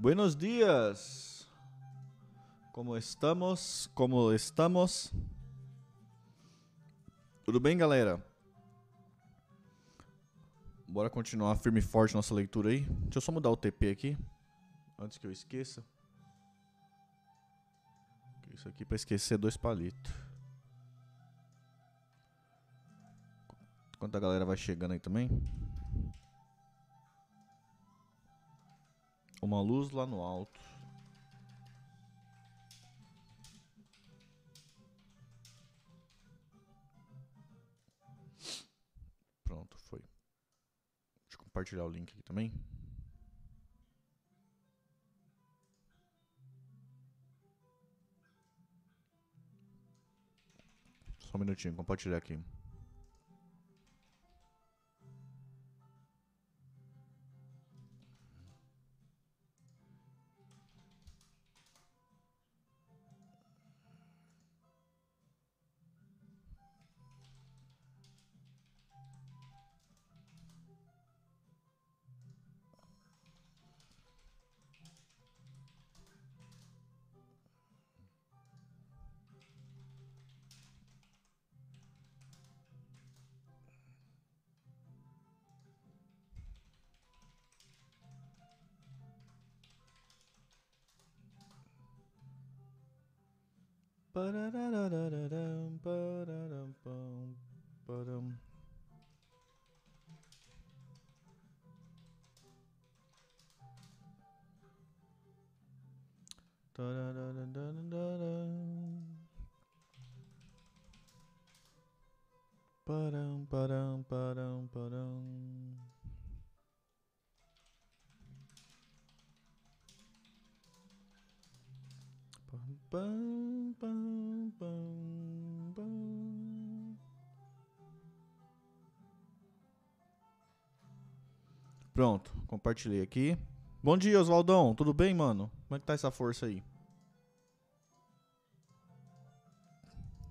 Buenos dias. Como estamos? Como estamos? Tudo bem, galera? Bora continuar firme e forte nossa leitura aí. Deixa eu só mudar o TP aqui, antes que eu esqueça. Isso aqui para esquecer dois palitos. Enquanto a galera vai chegando aí também. Uma luz lá no alto. Pronto, foi. Deixa eu compartilhar o link aqui também. Só um minutinho, compartilhar aqui. Ba-dum, ba-dum, ba-dum, ba-dum. Pronto, compartilhei aqui. Bom dia, Oswaldão. Tudo bem, mano? Como é que tá essa força aí?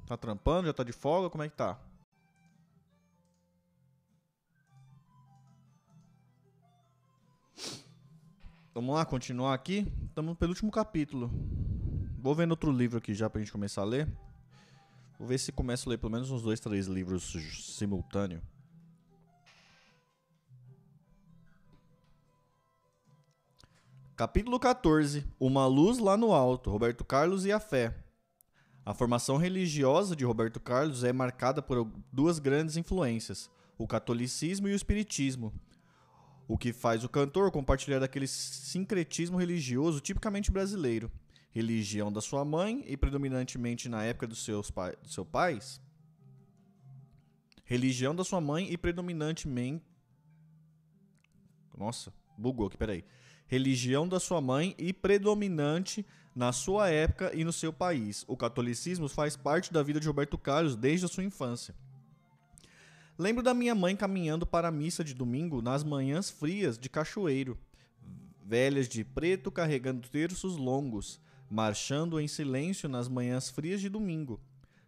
Tá trampando? Já tá de folga? Como é que tá? Vamos lá, continuar aqui. Estamos no penúltimo capítulo. Vou vendo outro livro aqui já pra gente começar a ler. Vou ver se começo a ler pelo menos uns dois, três livros simultâneo. Capítulo 14. Uma luz lá no alto. Roberto Carlos e a fé. A formação religiosa de Roberto Carlos é marcada por duas grandes influências: o catolicismo e o espiritismo. O que faz o cantor compartilhar daquele sincretismo religioso tipicamente brasileiro religião da sua mãe e predominantemente na época dos seus pai, dos seus pais. Religião da sua mãe e predominantemente. Nossa, bugou aqui, peraí. Religião da sua mãe e predominante na sua época e no seu país. O catolicismo faz parte da vida de Roberto Carlos desde a sua infância. Lembro da minha mãe caminhando para a missa de domingo nas manhãs frias de Cachoeiro, velhas de preto carregando terços longos, marchando em silêncio nas manhãs frias de domingo.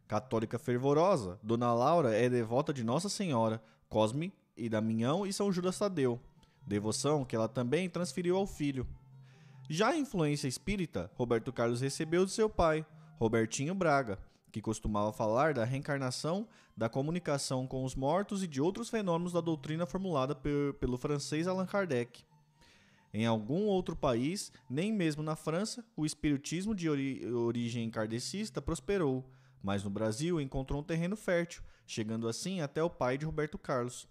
Católica fervorosa, Dona Laura é devota de Nossa Senhora, Cosme e Damião e São Judas Tadeu, devoção que ela também transferiu ao filho. Já a influência espírita, Roberto Carlos recebeu de seu pai, Robertinho Braga, que costumava falar da reencarnação, da comunicação com os mortos e de outros fenômenos da doutrina formulada pelo francês Allan Kardec. Em algum outro país, nem mesmo na França, o espiritismo de ori origem kardecista prosperou, mas no Brasil encontrou um terreno fértil, chegando assim até o pai de Roberto Carlos.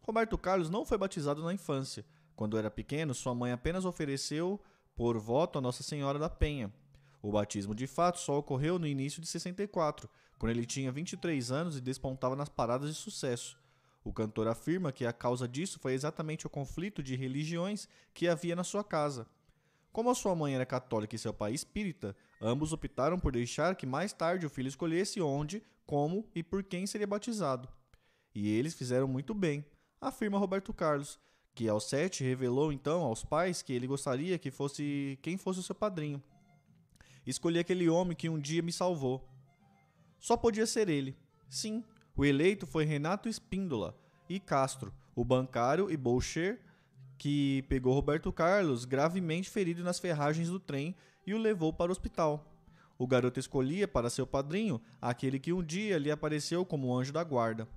Roberto Carlos não foi batizado na infância. Quando era pequeno, sua mãe apenas ofereceu por voto a Nossa Senhora da Penha. O batismo de fato só ocorreu no início de 64, quando ele tinha 23 anos e despontava nas paradas de sucesso. O cantor afirma que a causa disso foi exatamente o conflito de religiões que havia na sua casa. Como a sua mãe era católica e seu pai espírita, ambos optaram por deixar que mais tarde o filho escolhesse onde, como e por quem seria batizado. E eles fizeram muito bem, afirma Roberto Carlos, que aos sete revelou então aos pais que ele gostaria que fosse quem fosse o seu padrinho. Escolhi aquele homem que um dia me salvou. Só podia ser ele. Sim, o eleito foi Renato Espíndola e Castro, o bancário e bolcher que pegou Roberto Carlos gravemente ferido nas ferragens do trem e o levou para o hospital. O garoto escolhia para seu padrinho aquele que um dia lhe apareceu como anjo da guarda.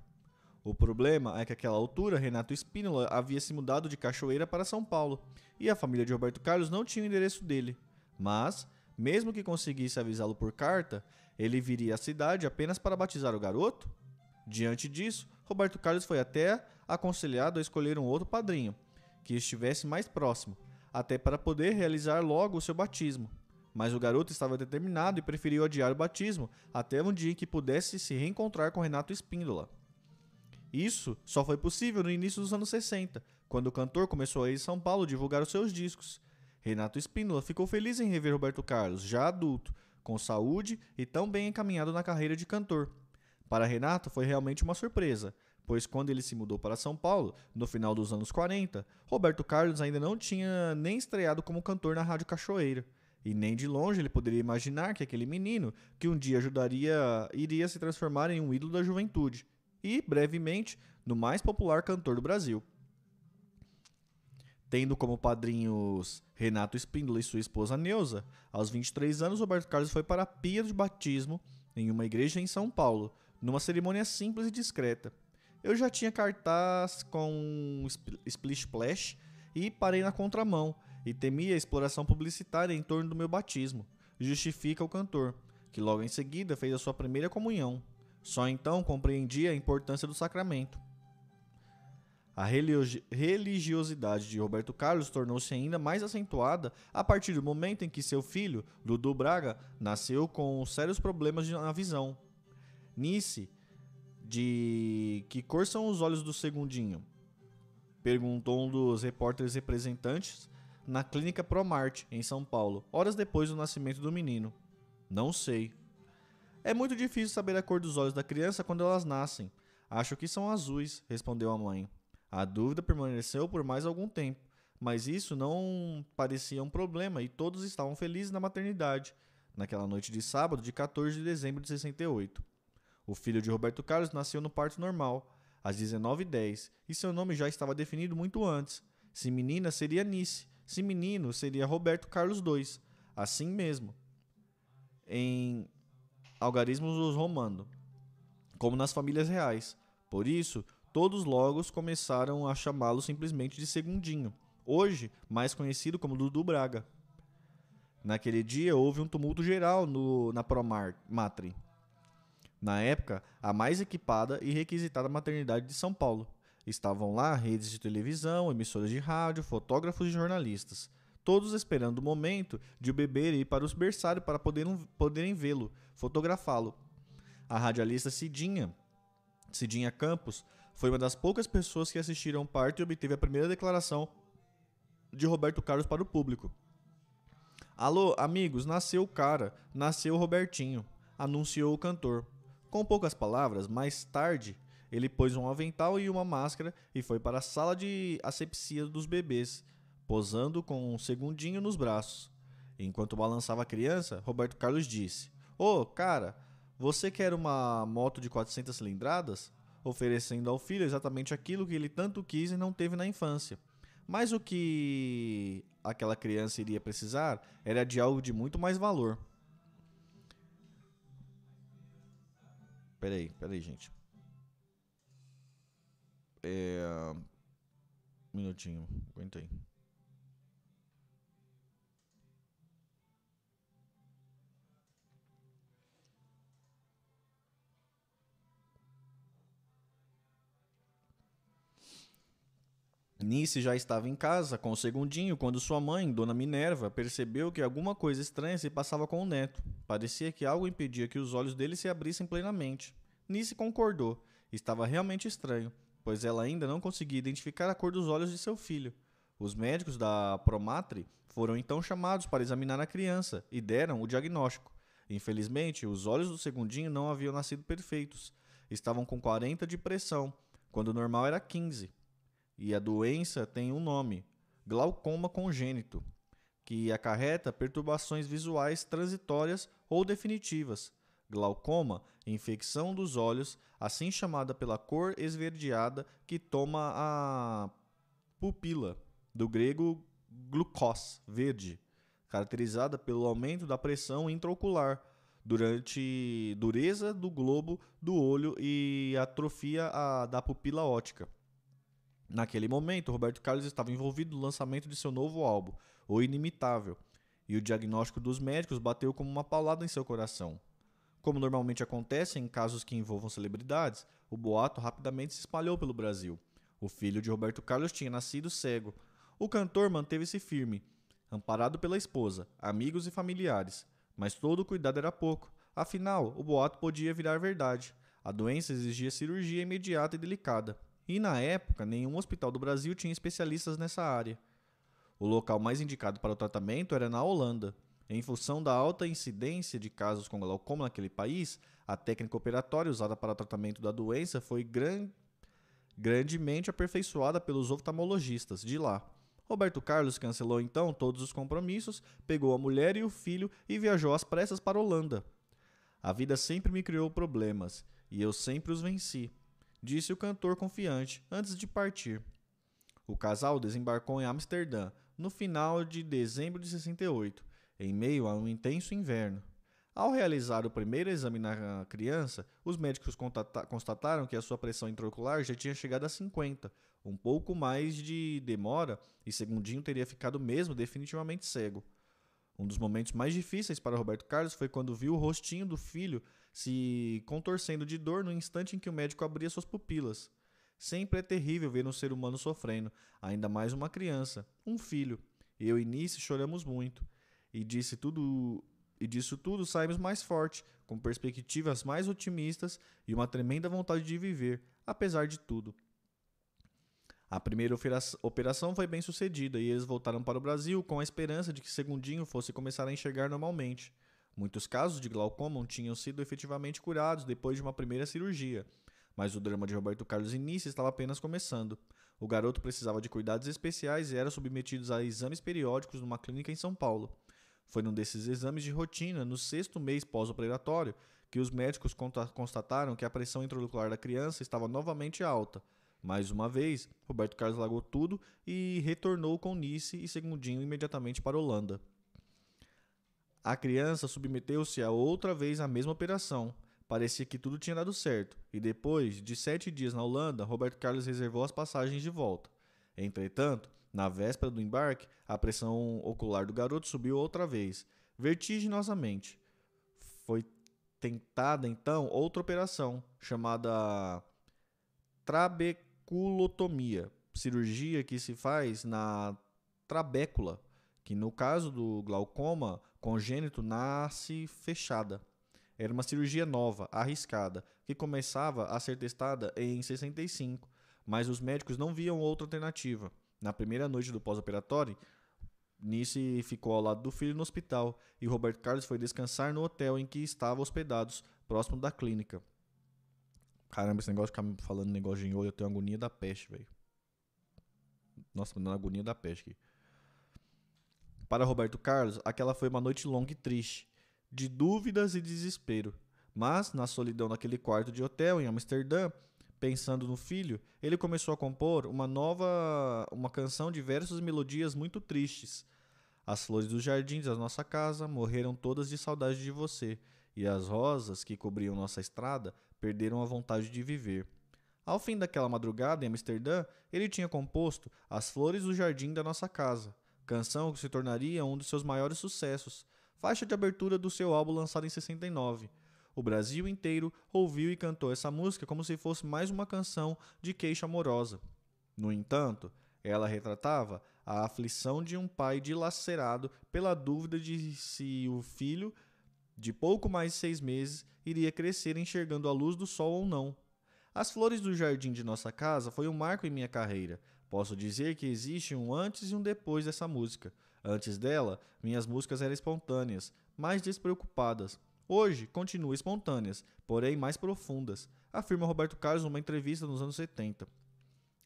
O problema é que àquela altura Renato Espínola havia se mudado de Cachoeira para São Paulo e a família de Roberto Carlos não tinha o endereço dele. Mas, mesmo que conseguisse avisá-lo por carta, ele viria à cidade apenas para batizar o garoto? Diante disso, Roberto Carlos foi até aconselhado a escolher um outro padrinho, que estivesse mais próximo, até para poder realizar logo o seu batismo. Mas o garoto estava determinado e preferiu adiar o batismo até um dia em que pudesse se reencontrar com Renato Espíndola. Isso só foi possível no início dos anos 60, quando o cantor começou a ir a São Paulo divulgar os seus discos. Renato Espíndola ficou feliz em rever Roberto Carlos, já adulto, com saúde e tão bem encaminhado na carreira de cantor. Para Renato foi realmente uma surpresa, pois quando ele se mudou para São Paulo, no final dos anos 40, Roberto Carlos ainda não tinha nem estreado como cantor na Rádio Cachoeira. E nem de longe ele poderia imaginar que aquele menino, que um dia ajudaria, iria se transformar em um ídolo da juventude e, brevemente, no mais popular cantor do Brasil. Tendo como padrinhos Renato Espíndola e sua esposa Neuza, aos 23 anos Roberto Carlos foi para a pia de batismo em uma igreja em São Paulo, numa cerimônia simples e discreta. Eu já tinha cartaz com Splish Splash e parei na contramão e temia a exploração publicitária em torno do meu batismo, justifica o cantor, que logo em seguida fez a sua primeira comunhão. Só então compreendi a importância do sacramento. A religiosidade de Roberto Carlos tornou-se ainda mais acentuada a partir do momento em que seu filho, Dudu Braga, nasceu com sérios problemas na visão. Nice de que cor são os olhos do segundinho? Perguntou um dos repórteres representantes na clínica Promart, em São Paulo, horas depois do nascimento do menino. Não sei. É muito difícil saber a cor dos olhos da criança quando elas nascem. Acho que são azuis, respondeu a mãe. A dúvida permaneceu por mais algum tempo, mas isso não parecia um problema e todos estavam felizes na maternidade, naquela noite de sábado de 14 de dezembro de 68. O filho de Roberto Carlos nasceu no parto normal, às 19h10, e seu nome já estava definido muito antes. Se menina, seria Nice. Se menino, seria Roberto Carlos II. Assim mesmo. Em algarismos dos romano, como nas famílias reais. Por isso, todos logo começaram a chamá-lo simplesmente de Segundinho, hoje mais conhecido como Dudu Braga. Naquele dia houve um tumulto geral no, na Promatre na época, a mais equipada e requisitada maternidade de São Paulo. Estavam lá redes de televisão, emissoras de rádio, fotógrafos e jornalistas, todos esperando o momento de o bebê ir para os berçários para poderem, poderem vê-lo, fotografá-lo. A radialista Cidinha, Cidinha Campos, foi uma das poucas pessoas que assistiram ao parto e obteve a primeira declaração de Roberto Carlos para o público. Alô, amigos, nasceu o cara, nasceu o Robertinho, anunciou o cantor. Com poucas palavras, mais tarde, ele pôs um avental e uma máscara e foi para a sala de asepsia dos bebês, posando com um segundinho nos braços. Enquanto balançava a criança, Roberto Carlos disse: Ô, oh, cara, você quer uma moto de 400 cilindradas? Oferecendo ao filho exatamente aquilo que ele tanto quis e não teve na infância. Mas o que aquela criança iria precisar era de algo de muito mais valor. Peraí, peraí, gente. É. Um minutinho, aguenta aí. Nice já estava em casa com o segundinho quando sua mãe, Dona Minerva, percebeu que alguma coisa estranha se passava com o neto. Parecia que algo impedia que os olhos dele se abrissem plenamente. Nice concordou. Estava realmente estranho, pois ela ainda não conseguia identificar a cor dos olhos de seu filho. Os médicos da Promatre foram então chamados para examinar a criança e deram o diagnóstico. Infelizmente, os olhos do segundinho não haviam nascido perfeitos. Estavam com 40 de pressão, quando o normal era 15. E a doença tem um nome: glaucoma congênito, que acarreta perturbações visuais transitórias ou definitivas. Glaucoma, infecção dos olhos, assim chamada pela cor esverdeada que toma a pupila. do grego glucose, verde, caracterizada pelo aumento da pressão intraocular durante dureza do globo do olho e atrofia a, da pupila óptica. Naquele momento, Roberto Carlos estava envolvido no lançamento de seu novo álbum, O Inimitável, e o diagnóstico dos médicos bateu como uma paulada em seu coração. Como normalmente acontece em casos que envolvam celebridades, o boato rapidamente se espalhou pelo Brasil. O filho de Roberto Carlos tinha nascido cego. O cantor manteve-se firme, amparado pela esposa, amigos e familiares. Mas todo o cuidado era pouco. Afinal, o boato podia virar verdade. A doença exigia cirurgia imediata e delicada. E na época, nenhum hospital do Brasil tinha especialistas nessa área. O local mais indicado para o tratamento era na Holanda. Em função da alta incidência de casos com glaucoma naquele país, a técnica operatória usada para o tratamento da doença foi gran... grandemente aperfeiçoada pelos oftalmologistas de lá. Roberto Carlos cancelou então todos os compromissos, pegou a mulher e o filho e viajou às pressas para a Holanda. A vida sempre me criou problemas e eu sempre os venci disse o cantor confiante antes de partir. O casal desembarcou em Amsterdã no final de dezembro de 68, em meio a um intenso inverno. Ao realizar o primeiro exame na criança, os médicos constataram que a sua pressão intraocular já tinha chegado a 50, um pouco mais de demora, e Segundinho teria ficado mesmo definitivamente cego. Um dos momentos mais difíceis para Roberto Carlos foi quando viu o rostinho do filho se contorcendo de dor no instante em que o médico abria suas pupilas. Sempre é terrível ver um ser humano sofrendo, ainda mais uma criança, um filho. Eu e Nice choramos muito. E disse tudo e disso tudo saímos mais forte, com perspectivas mais otimistas e uma tremenda vontade de viver, apesar de tudo. A primeira operação foi bem sucedida e eles voltaram para o Brasil com a esperança de que Segundinho fosse começar a enxergar normalmente. Muitos casos de glaucoma tinham sido efetivamente curados depois de uma primeira cirurgia, mas o drama de Roberto Carlos Início estava apenas começando. O garoto precisava de cuidados especiais e era submetido a exames periódicos numa clínica em São Paulo. Foi num desses exames de rotina, no sexto mês pós-operatório, que os médicos constataram que a pressão intraocular da criança estava novamente alta, mais uma vez, Roberto Carlos largou tudo e retornou com Nice e Segundinho imediatamente para a Holanda. A criança submeteu-se a outra vez à mesma operação. Parecia que tudo tinha dado certo, e depois de sete dias na Holanda, Roberto Carlos reservou as passagens de volta. Entretanto, na véspera do embarque, a pressão ocular do garoto subiu outra vez, vertiginosamente. Foi tentada então outra operação, chamada trabe trabeculotomia, cirurgia que se faz na trabécula, que no caso do glaucoma congênito nasce fechada. Era uma cirurgia nova, arriscada, que começava a ser testada em 65, mas os médicos não viam outra alternativa. Na primeira noite do pós-operatório, Nice ficou ao lado do filho no hospital e Roberto Carlos foi descansar no hotel em que estavam hospedados, próximo da clínica. Caramba, esse negócio de ficar falando negócio de olho, eu tenho agonia da peste, velho. Nossa, me dando agonia da peste aqui. Para Roberto Carlos, aquela foi uma noite longa e triste, de dúvidas e desespero. Mas, na solidão daquele quarto de hotel em Amsterdã, pensando no filho, ele começou a compor uma nova, uma canção de versos e melodias muito tristes. As flores dos jardins da nossa casa morreram todas de saudade de você, e as rosas que cobriam nossa estrada perderam a vontade de viver. Ao fim daquela madrugada em Amsterdã, ele tinha composto As Flores do Jardim da Nossa Casa, canção que se tornaria um dos seus maiores sucessos, faixa de abertura do seu álbum lançado em 69. O Brasil inteiro ouviu e cantou essa música como se fosse mais uma canção de queixa amorosa. No entanto, ela retratava a aflição de um pai dilacerado pela dúvida de se o filho de pouco mais de seis meses, iria crescer enxergando a luz do sol ou não. As flores do jardim de nossa casa foi um marco em minha carreira. Posso dizer que existe um antes e um depois dessa música. Antes dela, minhas músicas eram espontâneas, mais despreocupadas. Hoje, continuam espontâneas, porém mais profundas, afirma Roberto Carlos numa entrevista nos anos 70.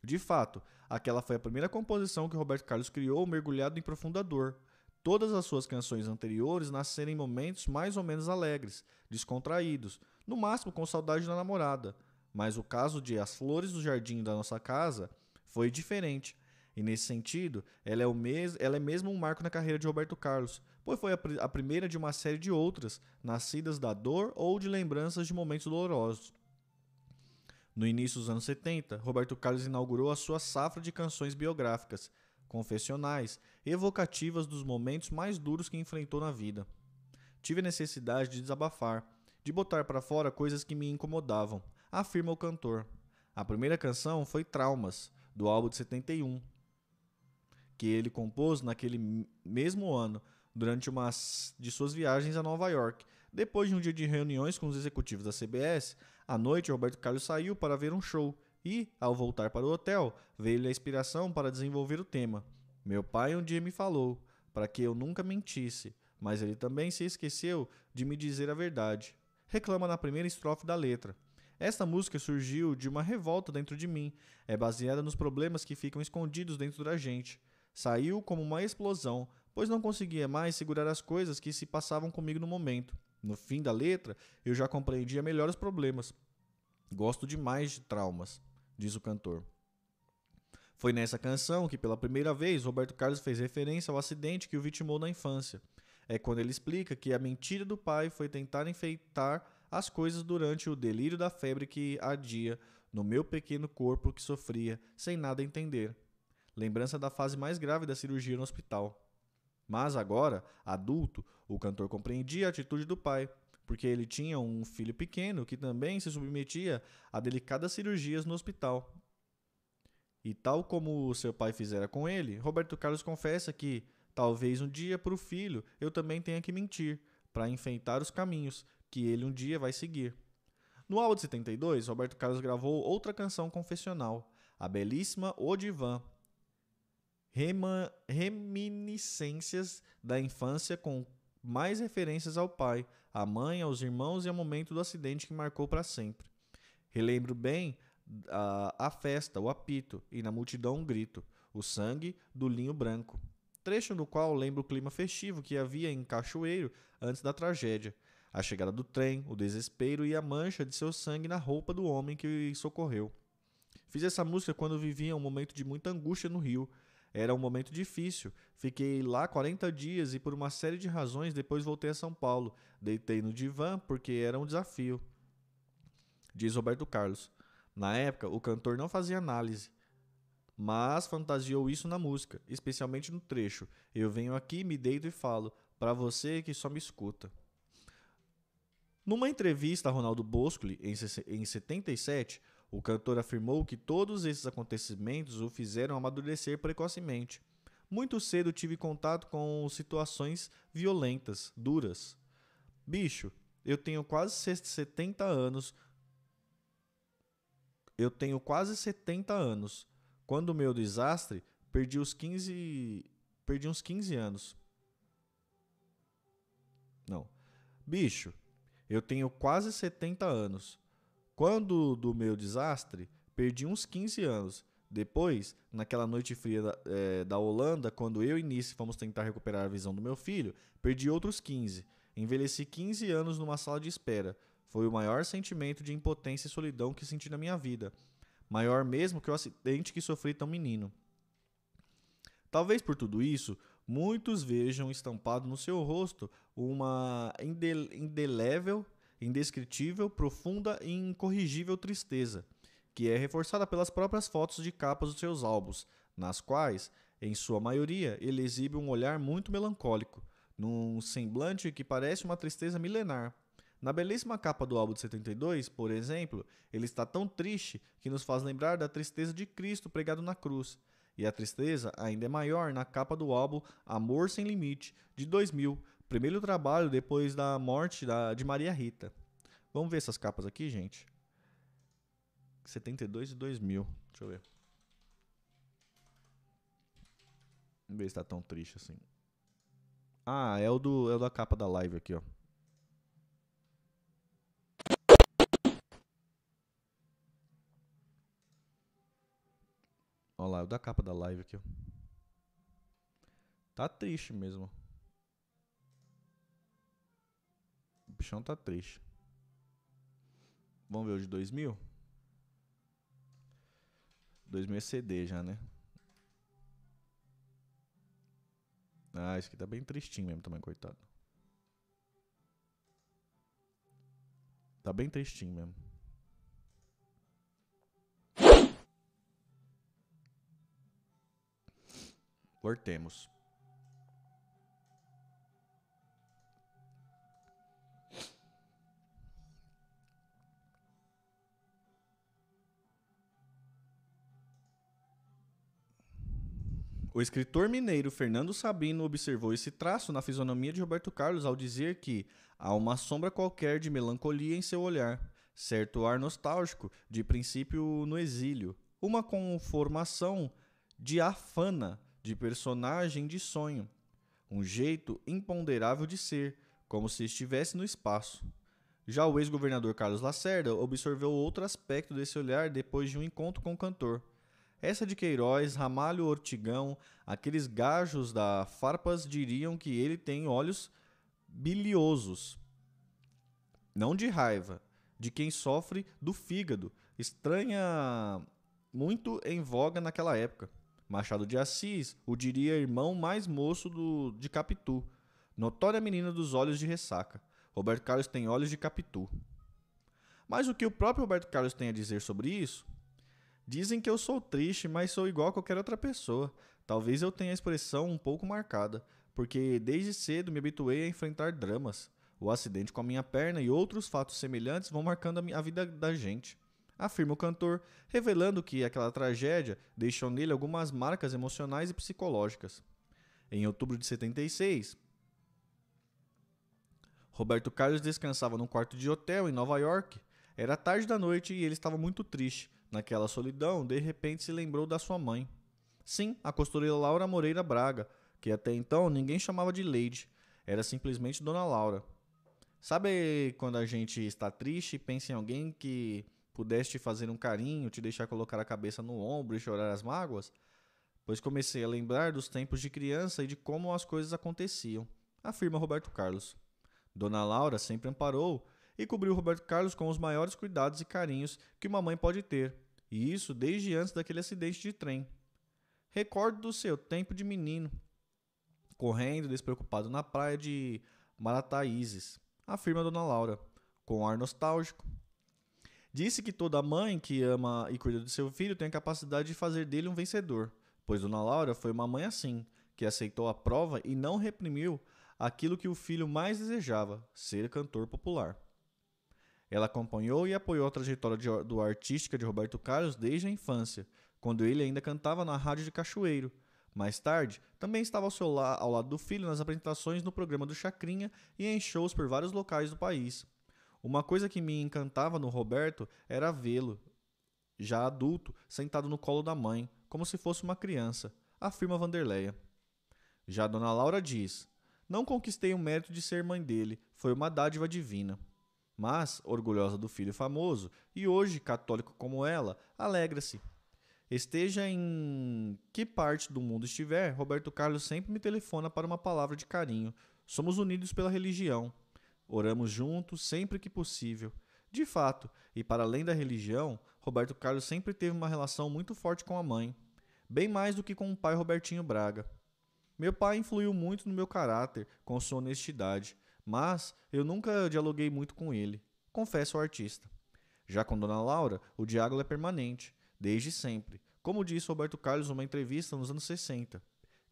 De fato, aquela foi a primeira composição que Roberto Carlos criou mergulhado em profunda dor. Todas as suas canções anteriores nasceram em momentos mais ou menos alegres, descontraídos, no máximo com saudade da namorada. Mas o caso de As Flores do Jardim da Nossa Casa foi diferente. E nesse sentido, ela é, o mes ela é mesmo um marco na carreira de Roberto Carlos, pois foi a, pr a primeira de uma série de outras, nascidas da dor ou de lembranças de momentos dolorosos. No início dos anos 70, Roberto Carlos inaugurou a sua safra de canções biográficas, confessionais, evocativas dos momentos mais duros que enfrentou na vida. Tive a necessidade de desabafar, de botar para fora coisas que me incomodavam, afirma o cantor. A primeira canção foi Traumas, do álbum de 71, que ele compôs naquele mesmo ano, durante uma de suas viagens a Nova York. Depois de um dia de reuniões com os executivos da CBS, à noite Roberto Carlos saiu para ver um show e, ao voltar para o hotel, veio-lhe a inspiração para desenvolver o tema. Meu pai um dia me falou para que eu nunca mentisse, mas ele também se esqueceu de me dizer a verdade. Reclama na primeira estrofe da letra. Esta música surgiu de uma revolta dentro de mim. É baseada nos problemas que ficam escondidos dentro da gente. Saiu como uma explosão, pois não conseguia mais segurar as coisas que se passavam comigo no momento. No fim da letra, eu já compreendia melhor os problemas. Gosto demais de traumas, diz o cantor. Foi nessa canção que, pela primeira vez, Roberto Carlos fez referência ao acidente que o vitimou na infância. É quando ele explica que a mentira do pai foi tentar enfeitar as coisas durante o delírio da febre que ardia no meu pequeno corpo que sofria sem nada entender lembrança da fase mais grave da cirurgia no hospital. Mas agora, adulto, o cantor compreendia a atitude do pai, porque ele tinha um filho pequeno que também se submetia a delicadas cirurgias no hospital. E tal como seu pai fizera com ele, Roberto Carlos confessa que, talvez um dia para o filho eu também tenha que mentir, para enfeitar os caminhos que ele um dia vai seguir. No álbum de 72, Roberto Carlos gravou outra canção confessional, a belíssima O reminiscências da infância com mais referências ao pai, à mãe, aos irmãos e ao momento do acidente que marcou para sempre. Relembro bem a, a festa, o apito e na multidão um grito, o sangue do linho branco. Trecho no qual lembro o clima festivo que havia em Cachoeiro antes da tragédia, a chegada do trem, o desespero e a mancha de seu sangue na roupa do homem que socorreu. Fiz essa música quando vivia um momento de muita angústia no Rio era um momento difícil. Fiquei lá 40 dias e, por uma série de razões, depois voltei a São Paulo. Deitei no divã porque era um desafio. Diz Roberto Carlos. Na época, o cantor não fazia análise, mas fantasiou isso na música, especialmente no trecho. Eu venho aqui, me deito e falo, para você que só me escuta. Numa entrevista a Ronaldo Boscoli, em 77, o cantor afirmou que todos esses acontecimentos o fizeram amadurecer precocemente. Muito cedo tive contato com situações violentas, duras. Bicho, eu tenho quase 70 anos. Eu tenho quase 70 anos. Quando o meu desastre, perdi os 15 perdi uns 15 anos. Não. Bicho, eu tenho quase 70 anos. Quando do meu desastre, perdi uns 15 anos. Depois, naquela noite fria da, é, da Holanda, quando eu e Nice fomos tentar recuperar a visão do meu filho, perdi outros 15. Envelheci 15 anos numa sala de espera. Foi o maior sentimento de impotência e solidão que senti na minha vida. Maior mesmo que o acidente que sofri tão menino. Talvez por tudo isso, muitos vejam estampado no seu rosto uma indelével indescritível, profunda e incorrigível tristeza, que é reforçada pelas próprias fotos de capas dos seus álbuns, nas quais, em sua maioria, ele exibe um olhar muito melancólico, num semblante que parece uma tristeza milenar. Na belíssima capa do álbum de 72, por exemplo, ele está tão triste que nos faz lembrar da tristeza de Cristo pregado na cruz. E a tristeza ainda é maior na capa do álbum Amor Sem Limite, de 2000, Primeiro trabalho depois da morte da, de Maria Rita. Vamos ver essas capas aqui, gente. 72 e 2000. Deixa eu ver. Vamos ver se tá tão triste assim. Ah, é o, do, é o da capa da live aqui, ó. Olha lá, é o da capa da live aqui, ó. Tá triste mesmo. Bichão tá triste. Vamos ver o de 2000? 2000 é CD já, né? Ah, esse aqui tá bem tristinho mesmo também, coitado. Tá bem tristinho mesmo. Voltemos. O escritor mineiro Fernando Sabino observou esse traço na fisionomia de Roberto Carlos ao dizer que há uma sombra qualquer de melancolia em seu olhar, certo ar nostálgico, de princípio no exílio, uma conformação diafana de personagem de sonho, um jeito imponderável de ser, como se estivesse no espaço. Já o ex-governador Carlos Lacerda observou outro aspecto desse olhar depois de um encontro com o cantor. Essa de Queiroz, Ramalho Ortigão, aqueles gajos da Farpas diriam que ele tem olhos biliosos. Não de raiva, de quem sofre do fígado. Estranha muito em voga naquela época. Machado de Assis o diria irmão mais moço do, de Capitu. Notória menina dos olhos de ressaca. Roberto Carlos tem olhos de Capitu. Mas o que o próprio Roberto Carlos tem a dizer sobre isso Dizem que eu sou triste, mas sou igual a qualquer outra pessoa. Talvez eu tenha a expressão um pouco marcada, porque desde cedo me habituei a enfrentar dramas. O acidente com a minha perna e outros fatos semelhantes vão marcando a vida da gente. Afirma o cantor, revelando que aquela tragédia deixou nele algumas marcas emocionais e psicológicas. Em outubro de 76, Roberto Carlos descansava num quarto de hotel em Nova York. Era tarde da noite e ele estava muito triste. Naquela solidão, de repente se lembrou da sua mãe. Sim, a costureira Laura Moreira Braga, que até então ninguém chamava de Lady, era simplesmente Dona Laura. Sabe quando a gente está triste e pensa em alguém que pudesse te fazer um carinho, te deixar colocar a cabeça no ombro e chorar as mágoas? Pois comecei a lembrar dos tempos de criança e de como as coisas aconteciam, afirma Roberto Carlos. Dona Laura sempre amparou e cobriu Roberto Carlos com os maiores cuidados e carinhos que uma mãe pode ter, e isso desde antes daquele acidente de trem. Recordo do seu tempo de menino, correndo despreocupado na praia de Marataízes, afirma Dona Laura, com ar nostálgico. Disse que toda mãe que ama e cuida do seu filho tem a capacidade de fazer dele um vencedor, pois Dona Laura foi uma mãe assim, que aceitou a prova e não reprimiu aquilo que o filho mais desejava, ser cantor popular. Ela acompanhou e apoiou a trajetória de, do artística de Roberto Carlos desde a infância, quando ele ainda cantava na rádio de Cachoeiro. Mais tarde, também estava ao, la ao lado do filho nas apresentações no programa do Chacrinha e em shows por vários locais do país. Uma coisa que me encantava no Roberto era vê-lo, já adulto, sentado no colo da mãe, como se fosse uma criança, afirma Vanderleia. Já Dona Laura diz: Não conquistei o mérito de ser mãe dele, foi uma dádiva divina. Mas, orgulhosa do filho famoso, e hoje católico como ela, alegra-se. Esteja em que parte do mundo estiver, Roberto Carlos sempre me telefona para uma palavra de carinho. Somos unidos pela religião. Oramos juntos sempre que possível. De fato, e para além da religião, Roberto Carlos sempre teve uma relação muito forte com a mãe, bem mais do que com o pai Robertinho Braga. Meu pai influiu muito no meu caráter, com sua honestidade mas eu nunca dialoguei muito com ele, confessa o artista. Já com Dona Laura, o diálogo é permanente, desde sempre. Como disse Roberto Carlos numa entrevista nos anos 60.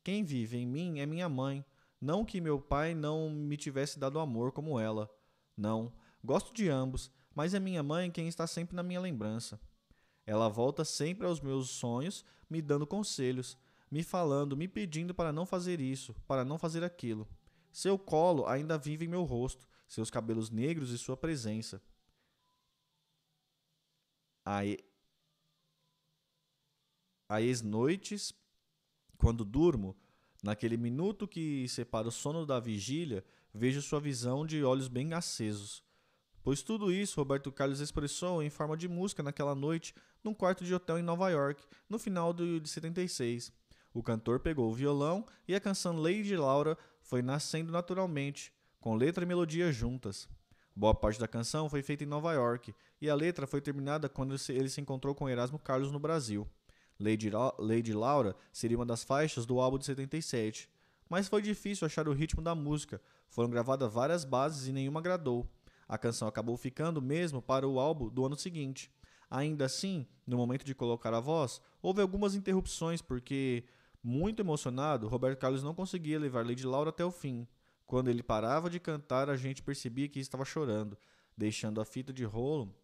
Quem vive em mim é minha mãe, não que meu pai não me tivesse dado amor como ela. Não, gosto de ambos, mas é minha mãe quem está sempre na minha lembrança. Ela volta sempre aos meus sonhos, me dando conselhos, me falando, me pedindo para não fazer isso, para não fazer aquilo. Seu colo ainda vive em meu rosto, seus cabelos negros e sua presença. Às noites, quando durmo, naquele minuto que separa o sono da vigília, vejo sua visão de olhos bem acesos. Pois tudo isso Roberto Carlos expressou em forma de música naquela noite, num quarto de hotel em Nova York, no final de 76. O cantor pegou o violão e a canção Lady Laura foi nascendo naturalmente, com letra e melodia juntas. Boa parte da canção foi feita em Nova York e a letra foi terminada quando ele se encontrou com Erasmo Carlos no Brasil. Lady, La Lady Laura seria uma das faixas do álbum de 77, mas foi difícil achar o ritmo da música. Foram gravadas várias bases e nenhuma agradou. A canção acabou ficando mesmo para o álbum do ano seguinte. Ainda assim, no momento de colocar a voz, houve algumas interrupções porque, muito emocionado, Roberto Carlos não conseguia levar Lady Laura até o fim. Quando ele parava de cantar, a gente percebia que estava chorando, deixando a fita de rolo.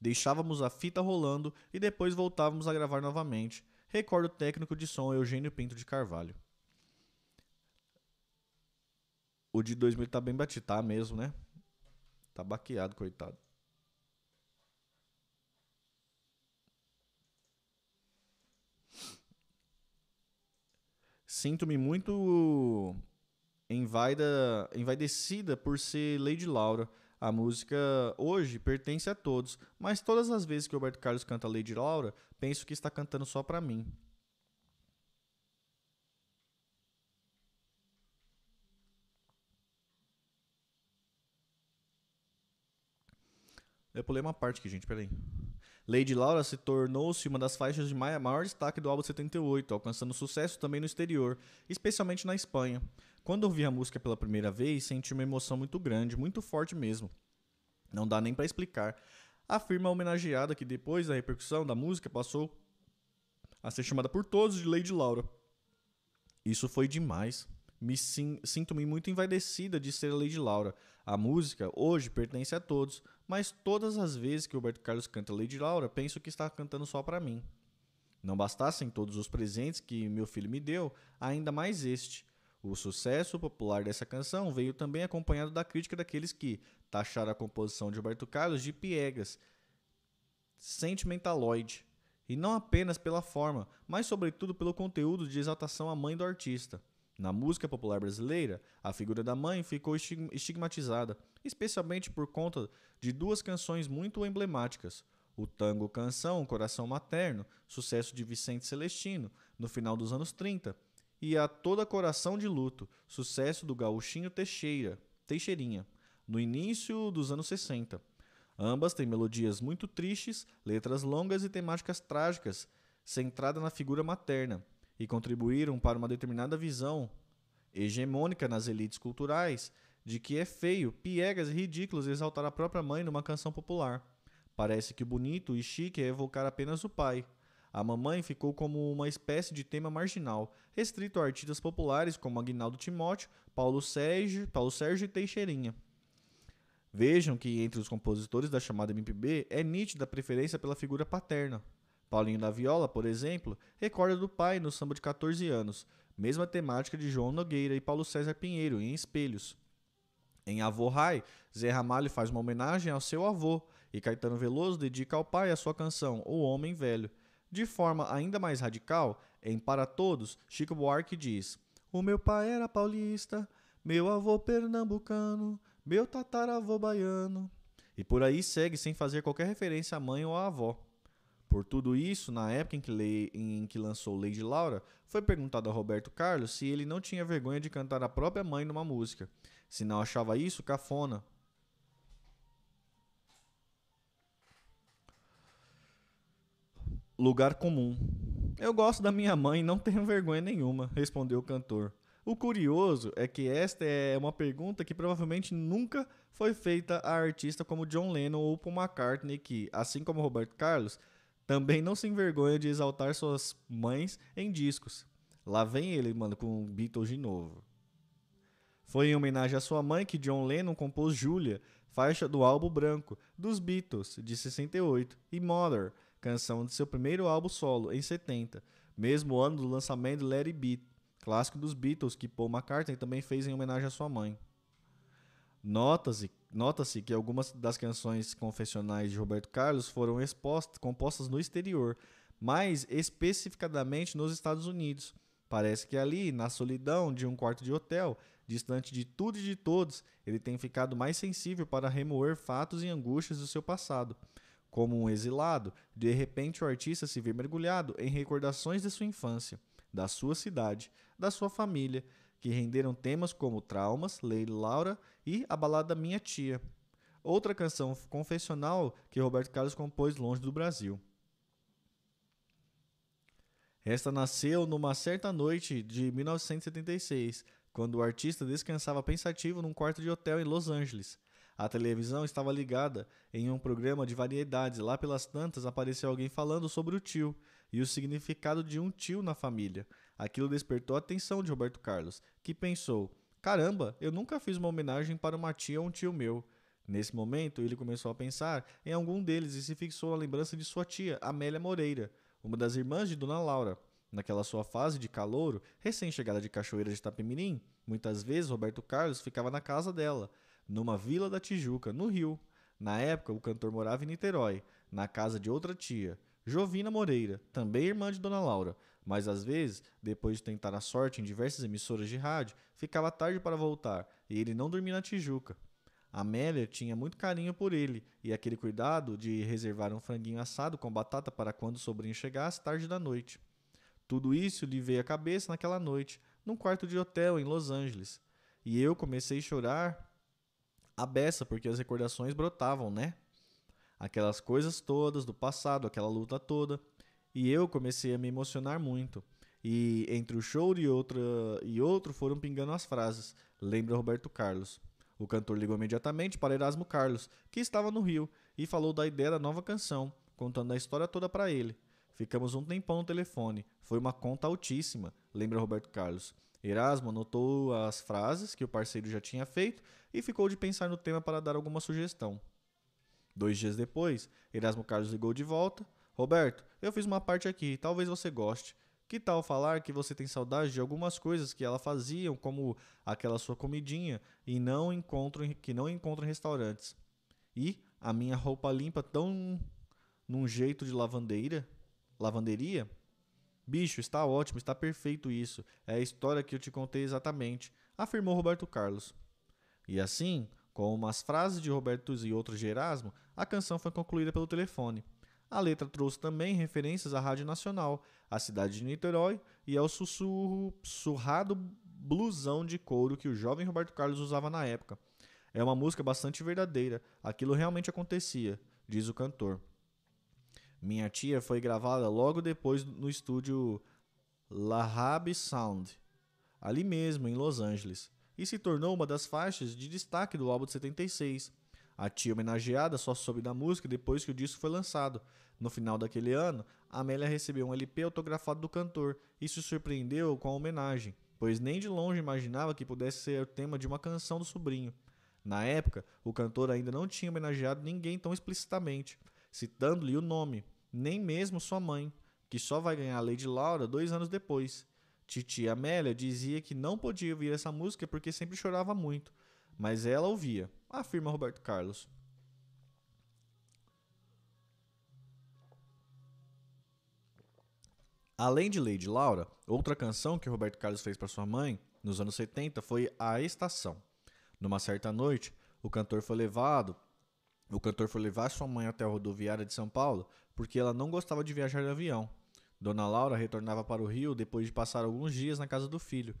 Deixávamos a fita rolando e depois voltávamos a gravar novamente. Recordo técnico de som Eugênio Pinto de Carvalho. O de 2000 tá bem batido, tá mesmo, né? Tá baqueado, coitado. Sinto-me muito envaida, envaidecida por ser Lady Laura. A música hoje pertence a todos, mas todas as vezes que o Roberto Carlos canta Lady Laura, penso que está cantando só para mim. Eu pulei uma parte aqui, gente, peraí. Lady Laura se tornou-se uma das faixas de maior destaque do álbum 78, alcançando sucesso também no exterior, especialmente na Espanha. Quando ouvi a música pela primeira vez, senti uma emoção muito grande, muito forte mesmo. Não dá nem para explicar. Afirma a homenageada que depois da repercussão da música passou a ser chamada por todos de Lady Laura. Isso foi demais. Me sinto-me muito envaidecida de ser a Lady Laura. A música hoje pertence a todos, mas todas as vezes que o Roberto Carlos canta Lady Laura, penso que está cantando só para mim. Não bastassem todos os presentes que meu filho me deu, ainda mais este. O sucesso popular dessa canção veio também acompanhado da crítica daqueles que taxaram a composição de Roberto Carlos de piegas, sentimentaloide, e não apenas pela forma, mas sobretudo pelo conteúdo de exaltação à mãe do artista. Na música popular brasileira, a figura da mãe ficou estigmatizada, especialmente por conta de duas canções muito emblemáticas: o tango Canção Coração Materno, sucesso de Vicente Celestino, no final dos anos 30, e a Toda Coração de Luto, sucesso do gauchinho Teixeira, Teixeirinha, no início dos anos 60. Ambas têm melodias muito tristes, letras longas e temáticas trágicas, centrada na figura materna, e contribuíram para uma determinada visão hegemônica nas elites culturais de que é feio, piegas e ridículo exaltar a própria mãe numa canção popular. Parece que o bonito e chique é evocar apenas o pai. A mamãe ficou como uma espécie de tema marginal, restrito a artistas populares como Aguinaldo Timóteo, Paulo Sérgio, Paulo Sérgio e Teixeirinha. Vejam que entre os compositores da chamada MPB é nítida a preferência pela figura paterna. Paulinho da Viola, por exemplo, recorda do pai no samba de 14 anos, mesma temática de João Nogueira e Paulo César Pinheiro em Espelhos. Em Avô Rai, Zé Ramalho faz uma homenagem ao seu avô e Caetano Veloso dedica ao pai a sua canção O Homem Velho. De forma ainda mais radical, em Para Todos, Chico Buarque diz: O meu pai era paulista, meu avô pernambucano, meu tataravô baiano. E por aí segue sem fazer qualquer referência à mãe ou à avó. Por tudo isso, na época em que, em que lançou Lady Laura, foi perguntado a Roberto Carlos se ele não tinha vergonha de cantar a própria mãe numa música, se não achava isso cafona. Lugar comum. Eu gosto da minha mãe não tenho vergonha nenhuma, respondeu o cantor. O curioso é que esta é uma pergunta que provavelmente nunca foi feita a artista como John Lennon ou Paul McCartney, que, assim como Roberto Carlos, também não se envergonha de exaltar suas mães em discos. Lá vem ele, mano, com Beatles de novo. Foi em homenagem à sua mãe que John Lennon compôs Julia, faixa do álbum branco dos Beatles, de 68, e Mother, canção de seu primeiro álbum solo, em 70, mesmo ano do lançamento de Let It clássico dos Beatles que Paul McCartney também fez em homenagem à sua mãe. Nota-se nota que algumas das canções confessionais de Roberto Carlos foram expostas, compostas no exterior, mais especificadamente nos Estados Unidos. Parece que ali, na solidão de um quarto de hotel, distante de tudo e de todos, ele tem ficado mais sensível para remoer fatos e angústias do seu passado. Como um exilado, de repente o artista se vê mergulhado em recordações de sua infância, da sua cidade, da sua família, que renderam temas como Traumas, Lady Laura e A Balada Minha Tia. Outra canção confessional que Roberto Carlos compôs longe do Brasil. Esta nasceu numa certa noite de 1976, quando o artista descansava pensativo num quarto de hotel em Los Angeles. A televisão estava ligada em um programa de variedades. Lá pelas tantas apareceu alguém falando sobre o tio e o significado de um tio na família. Aquilo despertou a atenção de Roberto Carlos, que pensou: caramba, eu nunca fiz uma homenagem para uma tia ou um tio meu. Nesse momento, ele começou a pensar em algum deles e se fixou na lembrança de sua tia, Amélia Moreira uma das irmãs de Dona Laura. Naquela sua fase de calouro, recém-chegada de Cachoeira de Itapemirim, muitas vezes Roberto Carlos ficava na casa dela, numa vila da Tijuca, no Rio. Na época, o cantor morava em Niterói, na casa de outra tia, Jovina Moreira, também irmã de Dona Laura, mas às vezes, depois de tentar a sorte em diversas emissoras de rádio, ficava tarde para voltar e ele não dormia na Tijuca. Amélia tinha muito carinho por ele e aquele cuidado de reservar um franguinho assado com batata para quando o sobrinho chegasse tarde da noite. Tudo isso lhe veio à cabeça naquela noite, num quarto de hotel em Los Angeles. E eu comecei a chorar a beça porque as recordações brotavam, né? Aquelas coisas todas do passado, aquela luta toda. E eu comecei a me emocionar muito. E entre o choro e, outra, e outro foram pingando as frases. Lembra Roberto Carlos. O cantor ligou imediatamente para Erasmo Carlos, que estava no Rio, e falou da ideia da nova canção, contando a história toda para ele. Ficamos um tempão no telefone. Foi uma conta altíssima, lembra Roberto Carlos. Erasmo anotou as frases que o parceiro já tinha feito e ficou de pensar no tema para dar alguma sugestão. Dois dias depois, Erasmo Carlos ligou de volta. Roberto, eu fiz uma parte aqui, talvez você goste. Que tal falar que você tem saudade de algumas coisas que ela fazia, como aquela sua comidinha, e não encontro, que não encontro em restaurantes? E a minha roupa limpa tão num jeito de lavandeira? Lavanderia? Bicho, está ótimo, está perfeito isso. É a história que eu te contei exatamente, afirmou Roberto Carlos. E assim, com umas frases de Roberto e outros de Erasmo, a canção foi concluída pelo telefone. A letra trouxe também referências à Rádio Nacional, à cidade de Niterói e ao sussurro, surrado blusão de couro que o jovem Roberto Carlos usava na época. É uma música bastante verdadeira, aquilo realmente acontecia, diz o cantor. Minha tia foi gravada logo depois no estúdio La Hab Sound, ali mesmo em Los Angeles, e se tornou uma das faixas de destaque do álbum de 76. A tia homenageada só soube da música depois que o disco foi lançado. No final daquele ano, Amélia recebeu um LP autografado do cantor e se surpreendeu com a homenagem, pois nem de longe imaginava que pudesse ser o tema de uma canção do sobrinho. Na época, o cantor ainda não tinha homenageado ninguém tão explicitamente, citando-lhe o nome, nem mesmo sua mãe, que só vai ganhar a Lady Laura dois anos depois. Titia Amélia dizia que não podia ouvir essa música porque sempre chorava muito, mas ela ouvia, afirma Roberto Carlos. Além de Lady Laura, outra canção que Roberto Carlos fez para sua mãe nos anos 70 foi A Estação. Numa certa noite, o cantor foi levado, o cantor foi levar sua mãe até a rodoviária de São Paulo porque ela não gostava de viajar de avião. Dona Laura retornava para o Rio depois de passar alguns dias na casa do filho.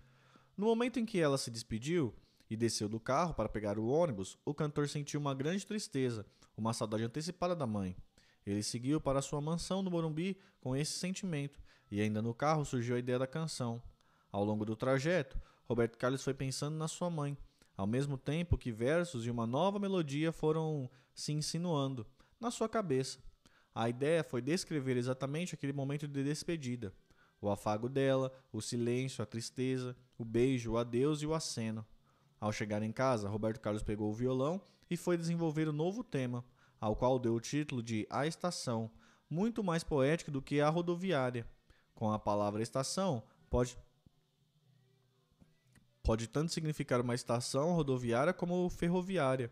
No momento em que ela se despediu, e desceu do carro para pegar o ônibus, o cantor sentiu uma grande tristeza, uma saudade antecipada da mãe. Ele seguiu para sua mansão no Morumbi com esse sentimento, e ainda no carro surgiu a ideia da canção. Ao longo do trajeto, Roberto Carlos foi pensando na sua mãe, ao mesmo tempo que versos e uma nova melodia foram se insinuando na sua cabeça. A ideia foi descrever exatamente aquele momento de despedida, o afago dela, o silêncio, a tristeza, o beijo, o adeus e o aceno. Ao chegar em casa, Roberto Carlos pegou o violão e foi desenvolver o um novo tema, ao qual deu o título de A Estação, muito mais poético do que a rodoviária. Com a palavra estação, pode pode tanto significar uma estação rodoviária como ferroviária.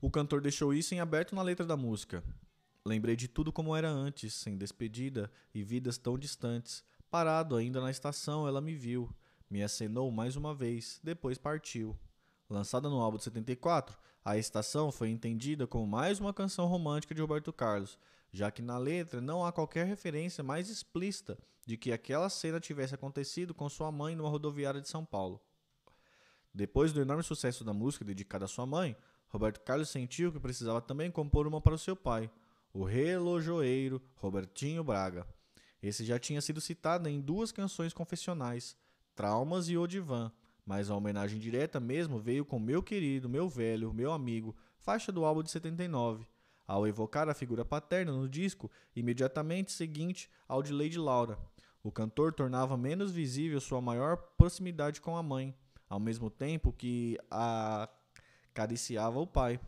O cantor deixou isso em aberto na letra da música. Lembrei de tudo como era antes, sem despedida e vidas tão distantes. Parado ainda na estação, ela me viu. Me acenou mais uma vez, depois partiu. Lançada no álbum de 74, a estação foi entendida como mais uma canção romântica de Roberto Carlos, já que na letra não há qualquer referência mais explícita de que aquela cena tivesse acontecido com sua mãe numa rodoviária de São Paulo. Depois do enorme sucesso da música dedicada à sua mãe, Roberto Carlos sentiu que precisava também compor uma para o seu pai, o relojoeiro Robertinho Braga. Esse já tinha sido citado em duas canções confessionais, Traumas e Odivan, mas a homenagem direta mesmo veio com Meu Querido, Meu Velho, Meu Amigo, faixa do álbum de 79, ao evocar a figura paterna no disco imediatamente seguinte ao de Lady Laura. O cantor tornava menos visível sua maior proximidade com a mãe, ao mesmo tempo que acariciava o pai.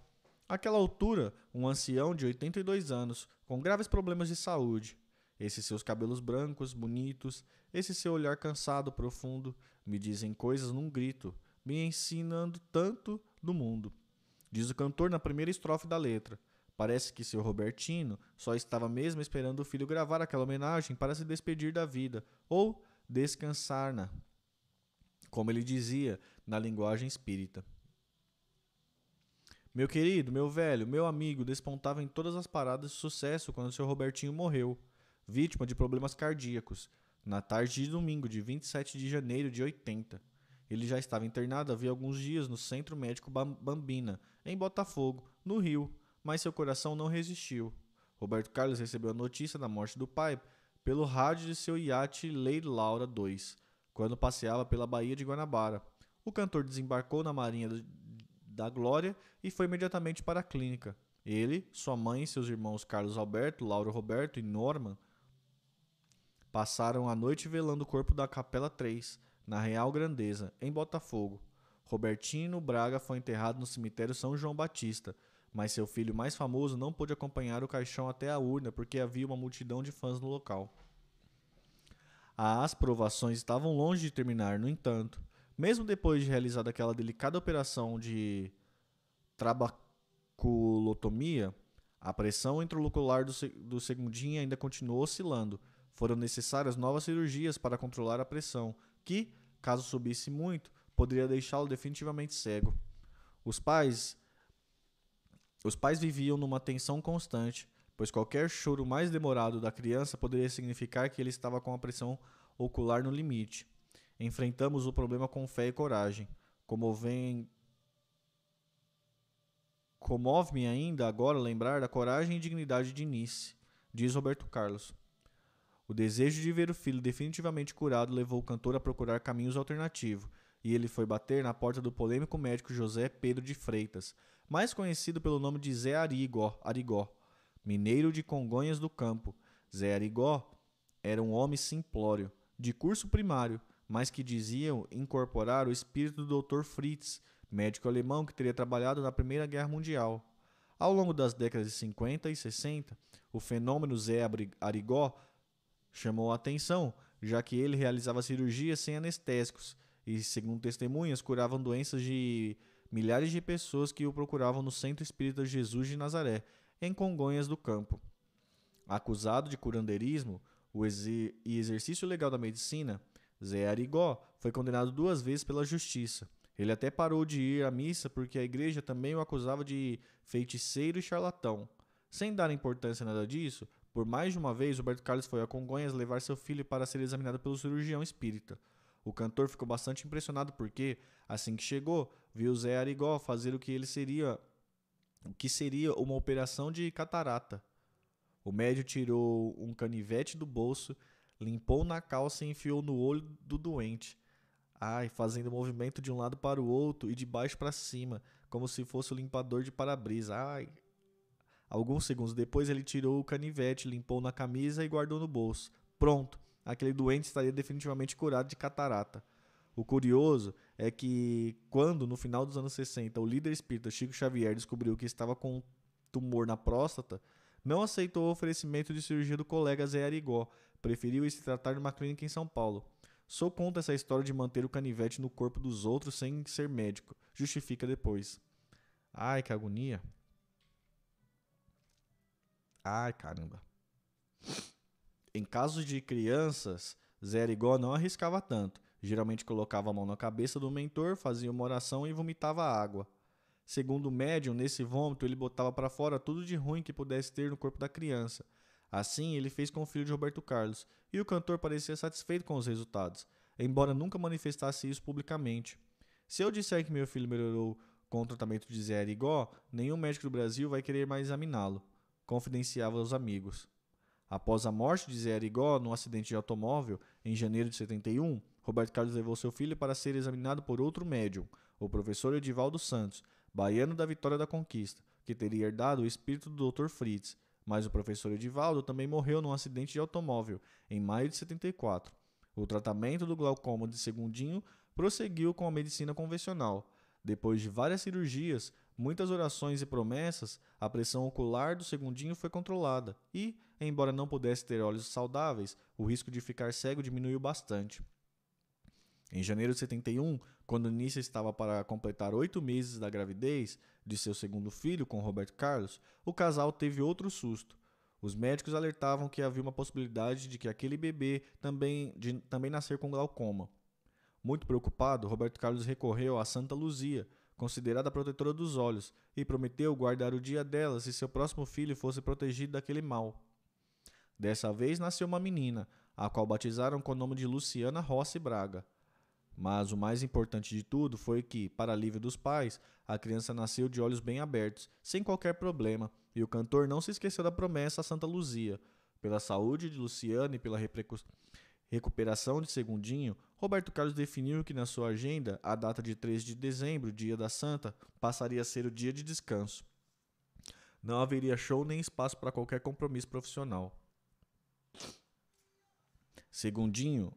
Àquela altura, um ancião de 82 anos, com graves problemas de saúde. Esses seus cabelos brancos, bonitos, esse seu olhar cansado, profundo, me dizem coisas num grito, me ensinando tanto do mundo. Diz o cantor na primeira estrofe da letra. Parece que seu Robertino só estava mesmo esperando o filho gravar aquela homenagem para se despedir da vida, ou descansar-na, como ele dizia na linguagem espírita. Meu querido, meu velho, meu amigo despontava em todas as paradas de sucesso quando seu Robertinho morreu, vítima de problemas cardíacos, na tarde de domingo de 27 de janeiro de 80. Ele já estava internado havia alguns dias no Centro Médico Bambina, em Botafogo, no Rio, mas seu coração não resistiu. Roberto Carlos recebeu a notícia da morte do pai pelo rádio de seu iate Lady Laura II, quando passeava pela Baía de Guanabara. O cantor desembarcou na Marinha da Glória e foi imediatamente para a clínica. Ele, sua mãe e seus irmãos Carlos Alberto, Lauro Roberto e Norman passaram a noite velando o corpo da Capela 3, na Real Grandeza, em Botafogo. Robertino Braga foi enterrado no cemitério São João Batista, mas seu filho mais famoso não pôde acompanhar o caixão até a urna porque havia uma multidão de fãs no local. As provações estavam longe de terminar, no entanto. Mesmo depois de realizada aquela delicada operação de trabaculotomia, a pressão intraocular do, do segundinho ainda continuou oscilando, foram necessárias novas cirurgias para controlar a pressão, que, caso subisse muito, poderia deixá-lo definitivamente cego. Os pais os pais viviam numa tensão constante, pois qualquer choro mais demorado da criança poderia significar que ele estava com a pressão ocular no limite. Enfrentamos o problema com fé e coragem. Comovem Comove-me ainda agora lembrar da coragem e dignidade de Nice, diz Roberto Carlos. O desejo de ver o filho definitivamente curado levou o cantor a procurar caminhos alternativos, e ele foi bater na porta do polêmico médico José Pedro de Freitas, mais conhecido pelo nome de Zé Arigó, Arigó mineiro de Congonhas do Campo. Zé Arigó era um homem simplório, de curso primário, mas que diziam incorporar o espírito do Dr. Fritz, médico alemão que teria trabalhado na Primeira Guerra Mundial. Ao longo das décadas de 50 e 60, o fenômeno Zé Arigó chamou a atenção, já que ele realizava cirurgias sem anestésicos e, segundo testemunhas, curavam doenças de milhares de pessoas que o procuravam no Centro Espírita Jesus de Nazaré, em Congonhas do Campo. Acusado de curandeirismo e exercício legal da medicina, Zé Arigó foi condenado duas vezes pela justiça. Ele até parou de ir à missa porque a igreja também o acusava de feiticeiro e charlatão. Sem dar importância a nada disso, por mais de uma vez, Roberto Carlos foi a Congonhas levar seu filho para ser examinado pelo cirurgião espírita. O cantor ficou bastante impressionado porque, assim que chegou, viu Zé Arigó fazer o que ele seria o que seria uma operação de catarata. O médico tirou um canivete do bolso, limpou na calça e enfiou no olho do doente. Ai, fazendo movimento de um lado para o outro e de baixo para cima, como se fosse o limpador de para-brisa. Ai, Alguns segundos depois, ele tirou o canivete, limpou na camisa e guardou no bolso. Pronto, aquele doente estaria definitivamente curado de catarata. O curioso é que, quando, no final dos anos 60, o líder espírita Chico Xavier descobriu que estava com tumor na próstata, não aceitou o oferecimento de cirurgia do colega Zé Arigó, preferiu se tratar numa clínica em São Paulo. Sou contra essa história de manter o canivete no corpo dos outros sem ser médico. Justifica depois. Ai, que agonia. Ai, caramba. Em casos de crianças, Zé Arigó não arriscava tanto. Geralmente colocava a mão na cabeça do mentor, fazia uma oração e vomitava água. Segundo o médium, nesse vômito ele botava para fora tudo de ruim que pudesse ter no corpo da criança. Assim, ele fez com o filho de Roberto Carlos, e o cantor parecia satisfeito com os resultados, embora nunca manifestasse isso publicamente. Se eu disser que meu filho melhorou com o tratamento de Zé Arigó, nenhum médico do Brasil vai querer mais examiná-lo confidenciava aos amigos. Após a morte de Zé Arigó num acidente de automóvel em janeiro de 71, Roberto Carlos levou seu filho para ser examinado por outro médium, o professor Edivaldo Santos, baiano da Vitória da Conquista, que teria herdado o espírito do Dr. Fritz, mas o professor Edivaldo também morreu num acidente de automóvel em maio de 74. O tratamento do glaucoma de Segundinho prosseguiu com a medicina convencional. Depois de várias cirurgias, muitas orações e promessas, a pressão ocular do Segundinho foi controlada e, embora não pudesse ter olhos saudáveis, o risco de ficar cego diminuiu bastante. Em janeiro de 71, quando Nícia estava para completar oito meses da gravidez de seu segundo filho com Roberto Carlos, o casal teve outro susto. Os médicos alertavam que havia uma possibilidade de que aquele bebê também, de, também nascer com glaucoma. Muito preocupado, Roberto Carlos recorreu a Santa Luzia, considerada protetora dos olhos, e prometeu guardar o dia dela se seu próximo filho fosse protegido daquele mal. Dessa vez nasceu uma menina, a qual batizaram com o nome de Luciana Rossi Braga. Mas o mais importante de tudo foi que, para alívio dos pais, a criança nasceu de olhos bem abertos, sem qualquer problema, e o cantor não se esqueceu da promessa a Santa Luzia. Pela saúde de Luciana e pela recuperação de Segundinho, Roberto Carlos definiu que na sua agenda a data de 3 de dezembro, dia da Santa, passaria a ser o dia de descanso. Não haveria show nem espaço para qualquer compromisso profissional. Segundinho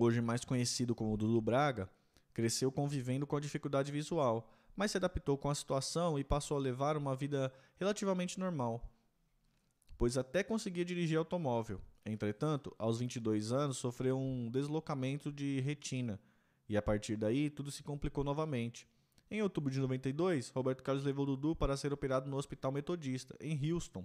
hoje mais conhecido como Dudu Braga, cresceu convivendo com a dificuldade visual, mas se adaptou com a situação e passou a levar uma vida relativamente normal, pois até conseguia dirigir automóvel. Entretanto, aos 22 anos, sofreu um deslocamento de retina e a partir daí tudo se complicou novamente. Em outubro de 92, Roberto Carlos levou Dudu para ser operado no Hospital Metodista, em Houston,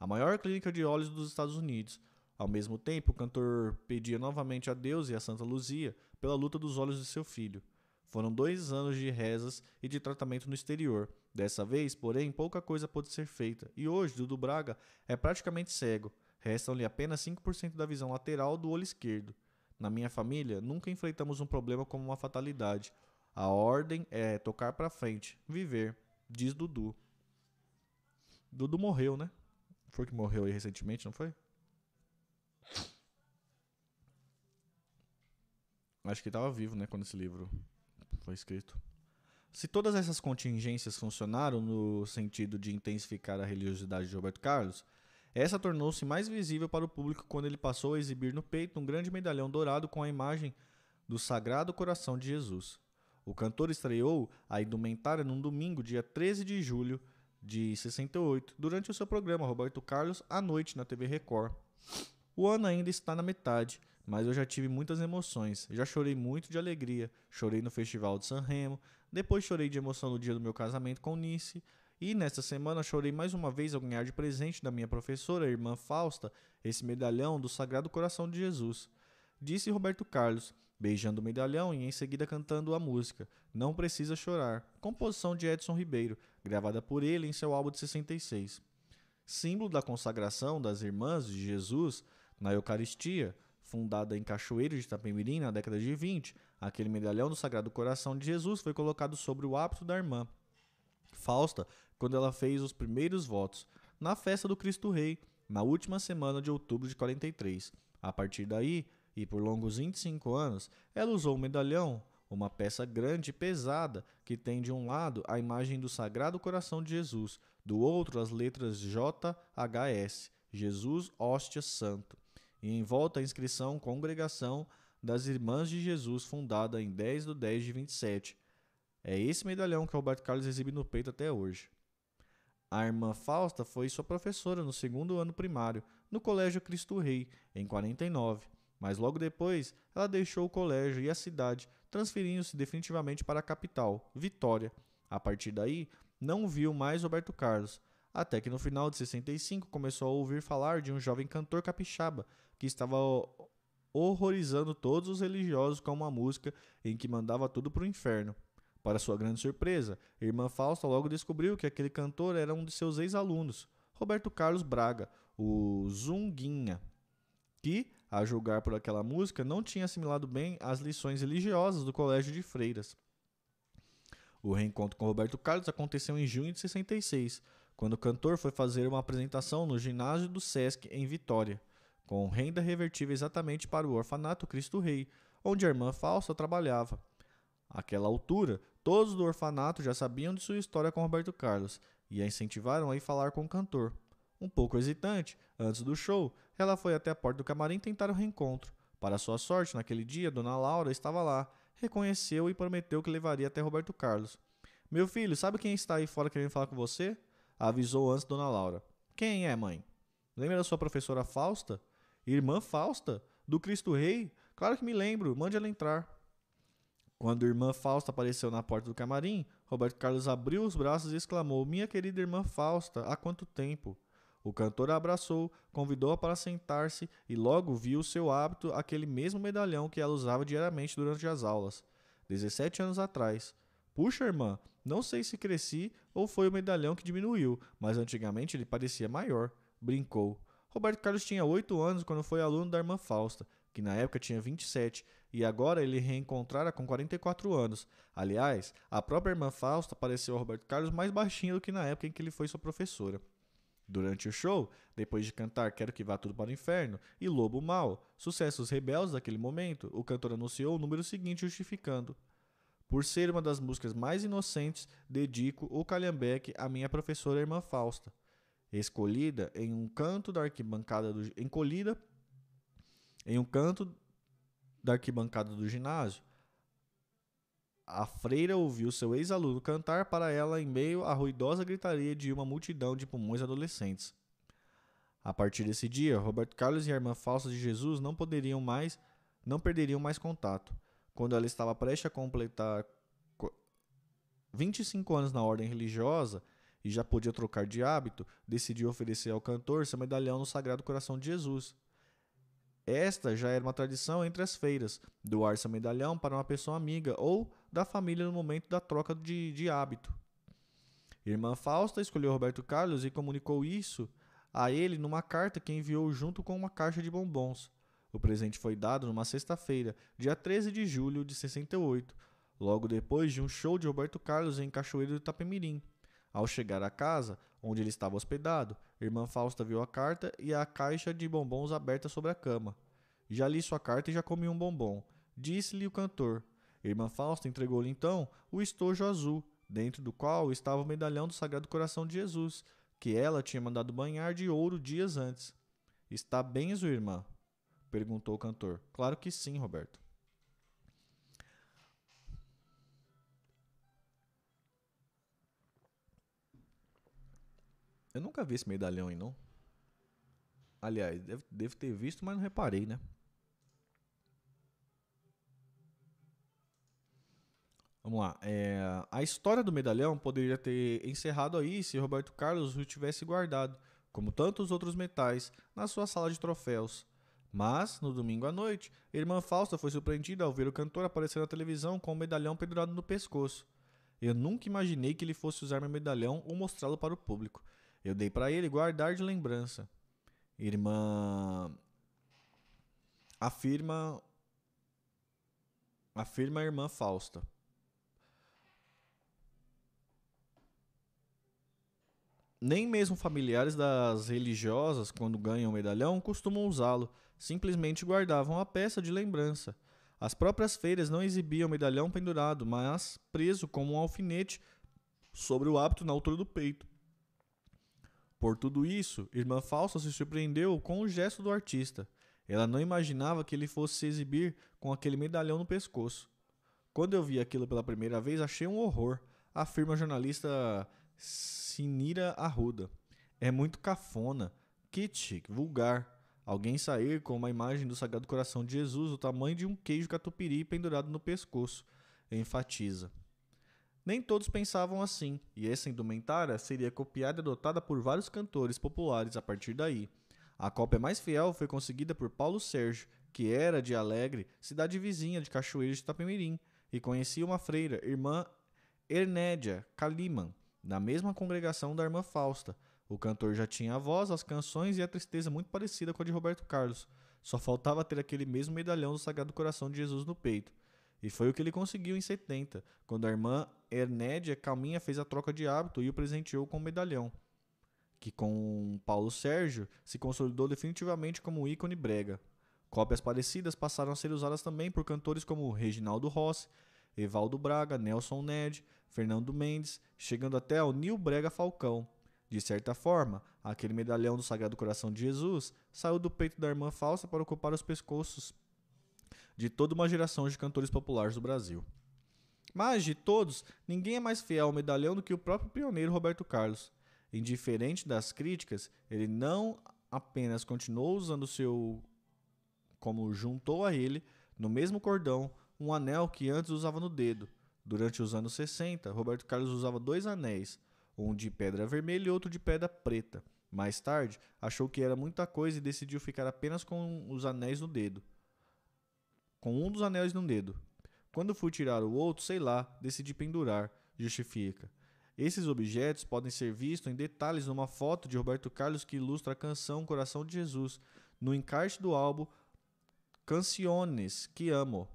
a maior clínica de olhos dos Estados Unidos, ao mesmo tempo, o cantor pedia novamente a Deus e a Santa Luzia pela luta dos olhos de seu filho. Foram dois anos de rezas e de tratamento no exterior. Dessa vez, porém, pouca coisa pôde ser feita, e hoje Dudu Braga é praticamente cego. Restam-lhe apenas 5% da visão lateral do olho esquerdo. Na minha família, nunca enfrentamos um problema como uma fatalidade. A ordem é tocar para frente, viver, diz Dudu. Dudu morreu, né? Foi que morreu aí recentemente, não foi? Acho que estava vivo, né, quando esse livro foi escrito. Se todas essas contingências funcionaram no sentido de intensificar a religiosidade de Roberto Carlos, essa tornou-se mais visível para o público quando ele passou a exibir no peito um grande medalhão dourado com a imagem do Sagrado Coração de Jesus. O cantor estreou a indumentária num domingo, dia 13 de julho de 68, durante o seu programa Roberto Carlos à noite na TV Record. O ano ainda está na metade, mas eu já tive muitas emoções. Já chorei muito de alegria. Chorei no Festival de San Remo, depois chorei de emoção no dia do meu casamento com Nice, e nesta semana chorei mais uma vez ao ganhar de presente da minha professora, irmã Fausta, esse medalhão do Sagrado Coração de Jesus. Disse Roberto Carlos, beijando o medalhão e em seguida cantando a música Não Precisa Chorar, composição de Edson Ribeiro, gravada por ele em seu álbum de 66. Símbolo da consagração das irmãs de Jesus, na Eucaristia, fundada em Cachoeiro de Itapemirim na década de 20, aquele medalhão do Sagrado Coração de Jesus foi colocado sobre o hábito da irmã Fausta quando ela fez os primeiros votos na festa do Cristo Rei, na última semana de outubro de 43. A partir daí, e por longos 25 anos, ela usou o medalhão, uma peça grande e pesada que tem de um lado a imagem do Sagrado Coração de Jesus, do outro as letras JHS, Jesus Hóstia Santo, e em volta a inscrição Congregação das Irmãs de Jesus, fundada em 10 de 10 de 27. É esse medalhão que Roberto Carlos exibe no peito até hoje. A irmã Fausta foi sua professora no segundo ano primário, no Colégio Cristo Rei, em 49, mas logo depois ela deixou o colégio e a cidade, transferindo-se definitivamente para a capital, Vitória. A partir daí, não viu mais Roberto Carlos, até que no final de 65 começou a ouvir falar de um jovem cantor capixaba que estava horrorizando todos os religiosos com uma música em que mandava tudo para o inferno. Para sua grande surpresa, a irmã Fausta logo descobriu que aquele cantor era um de seus ex-alunos, Roberto Carlos Braga, o Zunguinha, que, a julgar por aquela música, não tinha assimilado bem as lições religiosas do colégio de freiras. O reencontro com Roberto Carlos aconteceu em junho de 66, quando o cantor foi fazer uma apresentação no ginásio do Sesc em Vitória, com renda revertível exatamente para o orfanato Cristo Rei, onde a irmã Fausta trabalhava. Àquela altura, todos do orfanato já sabiam de sua história com Roberto Carlos e a incentivaram a ir falar com o cantor. Um pouco hesitante, antes do show, ela foi até a porta do camarim tentar o reencontro. Para sua sorte, naquele dia, Dona Laura estava lá, reconheceu e prometeu que levaria até Roberto Carlos. Meu filho, sabe quem está aí fora querendo falar com você? Avisou antes Dona Laura. Quem é, mãe? Lembra da sua professora Fausta? Irmã Fausta? Do Cristo Rei? Claro que me lembro, mande ela entrar. Quando a irmã Fausta apareceu na porta do camarim, Roberto Carlos abriu os braços e exclamou: Minha querida irmã Fausta, há quanto tempo? O cantor a abraçou, convidou-a para sentar-se e logo viu seu hábito aquele mesmo medalhão que ela usava diariamente durante as aulas. 17 anos atrás. Puxa, irmã, não sei se cresci ou foi o medalhão que diminuiu, mas antigamente ele parecia maior. Brincou. Roberto Carlos tinha 8 anos quando foi aluno da irmã Fausta, que na época tinha 27, e agora ele reencontrara com 44 anos. Aliás, a própria irmã Fausta pareceu ao Roberto Carlos mais baixinha do que na época em que ele foi sua professora. Durante o show, depois de cantar Quero que vá tudo para o inferno e Lobo Mal, sucessos rebeldes daquele momento, o cantor anunciou o número seguinte justificando: Por ser uma das músicas mais inocentes, dedico o Calhambeque à minha professora irmã Fausta, escolhida em um canto da arquibancada do encolhida em um canto da arquibancada do ginásio. A freira ouviu seu ex-aluno cantar para ela em meio à ruidosa gritaria de uma multidão de pulmões adolescentes. A partir desse dia, Roberto Carlos e a irmã falsa de Jesus não poderiam mais, não perderiam mais contato. Quando ela estava prestes a completar 25 anos na ordem religiosa e já podia trocar de hábito, decidiu oferecer ao cantor seu medalhão no Sagrado Coração de Jesus. Esta já era uma tradição entre as feiras, doar seu medalhão para uma pessoa amiga ou da família no momento da troca de, de hábito. Irmã Fausta escolheu Roberto Carlos e comunicou isso a ele numa carta que enviou junto com uma caixa de bombons. O presente foi dado numa sexta-feira, dia 13 de julho de 68, logo depois de um show de Roberto Carlos em Cachoeiro do Itapemirim. Ao chegar à casa, onde ele estava hospedado, irmã Fausta viu a carta e a caixa de bombons aberta sobre a cama. Já li sua carta e já comi um bombom. Disse-lhe o cantor. Irmã Fausta entregou-lhe então o estojo azul, dentro do qual estava o medalhão do Sagrado Coração de Jesus, que ela tinha mandado banhar de ouro dias antes. Está bem, irmã? perguntou o cantor. Claro que sim, Roberto. Eu nunca vi esse medalhão aí, não. Aliás, deve, deve ter visto, mas não reparei, né? Vamos lá. É, a história do medalhão poderia ter encerrado aí se Roberto Carlos o tivesse guardado, como tantos outros metais, na sua sala de troféus. Mas, no domingo à noite, a irmã Fausta foi surpreendida ao ver o cantor aparecer na televisão com o medalhão pendurado no pescoço. Eu nunca imaginei que ele fosse usar meu medalhão ou mostrá-lo para o público. Eu dei para ele guardar de lembrança. Irmã afirma afirma a irmã Fausta. Nem mesmo familiares das religiosas, quando ganham o medalhão, costumam usá-lo, simplesmente guardavam a peça de lembrança. As próprias feiras não exibiam o medalhão pendurado, mas preso como um alfinete sobre o hábito na altura do peito. Por tudo isso, Irmã Falsa se surpreendeu com o gesto do artista. Ela não imaginava que ele fosse se exibir com aquele medalhão no pescoço. Quando eu vi aquilo pela primeira vez, achei um horror, afirma a jornalista Sinira Arruda. É muito cafona, kitsch, vulgar. Alguém sair com uma imagem do Sagrado Coração de Jesus do tamanho de um queijo catupiry pendurado no pescoço, enfatiza. Nem todos pensavam assim, e essa indumentária seria copiada e adotada por vários cantores populares a partir daí. A cópia mais fiel foi conseguida por Paulo Sérgio, que era de Alegre, cidade vizinha de Cachoeiro de Itapemirim, e conhecia uma freira, irmã Ernédia Kaliman, na mesma congregação da irmã Fausta. O cantor já tinha a voz, as canções e a tristeza muito parecida com a de Roberto Carlos. Só faltava ter aquele mesmo medalhão do Sagrado Coração de Jesus no peito. E foi o que ele conseguiu em 70, quando a irmã Ernédia Calminha fez a troca de hábito e o presenteou com um medalhão. que com Paulo Sérgio se consolidou definitivamente como um ícone brega. Cópias parecidas passaram a ser usadas também por cantores como Reginaldo Rossi, Evaldo Braga, Nelson Ned, Fernando Mendes, chegando até ao Nil Brega Falcão. De certa forma, aquele medalhão do Sagrado Coração de Jesus saiu do peito da irmã falsa para ocupar os pescoços de toda uma geração de cantores populares do Brasil. Mas, de todos, ninguém é mais fiel ao medalhão do que o próprio pioneiro Roberto Carlos. Indiferente das críticas, ele não apenas continuou usando seu. como juntou a ele, no mesmo cordão, um anel que antes usava no dedo. Durante os anos 60, Roberto Carlos usava dois anéis, um de pedra vermelha e outro de pedra preta. Mais tarde, achou que era muita coisa e decidiu ficar apenas com os anéis no dedo. Com um dos anéis no dedo. Quando fui tirar o outro, sei lá, decidi pendurar, justifica. Esses objetos podem ser vistos em detalhes numa foto de Roberto Carlos que ilustra a canção Coração de Jesus, no encarte do álbum Canciones que Amo,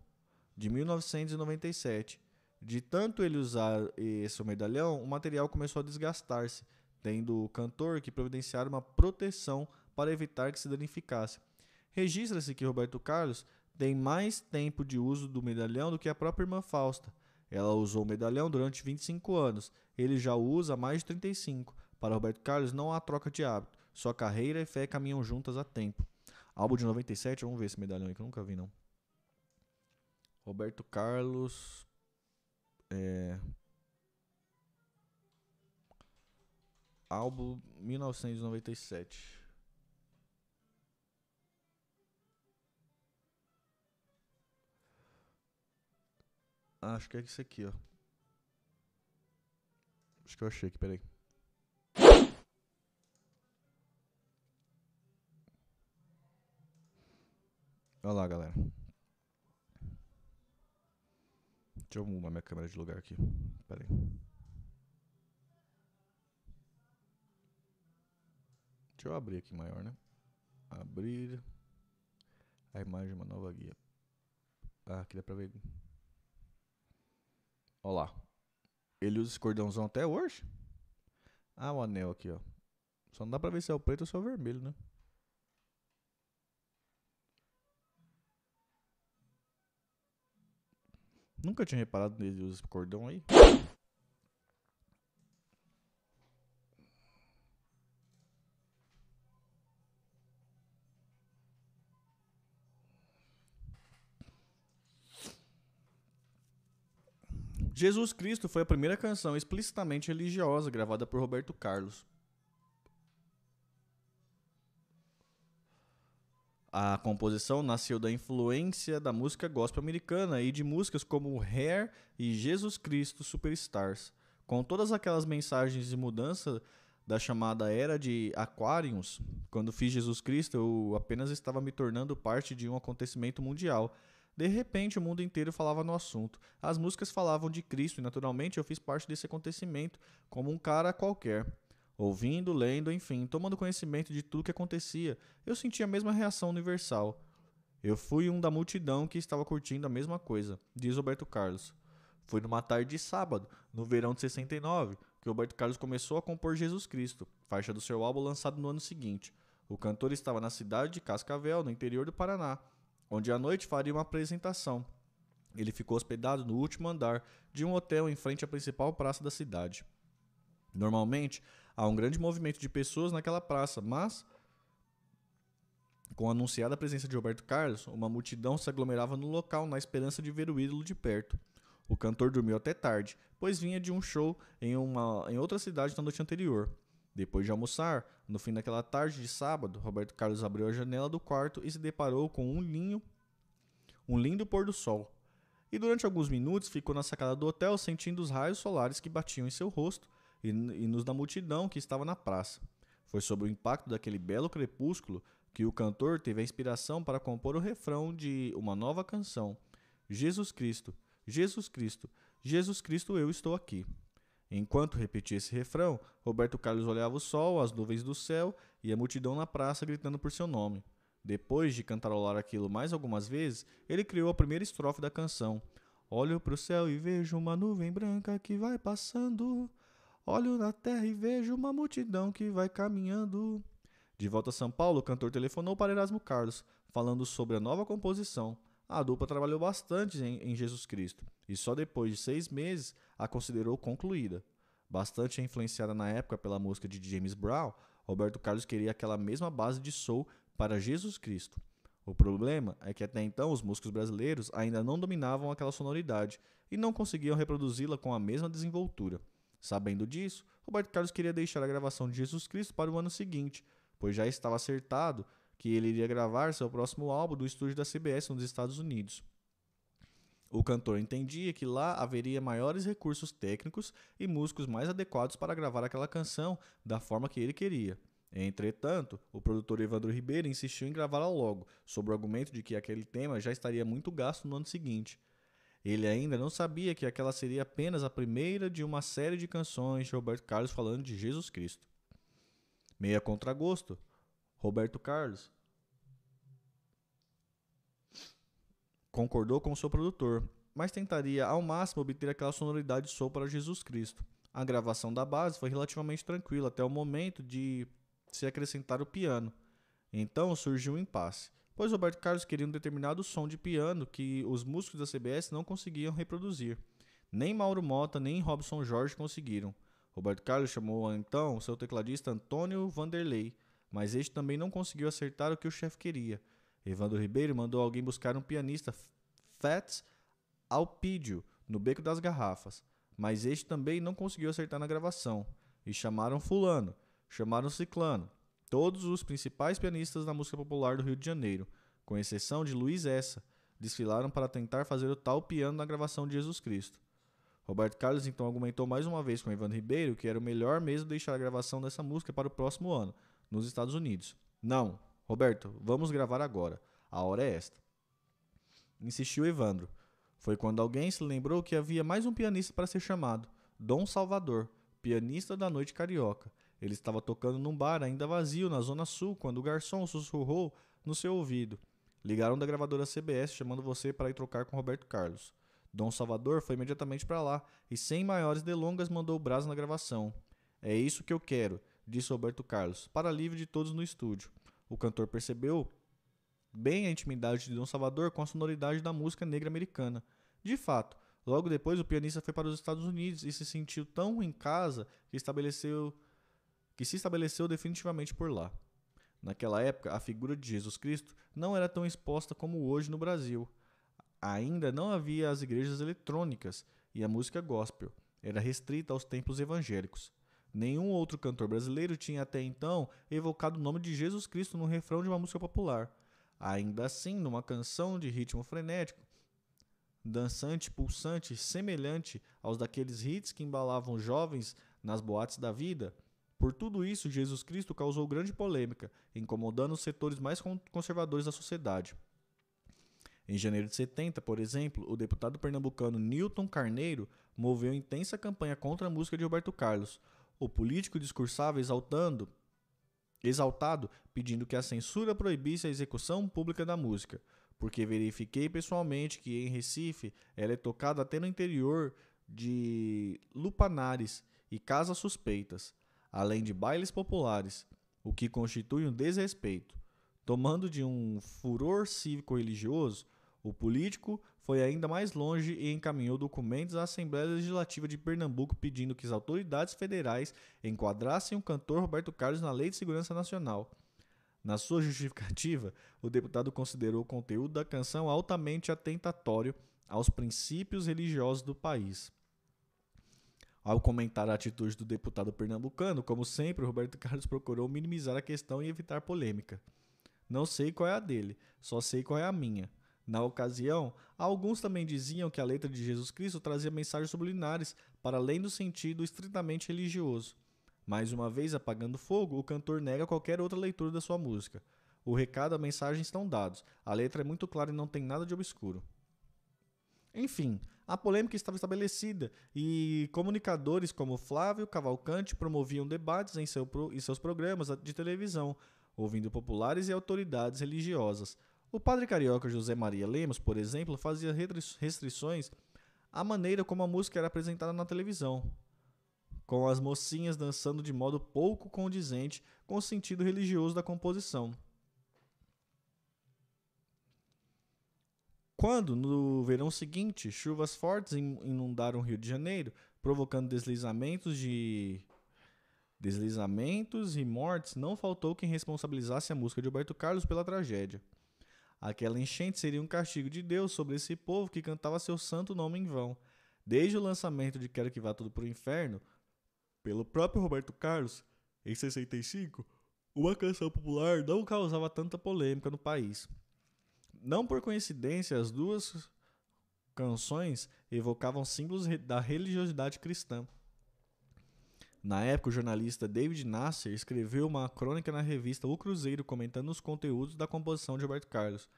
de 1997. De tanto ele usar esse medalhão, o material começou a desgastar-se, tendo o cantor que providenciar uma proteção para evitar que se danificasse. Registra-se que Roberto Carlos tem mais tempo de uso do medalhão do que a própria irmã Fausta. Ela usou o medalhão durante 25 anos, ele já o usa há mais de 35. Para Roberto Carlos não há troca de hábito, sua carreira e fé caminham juntas há tempo. Álbum de 97, vamos ver esse medalhão aí que eu nunca vi não. Roberto Carlos. É... Álbum 1997. Acho que é isso aqui, ó. Acho que eu achei aqui, peraí. Olha lá, galera. Deixa eu mudar minha câmera de lugar aqui. Peraí. Deixa eu abrir aqui maior, né? Abrir a imagem uma nova guia. Ah, aqui dá pra ver. Olha lá. Ele usa esse cordãozão até hoje. Ah, o anel aqui, ó. Só não dá pra ver se é o preto ou se é o vermelho, né? Nunca tinha reparado nele usa esse cordão aí. Jesus Cristo foi a primeira canção explicitamente religiosa gravada por Roberto Carlos. A composição nasceu da influência da música gospel americana e de músicas como Hair e Jesus Cristo Superstars. Com todas aquelas mensagens de mudança da chamada era de Aquarius, quando fiz Jesus Cristo, eu apenas estava me tornando parte de um acontecimento mundial de repente, o mundo inteiro falava no assunto. As músicas falavam de Cristo e, naturalmente, eu fiz parte desse acontecimento como um cara qualquer. Ouvindo, lendo, enfim, tomando conhecimento de tudo que acontecia, eu senti a mesma reação universal. Eu fui um da multidão que estava curtindo a mesma coisa, diz Roberto Carlos. Foi numa tarde de sábado, no verão de 69, que Roberto Carlos começou a compor Jesus Cristo, faixa do seu álbum lançado no ano seguinte. O cantor estava na cidade de Cascavel, no interior do Paraná, onde à noite faria uma apresentação. Ele ficou hospedado no último andar de um hotel em frente à principal praça da cidade. Normalmente, há um grande movimento de pessoas naquela praça, mas com a anunciada presença de Roberto Carlos, uma multidão se aglomerava no local na esperança de ver o ídolo de perto. O cantor dormiu até tarde, pois vinha de um show em, uma, em outra cidade na noite anterior. Depois de almoçar, no fim daquela tarde de sábado, Roberto Carlos abriu a janela do quarto e se deparou com um linho, um lindo pôr do sol. E durante alguns minutos ficou na sacada do hotel sentindo os raios solares que batiam em seu rosto e, e nos da multidão que estava na praça. Foi sob o impacto daquele belo crepúsculo que o cantor teve a inspiração para compor o refrão de uma nova canção: Jesus Cristo, Jesus Cristo, Jesus Cristo, eu estou aqui. Enquanto repetia esse refrão, Roberto Carlos olhava o sol, as nuvens do céu e a multidão na praça gritando por seu nome. Depois de cantarolar aquilo mais algumas vezes, ele criou a primeira estrofe da canção. Olho para o céu e vejo uma nuvem branca que vai passando. Olho na terra e vejo uma multidão que vai caminhando. De volta a São Paulo, o cantor telefonou para Erasmo Carlos, falando sobre a nova composição. A dupla trabalhou bastante em, em Jesus Cristo e só depois de seis meses a considerou concluída. Bastante influenciada na época pela música de James Brown, Roberto Carlos queria aquela mesma base de soul para Jesus Cristo. O problema é que até então os músicos brasileiros ainda não dominavam aquela sonoridade e não conseguiam reproduzi-la com a mesma desenvoltura. Sabendo disso, Roberto Carlos queria deixar a gravação de Jesus Cristo para o ano seguinte, pois já estava acertado que ele iria gravar seu próximo álbum do estúdio da CBS nos Estados Unidos. O cantor entendia que lá haveria maiores recursos técnicos e músicos mais adequados para gravar aquela canção da forma que ele queria. Entretanto, o produtor Evandro Ribeiro insistiu em gravá-la logo, sob o argumento de que aquele tema já estaria muito gasto no ano seguinte. Ele ainda não sabia que aquela seria apenas a primeira de uma série de canções de Roberto Carlos falando de Jesus Cristo. Meia contragosto, Roberto Carlos concordou com seu produtor, mas tentaria ao máximo obter aquela sonoridade soul para Jesus Cristo. A gravação da base foi relativamente tranquila até o momento de se acrescentar o piano. Então surgiu um impasse, pois Roberto Carlos queria um determinado som de piano que os músicos da CBS não conseguiam reproduzir. Nem Mauro Mota nem Robson Jorge conseguiram. Roberto Carlos chamou então seu tecladista Antônio Vanderlei, mas este também não conseguiu acertar o que o chefe queria. Evandro Ribeiro mandou alguém buscar um pianista Fats Alpídio no beco das garrafas, mas este também não conseguiu acertar na gravação. E chamaram Fulano, chamaram Ciclano, todos os principais pianistas da música popular do Rio de Janeiro, com exceção de Luiz Essa, desfilaram para tentar fazer o tal piano na gravação de Jesus Cristo. Roberto Carlos então argumentou mais uma vez com Evandro Ribeiro que era o melhor mesmo deixar a gravação dessa música para o próximo ano, nos Estados Unidos. Não, Roberto, vamos gravar agora. A hora é esta. Insistiu Evandro. Foi quando alguém se lembrou que havia mais um pianista para ser chamado, Dom Salvador, pianista da noite carioca. Ele estava tocando num bar ainda vazio na Zona Sul quando o garçom sussurrou no seu ouvido. Ligaram da gravadora CBS chamando você para ir trocar com Roberto Carlos. Dom Salvador foi imediatamente para lá e, sem maiores delongas, mandou o braço na gravação. É isso que eu quero, disse Roberto Carlos, para alívio de todos no estúdio. O cantor percebeu bem a intimidade de Dom Salvador com a sonoridade da música negra americana. De fato, logo depois o pianista foi para os Estados Unidos e se sentiu tão em casa que estabeleceu que se estabeleceu definitivamente por lá. Naquela época, a figura de Jesus Cristo não era tão exposta como hoje no Brasil. Ainda não havia as igrejas eletrônicas e a música gospel era restrita aos templos evangélicos. Nenhum outro cantor brasileiro tinha até então evocado o nome de Jesus Cristo no refrão de uma música popular. Ainda assim, numa canção de ritmo frenético, dançante, pulsante, semelhante aos daqueles hits que embalavam jovens nas boates da vida, por tudo isso, Jesus Cristo causou grande polêmica, incomodando os setores mais conservadores da sociedade. Em janeiro de 70, por exemplo, o deputado pernambucano Newton Carneiro moveu intensa campanha contra a música de Roberto Carlos. O político discursava exaltando, exaltado, pedindo que a censura proibisse a execução pública da música, porque verifiquei pessoalmente que em Recife ela é tocada até no interior de lupanares e casas suspeitas além de bailes populares, o que constitui um desrespeito. Tomando de um furor cívico-religioso, o político foi ainda mais longe e encaminhou documentos à Assembleia Legislativa de Pernambuco pedindo que as autoridades federais enquadrassem o cantor Roberto Carlos na Lei de Segurança Nacional. Na sua justificativa, o deputado considerou o conteúdo da canção altamente atentatório aos princípios religiosos do país. Ao comentar a atitude do deputado pernambucano, como sempre, Roberto Carlos procurou minimizar a questão e evitar polêmica. Não sei qual é a dele, só sei qual é a minha. Na ocasião, alguns também diziam que a letra de Jesus Cristo trazia mensagens subliminares para além do sentido estritamente religioso. Mais uma vez apagando fogo, o cantor nega qualquer outra leitura da sua música. O recado e a mensagem estão dados. A letra é muito clara e não tem nada de obscuro. Enfim, a polêmica estava estabelecida e comunicadores como Flávio Cavalcante promoviam debates em, seu em seus programas de televisão, ouvindo populares e autoridades religiosas. O padre carioca José Maria Lemos, por exemplo, fazia restrições à maneira como a música era apresentada na televisão. com as mocinhas dançando de modo pouco condizente com o sentido religioso da composição. Quando, no verão seguinte, chuvas fortes inundaram o Rio de Janeiro, provocando deslizamentos de deslizamentos e mortes, não faltou quem responsabilizasse a música de Roberto Carlos pela tragédia. Aquela enchente seria um castigo de Deus sobre esse povo que cantava seu santo nome em vão. Desde o lançamento de Quero que Vá Tudo pro Inferno, pelo próprio Roberto Carlos, em 65, uma canção popular não causava tanta polêmica no país. Não por coincidência, as duas canções evocavam símbolos da religiosidade cristã. Na época, o jornalista David Nasser escreveu uma crônica na revista O Cruzeiro comentando os conteúdos da composição de Roberto Carlos.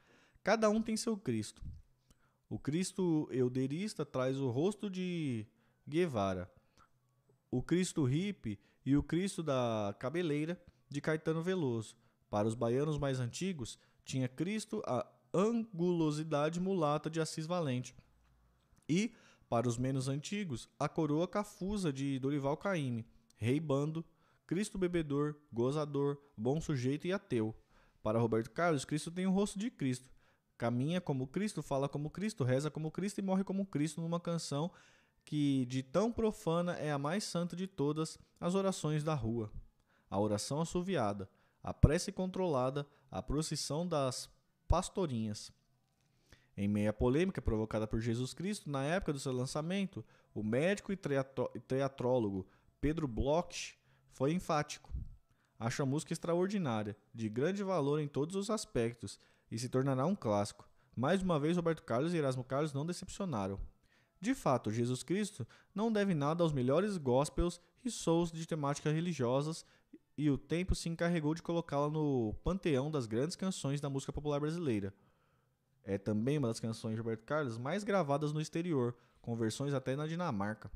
Cada um tem seu Cristo. O Cristo euderista traz o rosto de Guevara, o Cristo hippie e o Cristo da cabeleira de Caetano Veloso. Para os baianos mais antigos, tinha Cristo a angulosidade mulata de Assis Valente. E, para os menos antigos, a coroa cafusa de Dorival Caymmi, rei bando, Cristo bebedor, gozador, bom sujeito e ateu. Para Roberto Carlos, Cristo tem o rosto de Cristo. Caminha como Cristo, fala como Cristo, reza como Cristo e morre como Cristo numa canção que de tão profana é a mais santa de todas as orações da rua. A oração assoviada, a prece controlada, a procissão das pastorinhas. Em meia polêmica provocada por Jesus Cristo, na época do seu lançamento, o médico e teatrólogo Pedro Bloch foi enfático. Acho a música extraordinária, de grande valor em todos os aspectos, e se tornará um clássico. Mais uma vez, Roberto Carlos e Erasmo Carlos não decepcionaram. De fato, Jesus Cristo não deve nada aos melhores gospels e souls de temáticas religiosas e o tempo se encarregou de colocá-la no panteão das grandes canções da música popular brasileira. É também uma das canções de Roberto Carlos mais gravadas no exterior, com versões até na Dinamarca.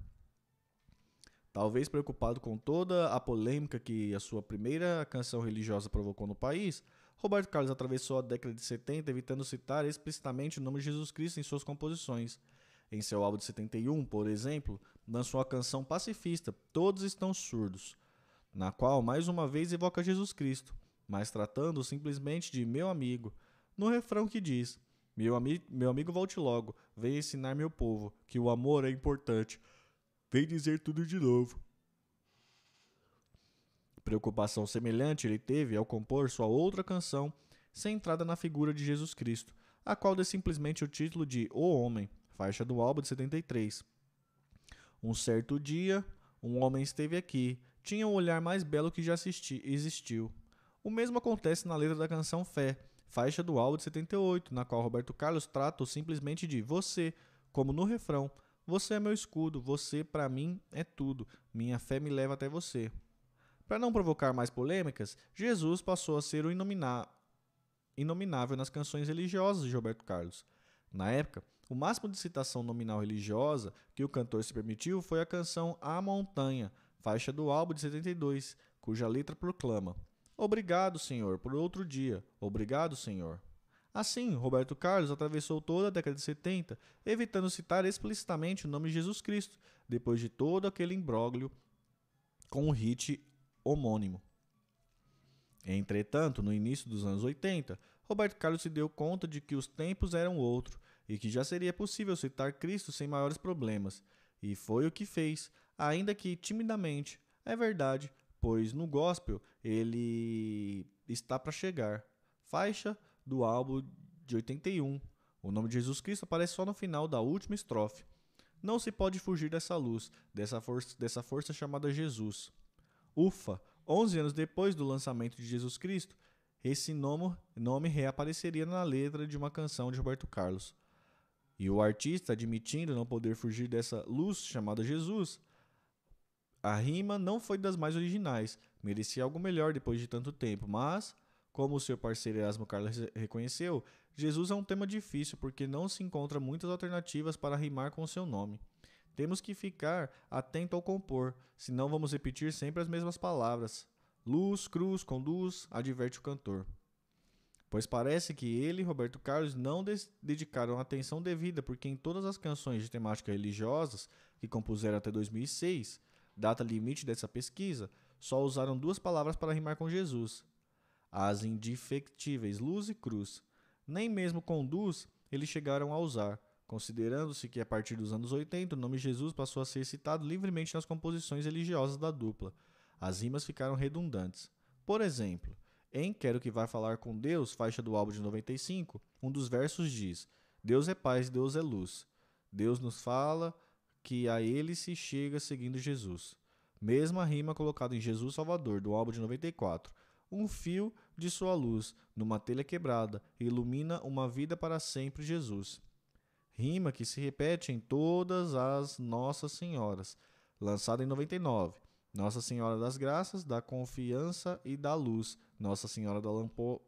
Talvez preocupado com toda a polêmica que a sua primeira canção religiosa provocou no país, Roberto Carlos atravessou a década de 70 evitando citar explicitamente o nome de Jesus Cristo em suas composições. Em seu álbum de 71, por exemplo, lançou a canção pacifista Todos Estão Surdos, na qual mais uma vez evoca Jesus Cristo, mas tratando simplesmente de meu amigo, no refrão que diz: meu, ami meu amigo volte logo, vem ensinar meu povo que o amor é importante. Vem dizer tudo de novo. Preocupação semelhante ele teve ao compor sua outra canção, centrada na figura de Jesus Cristo, a qual deu simplesmente o título de O Homem, faixa do álbum de 73. Um certo dia, um homem esteve aqui, tinha o um olhar mais belo que já assisti, existiu. O mesmo acontece na letra da canção Fé, faixa do álbum de 78, na qual Roberto Carlos trata simplesmente de você, como no refrão: Você é meu escudo, você para mim é tudo, minha fé me leva até você. Para não provocar mais polêmicas, Jesus passou a ser o inominável nas canções religiosas de Roberto Carlos. Na época, o máximo de citação nominal religiosa que o cantor se permitiu foi a canção A Montanha, faixa do álbum de 72, cuja letra proclama: Obrigado, Senhor, por outro dia. Obrigado, Senhor. Assim, Roberto Carlos atravessou toda a década de 70, evitando citar explicitamente o nome de Jesus Cristo, depois de todo aquele imbróglio com o hit homônimo. Entretanto, no início dos anos 80, Roberto Carlos se deu conta de que os tempos eram outros e que já seria possível citar Cristo sem maiores problemas, e foi o que fez, ainda que timidamente. É verdade, pois no gospel ele está para chegar. Faixa do álbum de 81. O nome de Jesus Cristo aparece só no final da última estrofe. Não se pode fugir dessa luz, dessa força, dessa força chamada Jesus. Ufa! 11 anos depois do lançamento de Jesus Cristo, esse nome, nome reapareceria na letra de uma canção de Roberto Carlos. E o artista, admitindo não poder fugir dessa luz chamada Jesus, a rima não foi das mais originais, merecia algo melhor depois de tanto tempo, mas, como o seu parceiro Erasmo Carlos reconheceu, Jesus é um tema difícil porque não se encontra muitas alternativas para rimar com o seu nome. Temos que ficar atento ao compor, senão vamos repetir sempre as mesmas palavras. Luz, cruz, conduz, adverte o cantor. Pois parece que ele e Roberto Carlos não dedicaram atenção devida, porque em todas as canções de temática religiosas que compuseram até 2006, Data limite dessa pesquisa, só usaram duas palavras para rimar com Jesus: as indefectíveis luz e cruz. Nem mesmo com luz eles chegaram a usar, considerando-se que a partir dos anos 80 o nome Jesus passou a ser citado livremente nas composições religiosas da dupla. As rimas ficaram redundantes. Por exemplo, em Quero que Vai Falar com Deus, faixa do álbum de 95, um dos versos diz: Deus é paz, Deus é luz. Deus nos fala que a ele se chega seguindo Jesus. Mesma rima colocada em Jesus Salvador, do álbum de 94. Um fio de sua luz, numa telha quebrada, ilumina uma vida para sempre, Jesus. Rima que se repete em todas as Nossas Senhoras, lançada em 99. Nossa Senhora das Graças, da Confiança e da Luz. Nossa Senhora da, Lampo...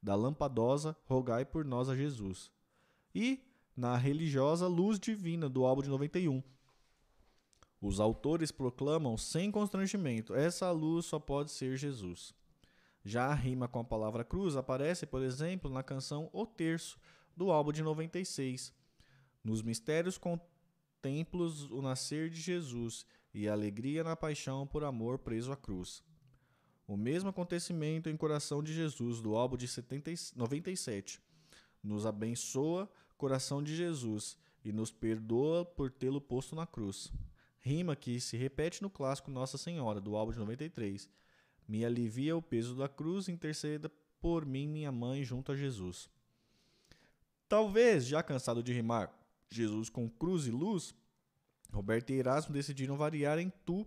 da Lampadosa, rogai por nós a Jesus. E na religiosa Luz Divina, do álbum de 91, os autores proclamam sem constrangimento: essa luz só pode ser Jesus. Já a rima com a palavra cruz aparece, por exemplo, na canção O Terço, do álbum de 96. Nos mistérios contemplos o nascer de Jesus e a alegria na paixão por amor preso à cruz. O mesmo acontecimento em Coração de Jesus, do álbum de 70, 97. Nos abençoa, coração de Jesus, e nos perdoa por tê-lo posto na cruz. Rima que se repete no clássico Nossa Senhora, do álbum de 93. Me alivia o peso da cruz, interceda por mim, minha mãe, junto a Jesus. Talvez, já cansado de rimar Jesus com cruz e luz, Roberto e Erasmo decidiram variar em Tu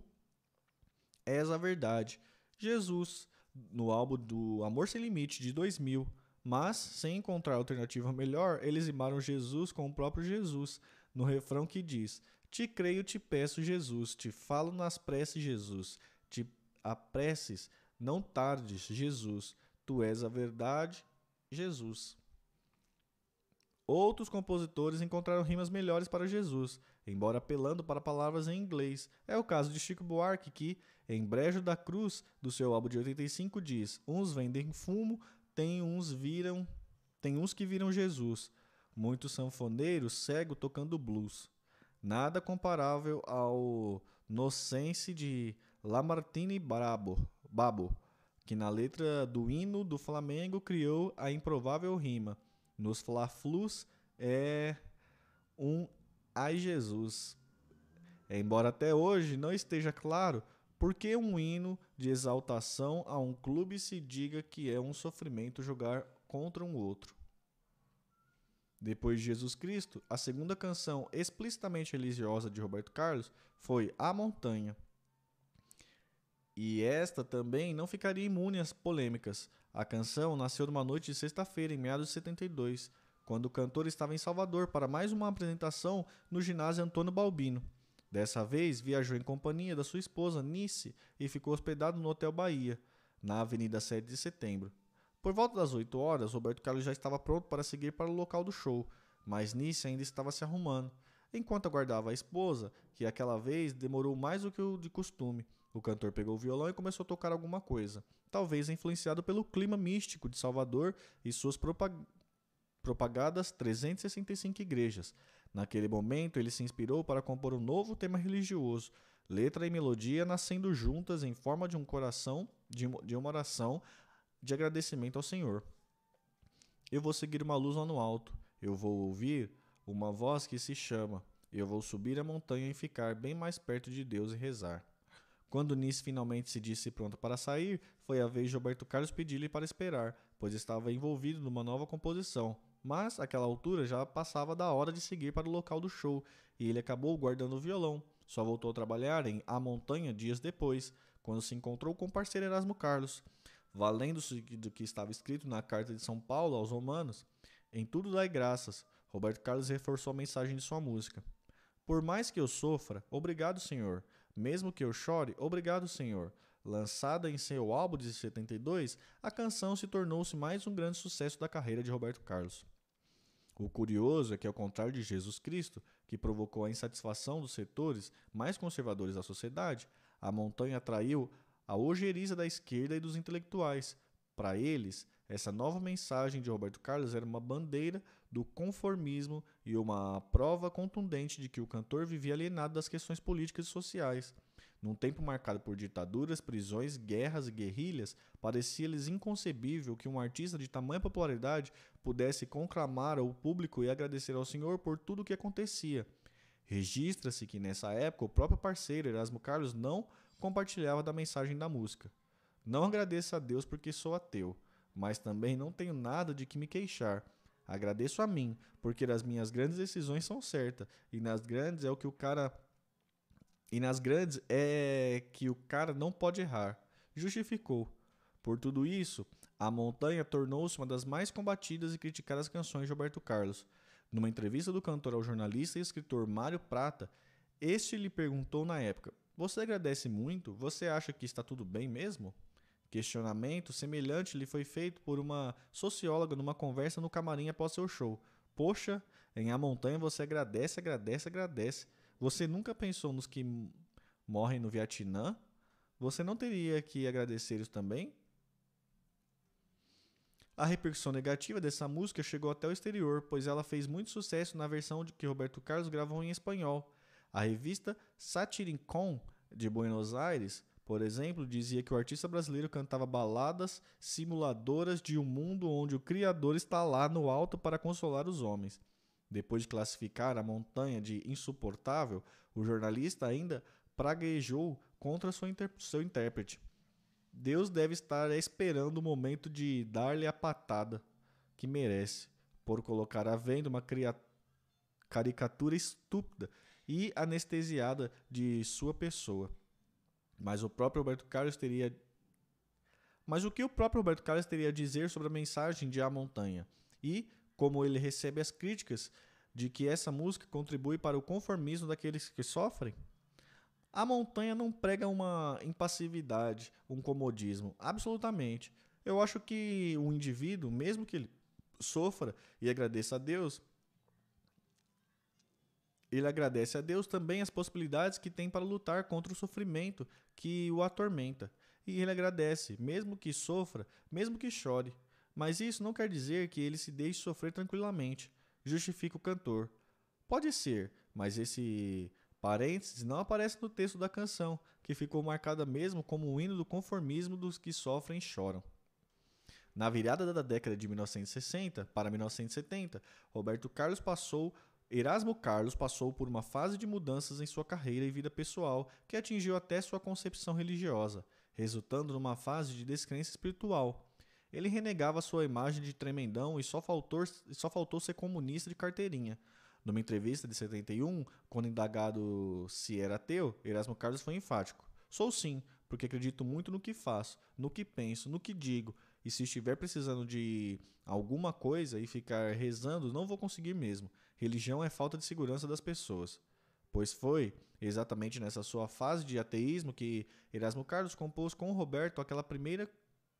és a verdade. Jesus, no álbum do Amor Sem Limite, de 2000. Mas, sem encontrar alternativa melhor, eles rimaram Jesus com o próprio Jesus, no refrão que diz: te creio, te peço, Jesus, te falo nas preces, Jesus, te apreces, não tardes, Jesus, tu és a verdade, Jesus. Outros compositores encontraram rimas melhores para Jesus, embora apelando para palavras em inglês. É o caso de Chico Buarque, que, em Brejo da Cruz, do seu álbum de 85, diz: Uns vendem fumo, tem uns viram, tem uns que viram Jesus. Muitos sanfoneiros cego tocando blues nada comparável ao Nocense de Lamartine Brabo, Babo, que na letra do hino do Flamengo criou a improvável rima. Nos Fla-Flus é um Ai Jesus. Embora até hoje não esteja claro por que um hino de exaltação a um clube se diga que é um sofrimento jogar contra um outro. Depois de Jesus Cristo, a segunda canção explicitamente religiosa de Roberto Carlos foi A Montanha. E esta também não ficaria imune às polêmicas. A canção nasceu numa noite de sexta-feira, em meados de 72, quando o cantor estava em Salvador para mais uma apresentação no ginásio Antônio Balbino. Dessa vez, viajou em companhia da sua esposa Nice e ficou hospedado no Hotel Bahia, na Avenida 7 de Setembro. Por volta das 8 horas, Roberto Carlos já estava pronto para seguir para o local do show, mas Nice ainda estava se arrumando. Enquanto aguardava a esposa, que aquela vez demorou mais do que o de costume, o cantor pegou o violão e começou a tocar alguma coisa, talvez influenciado pelo clima místico de Salvador e suas propag propagadas 365 igrejas. Naquele momento, ele se inspirou para compor um novo tema religioso, letra e melodia nascendo juntas em forma de um coração, de uma oração de agradecimento ao Senhor. Eu vou seguir uma luz lá no alto, eu vou ouvir uma voz que se chama, eu vou subir a montanha e ficar bem mais perto de Deus e rezar. Quando Nice finalmente se disse pronta para sair, foi a vez de Roberto Carlos pedir-lhe para esperar, pois estava envolvido numa nova composição. Mas, àquela altura, já passava da hora de seguir para o local do show, e ele acabou guardando o violão. Só voltou a trabalhar em A Montanha dias depois, quando se encontrou com o parceiro Erasmo Carlos. Valendo-se do que estava escrito na carta de São Paulo aos Romanos, em tudo dai graças, Roberto Carlos reforçou a mensagem de sua música. Por mais que eu sofra, obrigado, Senhor. Mesmo que eu chore, obrigado, Senhor. Lançada em seu álbum de 72, a canção se tornou-se mais um grande sucesso da carreira de Roberto Carlos. O curioso é que, ao contrário de Jesus Cristo, que provocou a insatisfação dos setores mais conservadores da sociedade, a montanha atraiu a ojeriza da esquerda e dos intelectuais. Para eles, essa nova mensagem de Roberto Carlos era uma bandeira do conformismo e uma prova contundente de que o cantor vivia alienado das questões políticas e sociais. Num tempo marcado por ditaduras, prisões, guerras e guerrilhas, parecia-lhes inconcebível que um artista de tamanha popularidade pudesse conclamar ao público e agradecer ao Senhor por tudo o que acontecia. Registra-se que nessa época o próprio parceiro Erasmo Carlos não compartilhava da mensagem da música. Não agradeço a Deus porque sou ateu, mas também não tenho nada de que me queixar. Agradeço a mim, porque as minhas grandes decisões são certas, e nas grandes é o que o cara e nas grandes é que o cara não pode errar. Justificou. Por tudo isso, a montanha tornou-se uma das mais combatidas e criticadas canções de Roberto Carlos. Numa entrevista do cantor ao jornalista e escritor Mário Prata, este lhe perguntou na época: Você agradece muito? Você acha que está tudo bem mesmo? Questionamento semelhante lhe foi feito por uma socióloga numa conversa no camarim após seu show. Poxa, em A Montanha você agradece, agradece, agradece. Você nunca pensou nos que morrem no Vietnã? Você não teria que agradecer isso também? A repercussão negativa dessa música chegou até o exterior, pois ela fez muito sucesso na versão de que Roberto Carlos gravou em espanhol. A revista Satirincon de Buenos Aires, por exemplo, dizia que o artista brasileiro cantava baladas simuladoras de um mundo onde o Criador está lá no alto para consolar os homens. Depois de classificar a montanha de insuportável, o jornalista ainda praguejou contra seu intérprete. Deus deve estar esperando o momento de dar-lhe a patada que merece, por colocar à venda uma caricatura estúpida e anestesiada de sua pessoa. Mas o próprio Roberto Carlos teria Mas o que o próprio Roberto Carlos teria a dizer sobre a mensagem de A Montanha? E como ele recebe as críticas de que essa música contribui para o conformismo daqueles que sofrem? A montanha não prega uma impassividade, um comodismo, absolutamente. Eu acho que o indivíduo, mesmo que ele sofra e agradeça a Deus, ele agradece a Deus também as possibilidades que tem para lutar contra o sofrimento que o atormenta. E ele agradece, mesmo que sofra, mesmo que chore. Mas isso não quer dizer que ele se deixe sofrer tranquilamente, justifica o cantor. Pode ser, mas esse parênteses não aparece no texto da canção, que ficou marcada mesmo como o hino do conformismo dos que sofrem e choram. Na virada da década de 1960 para 1970, Roberto Carlos passou Erasmo Carlos passou por uma fase de mudanças em sua carreira e vida pessoal que atingiu até sua concepção religiosa, resultando numa fase de descrença espiritual. Ele renegava sua imagem de tremendão e só faltou, só faltou ser comunista de carteirinha. Numa entrevista de 71, quando indagado se era ateu, Erasmo Carlos foi enfático. Sou sim, porque acredito muito no que faço, no que penso, no que digo, e se estiver precisando de alguma coisa e ficar rezando, não vou conseguir mesmo. Religião é falta de segurança das pessoas. Pois foi exatamente nessa sua fase de ateísmo que Erasmo Carlos compôs com Roberto aquela primeira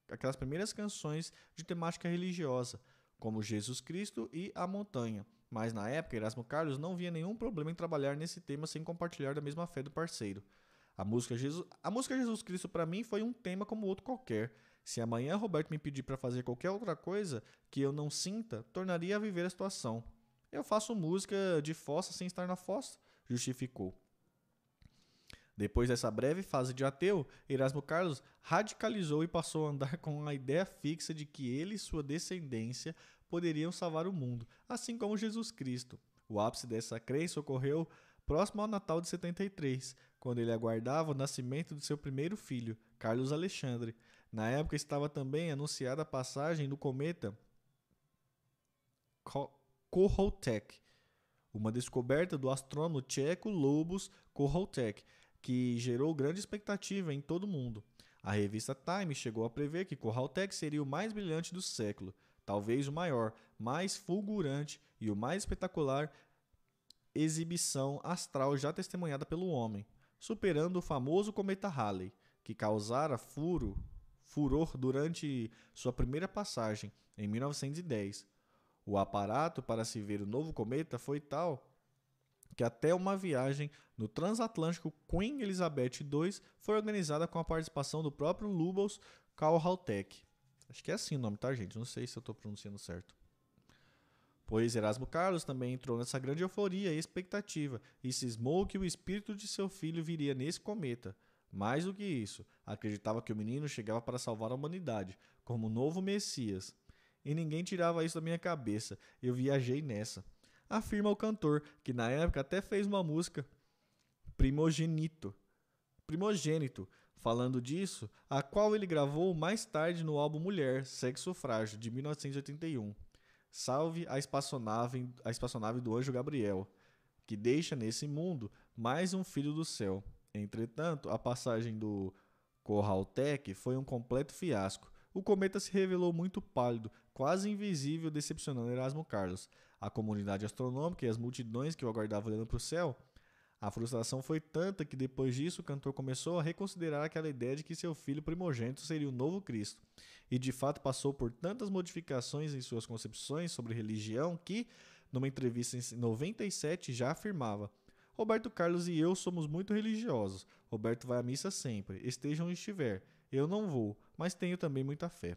aquelas primeiras canções de temática religiosa, como Jesus Cristo e A Montanha. Mas na época, Erasmo Carlos não via nenhum problema em trabalhar nesse tema sem compartilhar da mesma fé do parceiro. A música Jesus, a música Jesus Cristo para mim foi um tema como outro qualquer. Se amanhã Roberto me pedir para fazer qualquer outra coisa que eu não sinta, tornaria a viver a situação. Eu faço música de fossa sem estar na fossa, justificou. Depois dessa breve fase de ateu, Erasmo Carlos radicalizou e passou a andar com a ideia fixa de que ele e sua descendência poderiam salvar o mundo, assim como Jesus Cristo. O ápice dessa crença ocorreu próximo ao Natal de 73, quando ele aguardava o nascimento de seu primeiro filho, Carlos Alexandre. Na época estava também anunciada a passagem do cometa Kohoutek, uma descoberta do astrônomo tcheco Lobos Kohoutek, que gerou grande expectativa em todo o mundo. A revista Time chegou a prever que Corraltec seria o mais brilhante do século, talvez o maior, mais fulgurante e o mais espetacular exibição astral já testemunhada pelo homem, superando o famoso cometa Halley, que causara furo, furor durante sua primeira passagem em 1910. O aparato para se ver o novo cometa foi tal que até uma viagem no transatlântico Queen Elizabeth II foi organizada com a participação do próprio Lubos Kalhaltek. Acho que é assim o nome, tá, gente? Não sei se eu estou pronunciando certo. Pois Erasmo Carlos também entrou nessa grande euforia e expectativa e cismou que o espírito de seu filho viria nesse cometa. Mais do que isso, acreditava que o menino chegava para salvar a humanidade, como novo Messias. E ninguém tirava isso da minha cabeça. Eu viajei nessa. Afirma o cantor, que na época até fez uma música Primogenito. Primogênito, falando disso, a qual ele gravou mais tarde no álbum Mulher, Sexo Frágil, de 1981. Salve a espaçonave, a espaçonave do anjo Gabriel, que deixa nesse mundo mais um filho do céu. Entretanto, a passagem do Corraltec foi um completo fiasco. O cometa se revelou muito pálido, quase invisível, decepcionando Erasmo Carlos. A comunidade astronômica e as multidões que o aguardavam olhando para o céu. A frustração foi tanta que depois disso o cantor começou a reconsiderar aquela ideia de que seu filho primogênito seria o novo Cristo. E de fato passou por tantas modificações em suas concepções sobre religião que, numa entrevista em 97, já afirmava: Roberto Carlos e eu somos muito religiosos. Roberto vai à missa sempre, esteja onde estiver. Eu não vou, mas tenho também muita fé.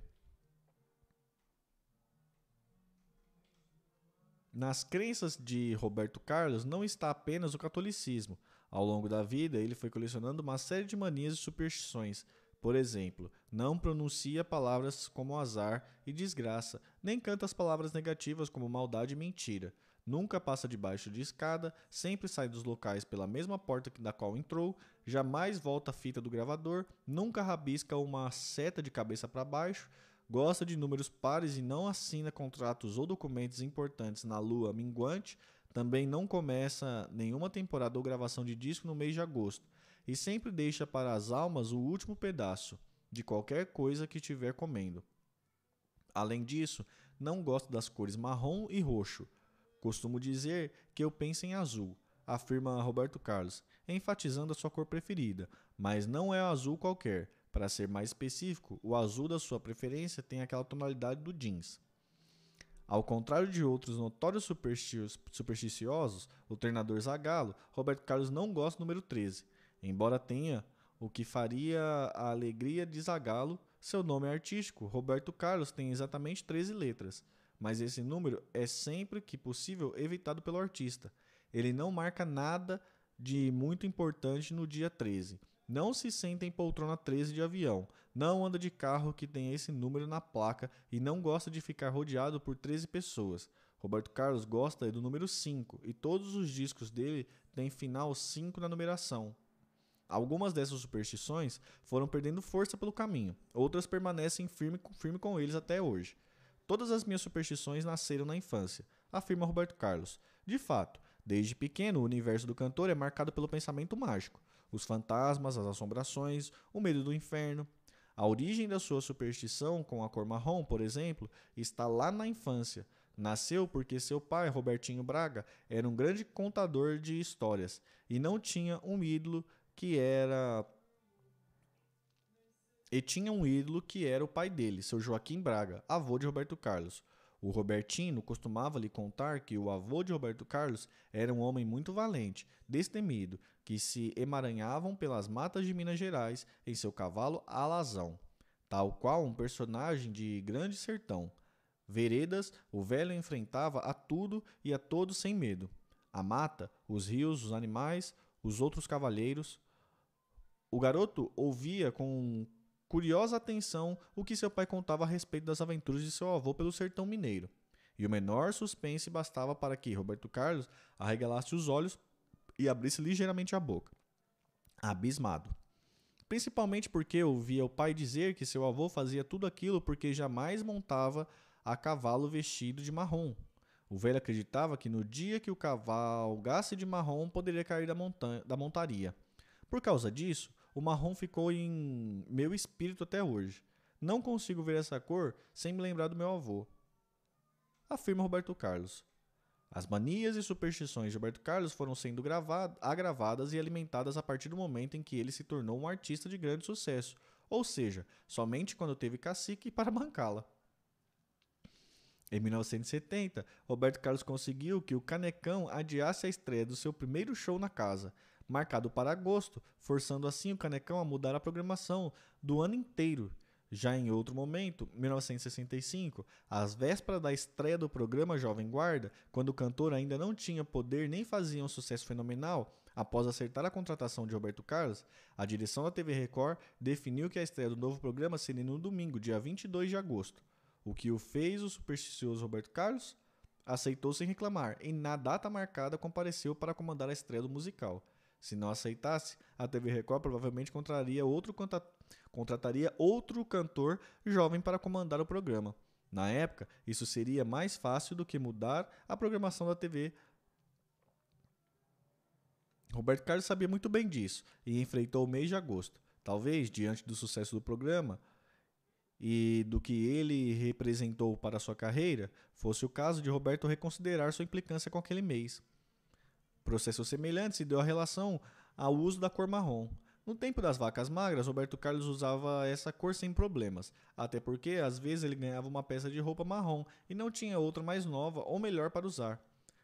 Nas crenças de Roberto Carlos não está apenas o catolicismo. Ao longo da vida, ele foi colecionando uma série de manias e superstições. Por exemplo, não pronuncia palavras como azar e desgraça, nem canta as palavras negativas como maldade e mentira nunca passa debaixo de escada, sempre sai dos locais pela mesma porta da qual entrou, jamais volta a fita do gravador, nunca rabisca uma seta de cabeça para baixo, gosta de números pares e não assina contratos ou documentos importantes na lua minguante, também não começa nenhuma temporada ou gravação de disco no mês de agosto, e sempre deixa para as almas o último pedaço de qualquer coisa que estiver comendo. Além disso, não gosta das cores marrom e roxo, Costumo dizer que eu penso em azul, afirma Roberto Carlos, enfatizando a sua cor preferida, mas não é azul qualquer. Para ser mais específico, o azul da sua preferência tem aquela tonalidade do jeans. Ao contrário de outros notórios supersticiosos, o treinador Zagallo, Roberto Carlos não gosta do número 13, embora tenha o que faria a alegria de Zagallo, seu nome é artístico, Roberto Carlos tem exatamente 13 letras mas esse número é sempre que possível evitado pelo artista. Ele não marca nada de muito importante no dia 13. Não se senta em poltrona 13 de avião, não anda de carro que tem esse número na placa e não gosta de ficar rodeado por 13 pessoas. Roberto Carlos gosta do número 5 e todos os discos dele têm final 5 na numeração. Algumas dessas superstições foram perdendo força pelo caminho, outras permanecem firme, firme com eles até hoje. Todas as minhas superstições nasceram na infância, afirma Roberto Carlos. De fato, desde pequeno, o universo do cantor é marcado pelo pensamento mágico, os fantasmas, as assombrações, o medo do inferno. A origem da sua superstição com a cor marrom, por exemplo, está lá na infância. Nasceu porque seu pai, Robertinho Braga, era um grande contador de histórias e não tinha um ídolo que era e tinha um ídolo que era o pai dele, seu Joaquim Braga, avô de Roberto Carlos. O Robertino costumava lhe contar que o avô de Roberto Carlos era um homem muito valente, destemido, que se emaranhavam pelas matas de Minas Gerais em seu cavalo alazão, tal qual um personagem de grande sertão. Veredas, o velho enfrentava a tudo e a todos sem medo. A mata, os rios, os animais, os outros cavalheiros. O garoto ouvia com curiosa atenção o que seu pai contava a respeito das aventuras de seu avô pelo sertão mineiro. E o menor suspense bastava para que Roberto Carlos arregalasse os olhos e abrisse ligeiramente a boca. Abismado. Principalmente porque ouvia o pai dizer que seu avô fazia tudo aquilo porque jamais montava a cavalo vestido de marrom. O velho acreditava que no dia que o cavalgasse de marrom poderia cair da, da montaria. Por causa disso, o marrom ficou em meu espírito até hoje. Não consigo ver essa cor sem me lembrar do meu avô. Afirma Roberto Carlos. As manias e superstições de Roberto Carlos foram sendo agravadas e alimentadas a partir do momento em que ele se tornou um artista de grande sucesso, ou seja, somente quando teve cacique para bancá-la. Em 1970, Roberto Carlos conseguiu que o Canecão adiasse a estreia do seu primeiro show na casa, marcado para agosto, forçando assim o Canecão a mudar a programação do ano inteiro. Já em outro momento, 1965, às vésperas da estreia do programa Jovem Guarda, quando o cantor ainda não tinha poder nem fazia um sucesso fenomenal, Após acertar a contratação de Roberto Carlos, a direção da TV Record definiu que a estreia do novo programa seria no domingo, dia 22 de agosto. O que o fez o supersticioso Roberto Carlos? Aceitou sem reclamar e, na data marcada, compareceu para comandar a estreia do musical. Se não aceitasse, a TV Record provavelmente contraria outro contrataria outro cantor jovem para comandar o programa. Na época, isso seria mais fácil do que mudar a programação da TV Roberto Carlos sabia muito bem disso e enfrentou o mês de agosto. Talvez, diante do sucesso do programa e do que ele representou para sua carreira, fosse o caso de Roberto reconsiderar sua implicância com aquele mês. Processo semelhante se deu à relação ao uso da cor marrom. No tempo das vacas magras, Roberto Carlos usava essa cor sem problemas, até porque às vezes ele ganhava uma peça de roupa marrom e não tinha outra mais nova ou melhor para usar.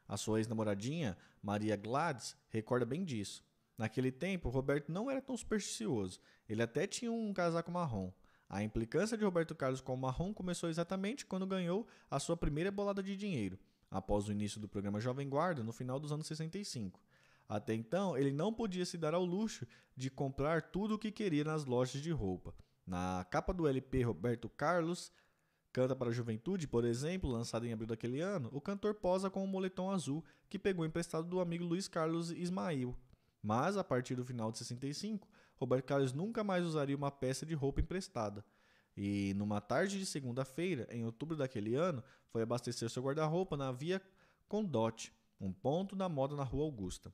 A sua ex-namoradinha, Maria Gladys, recorda bem disso. Naquele tempo, Roberto não era tão supersticioso. Ele até tinha um casaco marrom. A implicância de Roberto Carlos com o marrom começou exatamente quando ganhou a sua primeira bolada de dinheiro, após o início do programa Jovem Guarda, no final dos anos 65. Até então, ele não podia se dar ao luxo de comprar tudo o que queria nas lojas de roupa. Na capa do LP Roberto Carlos, Canta para a Juventude, por exemplo, lançado em abril daquele ano, o cantor posa com um moletom azul que pegou emprestado do amigo Luiz Carlos Ismail. Mas, a partir do final de 65, Roberto Carlos nunca mais usaria uma peça de roupa emprestada. E, numa tarde de segunda-feira, em outubro daquele ano, foi abastecer seu guarda-roupa na Via Condote, um ponto da moda na Rua Augusta.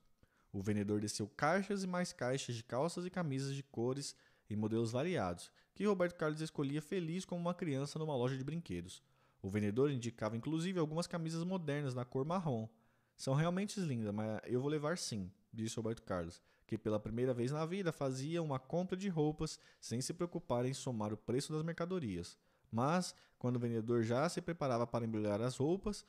O vendedor desceu caixas e mais caixas de calças e camisas de cores e modelos variados, que Roberto Carlos escolhia feliz como uma criança numa loja de brinquedos. O vendedor indicava inclusive algumas camisas modernas na cor marrom. São realmente lindas, mas eu vou levar sim, disse Roberto Carlos, que pela primeira vez na vida fazia uma compra de roupas sem se preocupar em somar o preço das mercadorias. Mas, quando o vendedor já se preparava para embrulhar as roupas,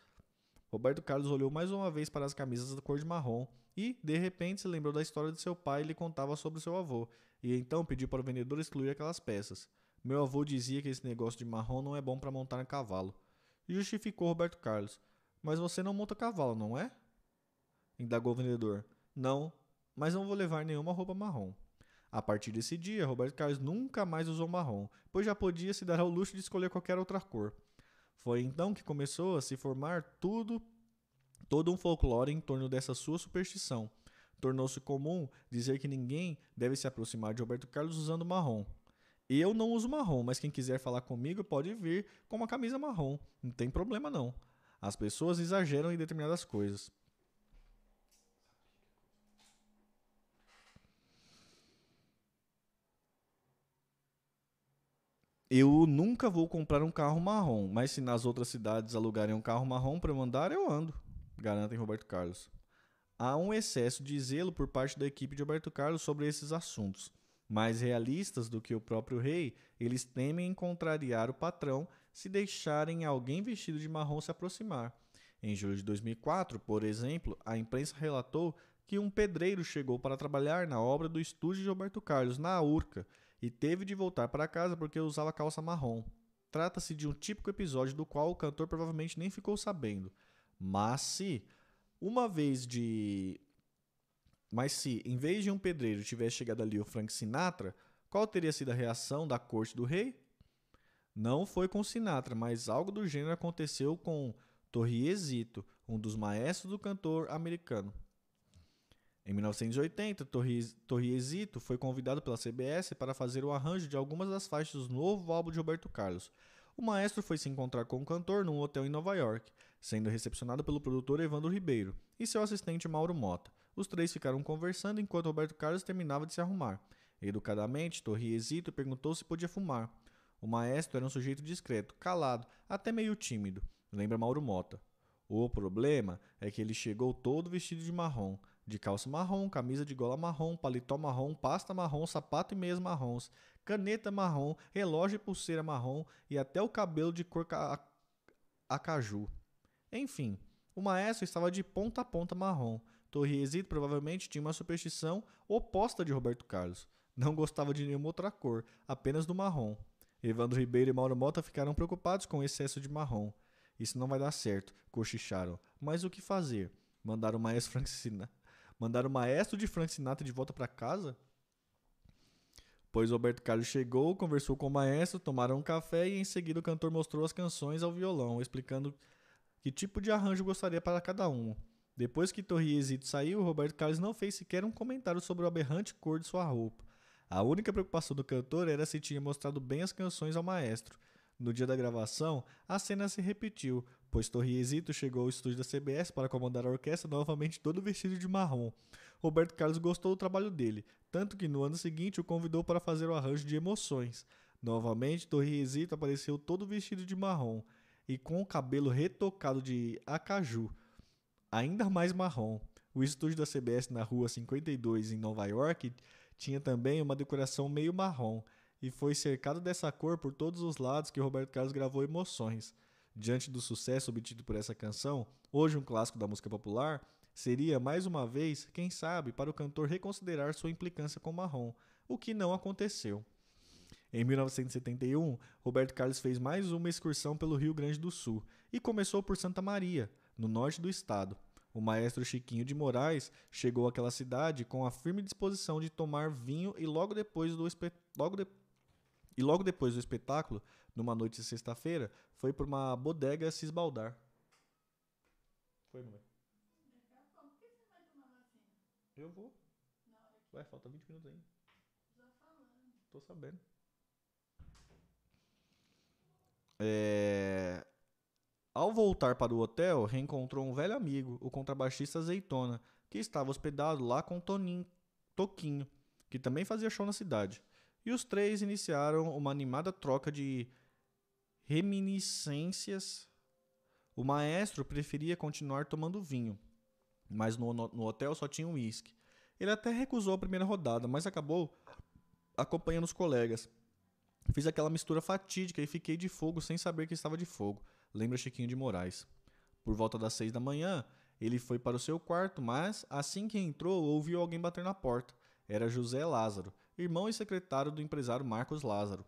Roberto Carlos olhou mais uma vez para as camisas da cor de marrom e, de repente, se lembrou da história de seu pai e lhe contava sobre seu avô, e então pediu para o vendedor excluir aquelas peças. Meu avô dizia que esse negócio de marrom não é bom para montar em cavalo. Justificou Roberto Carlos. Mas você não monta cavalo, não é? Indagou o vendedor. Não, mas não vou levar nenhuma roupa marrom. A partir desse dia, Roberto Carlos nunca mais usou marrom, pois já podia se dar ao luxo de escolher qualquer outra cor. Foi então que começou a se formar tudo, todo um folclore em torno dessa sua superstição, tornou-se comum dizer que ninguém deve se aproximar de Roberto Carlos usando marrom. Eu não uso marrom, mas quem quiser falar comigo pode vir com uma camisa marrom. Não tem problema não. As pessoas exageram em determinadas coisas. Eu nunca vou comprar um carro marrom, mas se nas outras cidades alugarem um carro marrom para mandar, eu ando, garantem Roberto Carlos há um excesso de zelo por parte da equipe de Alberto Carlos sobre esses assuntos. Mais realistas do que o próprio rei, eles temem contrariar o patrão se deixarem alguém vestido de marrom se aproximar. Em julho de 2004, por exemplo, a imprensa relatou que um pedreiro chegou para trabalhar na obra do estúdio de Roberto Carlos, na Urca, e teve de voltar para casa porque usava calça marrom. Trata-se de um típico episódio do qual o cantor provavelmente nem ficou sabendo. Mas se uma vez de. Mas se, em vez de um pedreiro, tivesse chegado ali o Frank Sinatra, qual teria sido a reação da corte do rei? Não foi com Sinatra, mas algo do gênero aconteceu com Torriezito, um dos maestros do cantor americano. Em 1980, Torriezito foi convidado pela CBS para fazer o arranjo de algumas das faixas do novo álbum de Roberto Carlos, o maestro foi se encontrar com o cantor num hotel em Nova York, sendo recepcionado pelo produtor Evandro Ribeiro e seu assistente Mauro Mota. Os três ficaram conversando enquanto Roberto Carlos terminava de se arrumar. Educadamente, Torri hesito e perguntou se podia fumar. O maestro era um sujeito discreto, calado, até meio tímido, lembra Mauro Mota. O problema é que ele chegou todo vestido de marrom, de calça marrom, camisa de gola marrom, paletó marrom, pasta marrom, sapato e meias marrons, caneta marrom, relógio e pulseira marrom e até o cabelo de cor ca acaju. Enfim, o maestro estava de ponta a ponta marrom. Torriesito provavelmente tinha uma superstição oposta de Roberto Carlos. Não gostava de nenhuma outra cor, apenas do marrom. Evandro Ribeiro e Mauro Mota ficaram preocupados com o excesso de marrom. Isso não vai dar certo, cochicharam. Mas o que fazer? Mandaram o maestro Frank Mandar o maestro de Frank Sinatra de volta para casa? Pois Roberto Carlos chegou, conversou com o maestro, tomaram um café e em seguida o cantor mostrou as canções ao violão, explicando que tipo de arranjo gostaria para cada um. Depois que Torri Exito saiu, Roberto Carlos não fez sequer um comentário sobre o aberrante cor de sua roupa. A única preocupação do cantor era se tinha mostrado bem as canções ao maestro. No dia da gravação, a cena se repetiu, pois Torriesito chegou ao estúdio da CBS para comandar a orquestra novamente todo vestido de marrom. Roberto Carlos gostou do trabalho dele, tanto que no ano seguinte o convidou para fazer o arranjo de Emoções. Novamente, Torriesito apareceu todo vestido de marrom e com o cabelo retocado de acaju, ainda mais marrom. O estúdio da CBS na Rua 52 em Nova York tinha também uma decoração meio marrom e foi cercado dessa cor por todos os lados que Roberto Carlos gravou Emoções. Diante do sucesso obtido por essa canção, hoje um clássico da música popular, seria mais uma vez, quem sabe, para o cantor reconsiderar sua implicância com marrom, o que não aconteceu. Em 1971, Roberto Carlos fez mais uma excursão pelo Rio Grande do Sul e começou por Santa Maria, no norte do estado. O maestro Chiquinho de Moraes chegou àquela cidade com a firme disposição de tomar vinho e logo depois do logo de e logo depois do espetáculo, numa noite de sexta-feira, foi para uma bodega se esbaldar. Foi, mamãe? Eu vou. Vai, falta 20 minutos ainda. Tô sabendo. É... Ao voltar para o hotel, reencontrou um velho amigo, o contrabaixista Azeitona, que estava hospedado lá com Toninho, Toquinho, que também fazia show na cidade e os três iniciaram uma animada troca de reminiscências. O maestro preferia continuar tomando vinho, mas no, no, no hotel só tinha uísque. Ele até recusou a primeira rodada, mas acabou acompanhando os colegas. Fiz aquela mistura fatídica e fiquei de fogo sem saber que estava de fogo. Lembra Chiquinho de Moraes. Por volta das seis da manhã, ele foi para o seu quarto, mas assim que entrou, ouviu alguém bater na porta. Era José Lázaro, irmão e secretário do empresário Marcos Lázaro,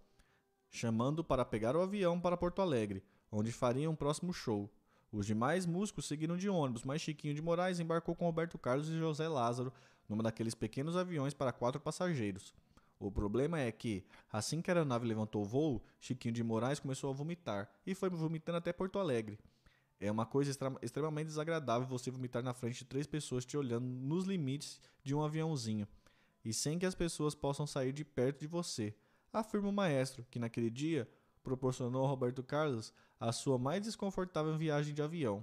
chamando para pegar o avião para Porto Alegre, onde fariam um próximo show. Os demais músicos seguiram de ônibus, mas Chiquinho de Moraes embarcou com Roberto Carlos e José Lázaro numa daqueles pequenos aviões para quatro passageiros. O problema é que, assim que a aeronave levantou o voo, Chiquinho de Moraes começou a vomitar e foi vomitando até Porto Alegre. É uma coisa extremamente desagradável você vomitar na frente de três pessoas te olhando nos limites de um aviãozinho e sem que as pessoas possam sair de perto de você, afirma o maestro, que naquele dia proporcionou a Roberto Carlos a sua mais desconfortável viagem de avião.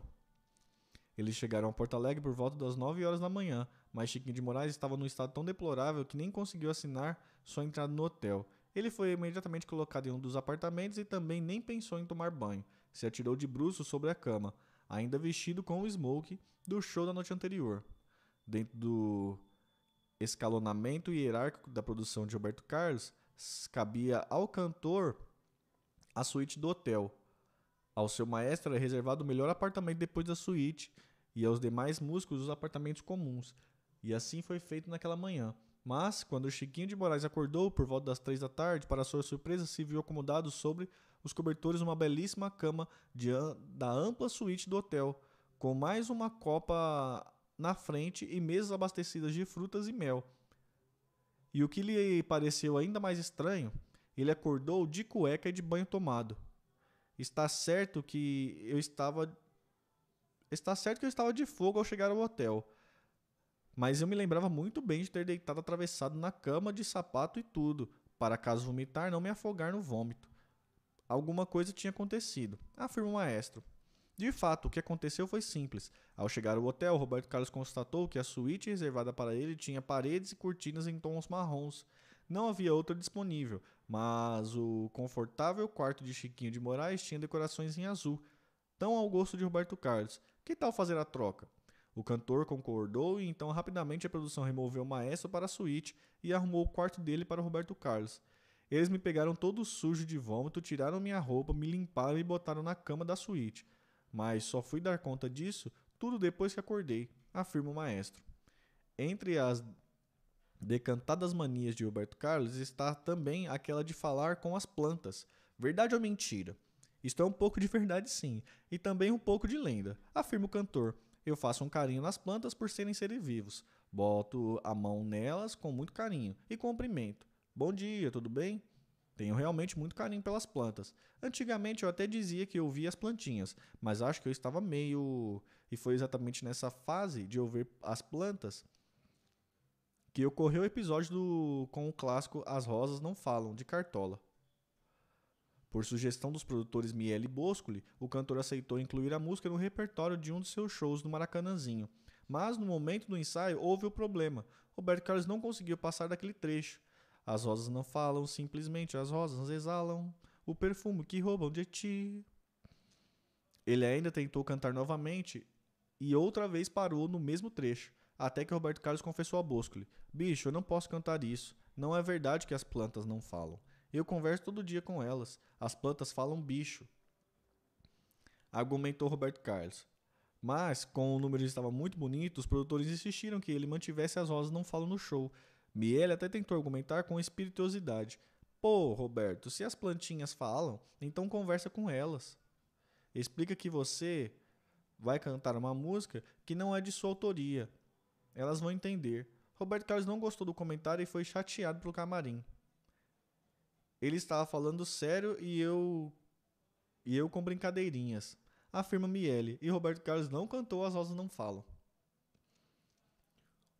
Eles chegaram a Porto Alegre por volta das 9 horas da manhã, mas Chiquinho de Moraes estava num estado tão deplorável que nem conseguiu assinar sua entrada no hotel. Ele foi imediatamente colocado em um dos apartamentos e também nem pensou em tomar banho. Se atirou de bruço sobre a cama, ainda vestido com o smoke do show da noite anterior. Dentro do escalonamento hierárquico da produção de Roberto Carlos, cabia ao cantor a suíte do hotel. Ao seu maestro era reservado o melhor apartamento depois da suíte e aos demais músicos os apartamentos comuns. E assim foi feito naquela manhã. Mas, quando Chiquinho de Moraes acordou por volta das três da tarde, para sua surpresa, se viu acomodado sobre os cobertores uma belíssima cama de, da ampla suíte do hotel, com mais uma copa na frente e mesas abastecidas de frutas e mel. E o que lhe pareceu ainda mais estranho, ele acordou de cueca e de banho tomado. Está certo que eu estava Está certo que eu estava de fogo ao chegar ao hotel. Mas eu me lembrava muito bem de ter deitado atravessado na cama de sapato e tudo, para caso vomitar não me afogar no vômito. Alguma coisa tinha acontecido, afirma o maestro. De fato, o que aconteceu foi simples. Ao chegar ao hotel, Roberto Carlos constatou que a suíte reservada para ele tinha paredes e cortinas em tons marrons. Não havia outra disponível, mas o confortável quarto de Chiquinho de Moraes tinha decorações em azul, tão ao gosto de Roberto Carlos. Que tal fazer a troca? O cantor concordou e então rapidamente a produção removeu o maestro para a suíte e arrumou o quarto dele para Roberto Carlos. Eles me pegaram todo sujo de vômito, tiraram minha roupa, me limparam e botaram na cama da suíte mas só fui dar conta disso tudo depois que acordei, afirma o maestro. Entre as decantadas manias de Roberto Carlos está também aquela de falar com as plantas. Verdade ou mentira? Isto é um pouco de verdade, sim, e também um pouco de lenda, afirma o cantor. Eu faço um carinho nas plantas por serem seres vivos. Boto a mão nelas com muito carinho e cumprimento. Bom dia, tudo bem? Tenho realmente muito carinho pelas plantas. Antigamente eu até dizia que eu via as plantinhas, mas acho que eu estava meio. E foi exatamente nessa fase de eu ver as plantas que ocorreu o episódio do... com o clássico As Rosas Não Falam, de Cartola. Por sugestão dos produtores Miele e Boscoli, o cantor aceitou incluir a música no repertório de um de seus shows no Maracanãzinho. Mas no momento do ensaio houve o problema. Roberto Carlos não conseguiu passar daquele trecho. As rosas não falam, simplesmente as rosas exalam o perfume que roubam de ti. Ele ainda tentou cantar novamente e outra vez parou no mesmo trecho, até que Roberto Carlos confessou a Boscoli: Bicho, eu não posso cantar isso. Não é verdade que as plantas não falam. Eu converso todo dia com elas. As plantas falam bicho. Argumentou Roberto Carlos. Mas, como o número estava muito bonito, os produtores insistiram que ele mantivesse as rosas não falam no show. Miele até tentou argumentar com espirituosidade. Pô, Roberto, se as plantinhas falam, então conversa com elas. Explica que você vai cantar uma música que não é de sua autoria. Elas vão entender. Roberto Carlos não gostou do comentário e foi chateado pelo camarim. Ele estava falando sério e eu e eu com brincadeirinhas. Afirma Miele, e Roberto Carlos não cantou As Rosas Não Falam.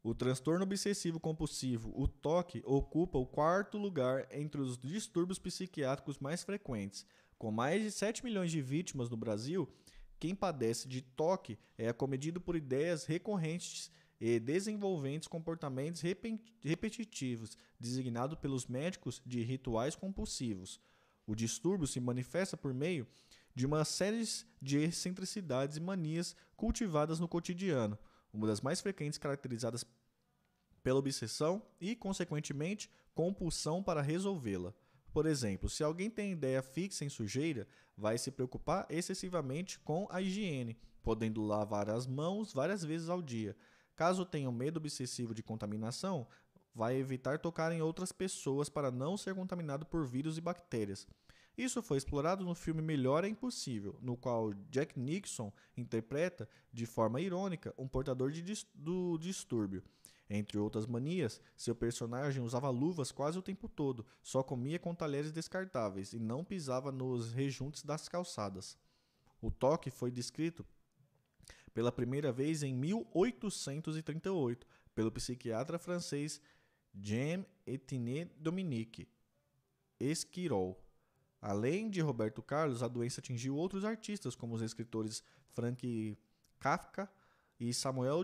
O transtorno obsessivo compulsivo, o TOC, ocupa o quarto lugar entre os distúrbios psiquiátricos mais frequentes. Com mais de 7 milhões de vítimas no Brasil, quem padece de TOC é acometido por ideias recorrentes e desenvolventes comportamentos repetitivos, designado pelos médicos de rituais compulsivos. O distúrbio se manifesta por meio de uma série de excentricidades e manias cultivadas no cotidiano, uma das mais frequentes caracterizadas pela obsessão e, consequentemente, compulsão para resolvê-la. Por exemplo, se alguém tem ideia fixa em sujeira, vai se preocupar excessivamente com a higiene, podendo lavar as mãos várias vezes ao dia, Caso tenha um medo obsessivo de contaminação, vai evitar tocar em outras pessoas para não ser contaminado por vírus e bactérias. Isso foi explorado no filme Melhor é Impossível, no qual Jack Nixon interpreta, de forma irônica, um portador dis do distúrbio. Entre outras manias, seu personagem usava luvas quase o tempo todo, só comia com talheres descartáveis e não pisava nos rejuntes das calçadas. O toque foi descrito pela primeira vez em 1838 pelo psiquiatra francês Jean-Etienne Dominique Esquirol. Além de Roberto Carlos, a doença atingiu outros artistas, como os escritores Frank Kafka e Samuel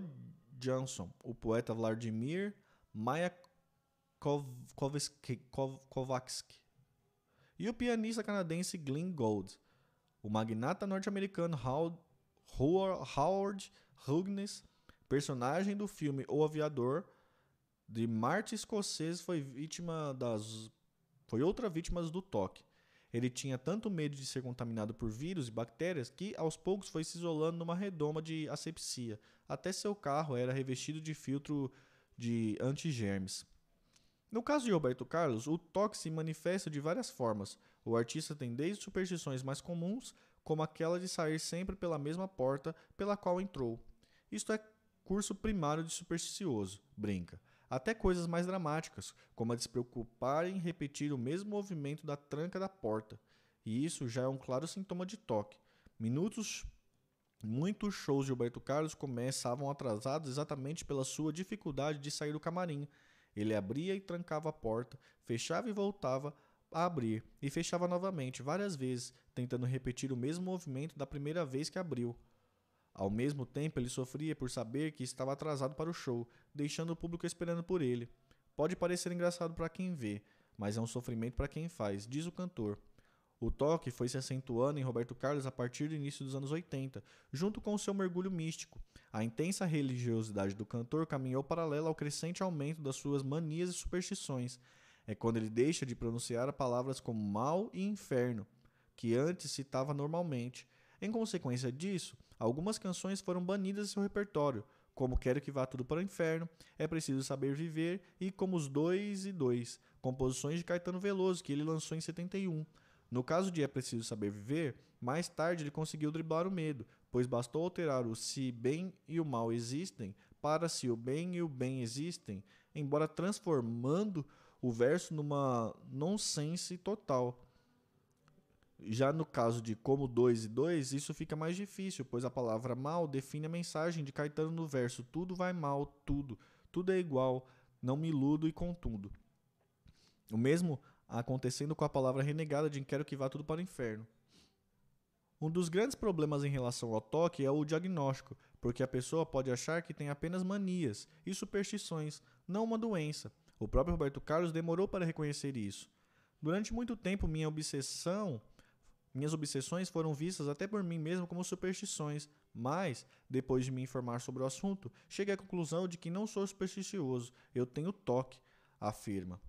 Johnson, o poeta Vladimir Mayakovsky e o pianista canadense Glenn Gould. O magnata norte-americano Howard Howard Hughes, personagem do filme O Aviador, de Martin Scorsese, foi vítima das foi outra vítima do toque. Ele tinha tanto medo de ser contaminado por vírus e bactérias que aos poucos foi se isolando numa redoma de asepsia, até seu carro era revestido de filtro de antigermes. No caso de Roberto Carlos, o toque se manifesta de várias formas. O artista tem desde superstições mais comuns como aquela de sair sempre pela mesma porta pela qual entrou. Isto é curso primário de supersticioso, brinca. Até coisas mais dramáticas, como a de se preocupar em repetir o mesmo movimento da tranca da porta. E isso já é um claro sintoma de toque. Minutos Muitos shows de Roberto Carlos começavam atrasados exatamente pela sua dificuldade de sair do camarim. Ele abria e trancava a porta, fechava e voltava, a abrir e fechava novamente várias vezes, tentando repetir o mesmo movimento da primeira vez que abriu. Ao mesmo tempo, ele sofria por saber que estava atrasado para o show, deixando o público esperando por ele. Pode parecer engraçado para quem vê, mas é um sofrimento para quem faz, diz o cantor. O toque foi se acentuando em Roberto Carlos a partir do início dos anos 80, junto com o seu mergulho místico. A intensa religiosidade do cantor caminhou paralela ao crescente aumento das suas manias e superstições, é quando ele deixa de pronunciar palavras como mal e inferno, que antes citava normalmente. Em consequência disso, algumas canções foram banidas de seu repertório, como Quero que vá tudo para o inferno, É preciso saber viver e Como os dois e dois, composições de Caetano Veloso que ele lançou em 71. No caso de É preciso saber viver, mais tarde ele conseguiu driblar o medo, pois bastou alterar o se bem e o mal existem para se o bem e o bem existem, embora transformando o verso numa nonsense total. Já no caso de como 2 e 2, isso fica mais difícil, pois a palavra mal define a mensagem de Caetano no verso: tudo vai mal, tudo, tudo é igual, não me iludo e contudo. O mesmo acontecendo com a palavra renegada de quero que vá tudo para o inferno. Um dos grandes problemas em relação ao toque é o diagnóstico, porque a pessoa pode achar que tem apenas manias e superstições, não uma doença. O próprio Roberto Carlos demorou para reconhecer isso. Durante muito tempo, minha obsessão, minhas obsessões foram vistas até por mim mesmo como superstições, mas, depois de me informar sobre o assunto, cheguei à conclusão de que não sou supersticioso, eu tenho toque, afirma.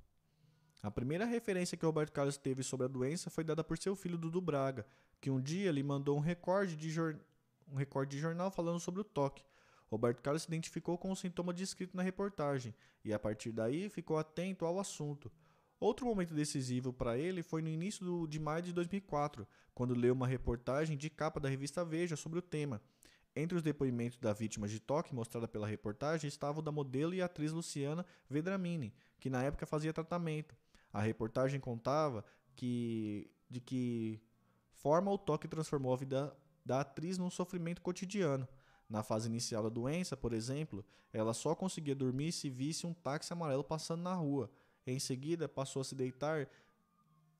A primeira referência que Roberto Carlos teve sobre a doença foi dada por seu filho Dudu Braga, que um dia lhe mandou um recorde de, jor... um recorde de jornal falando sobre o toque. Roberto Carlos se identificou com o sintoma descrito na reportagem e, a partir daí, ficou atento ao assunto. Outro momento decisivo para ele foi no início de maio de 2004, quando leu uma reportagem de capa da revista Veja sobre o tema. Entre os depoimentos da vítima de toque mostrada pela reportagem estava o da modelo e atriz Luciana Vedramini, que na época fazia tratamento. A reportagem contava que de que forma o toque transformou a vida da atriz num sofrimento cotidiano. Na fase inicial da doença, por exemplo, ela só conseguia dormir se visse um táxi amarelo passando na rua. Em seguida, passou a se deitar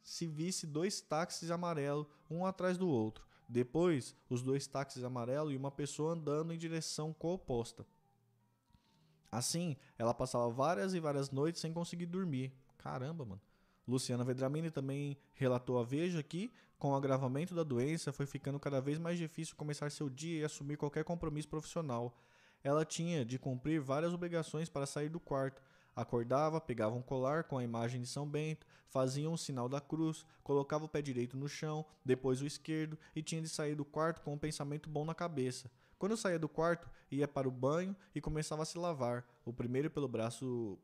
se visse dois táxis amarelos, um atrás do outro. Depois, os dois táxis amarelos e uma pessoa andando em direção cooposta. Assim, ela passava várias e várias noites sem conseguir dormir. Caramba, mano. Luciana Vedramini também relatou a Veja que, com o agravamento da doença, foi ficando cada vez mais difícil começar seu dia e assumir qualquer compromisso profissional. Ela tinha de cumprir várias obrigações para sair do quarto. Acordava, pegava um colar com a imagem de São Bento, fazia um sinal da cruz, colocava o pé direito no chão, depois o esquerdo e tinha de sair do quarto com um pensamento bom na cabeça. Quando saía do quarto, ia para o banho e começava a se lavar, o primeiro pelo braço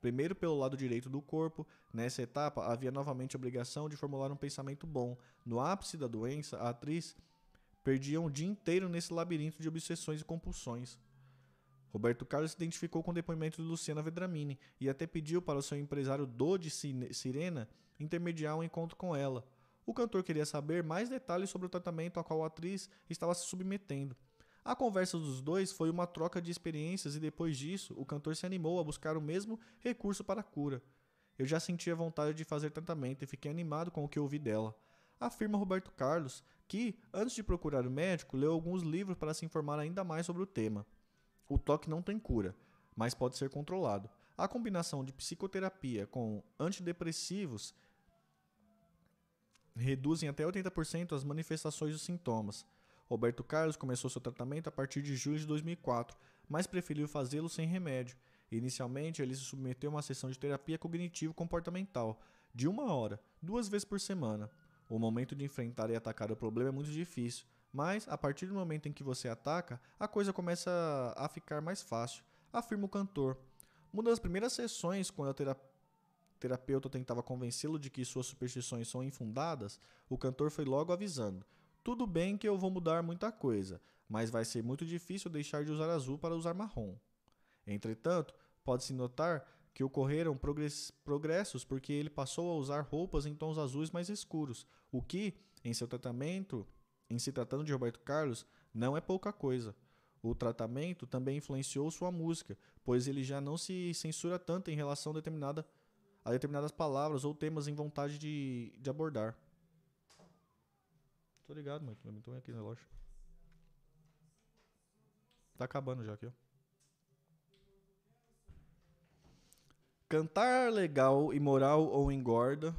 Primeiro pelo lado direito do corpo, nessa etapa havia novamente a obrigação de formular um pensamento bom. No ápice da doença, a atriz perdia um dia inteiro nesse labirinto de obsessões e compulsões. Roberto Carlos se identificou com o depoimento de Luciana Vedramini e até pediu para o seu empresário Dodi Sirena intermediar um encontro com ela. O cantor queria saber mais detalhes sobre o tratamento a qual a atriz estava se submetendo. A conversa dos dois foi uma troca de experiências e depois disso, o cantor se animou a buscar o mesmo recurso para a cura. Eu já sentia vontade de fazer tratamento e fiquei animado com o que ouvi dela. Afirma Roberto Carlos que, antes de procurar o médico, leu alguns livros para se informar ainda mais sobre o tema. O toque não tem cura, mas pode ser controlado. A combinação de psicoterapia com antidepressivos reduzem até 80% as manifestações dos sintomas. Roberto Carlos começou seu tratamento a partir de julho de 2004, mas preferiu fazê-lo sem remédio. Inicialmente, ele se submeteu a uma sessão de terapia cognitivo-comportamental, de uma hora, duas vezes por semana. O momento de enfrentar e atacar o problema é muito difícil, mas a partir do momento em que você ataca, a coisa começa a ficar mais fácil, afirma o cantor. Uma das primeiras sessões, quando a terapeuta tentava convencê-lo de que suas superstições são infundadas, o cantor foi logo avisando: tudo bem que eu vou mudar muita coisa, mas vai ser muito difícil deixar de usar azul para usar marrom. Entretanto, pode-se notar que ocorreram progressos porque ele passou a usar roupas em tons azuis mais escuros, o que, em seu tratamento, em se tratando de Roberto Carlos, não é pouca coisa. O tratamento também influenciou sua música, pois ele já não se censura tanto em relação a, determinada, a determinadas palavras ou temas em vontade de, de abordar. Tô ligado, mano. Tô aqui no relógio. Tá acabando já aqui, ó. Cantar legal, imoral ou engorda.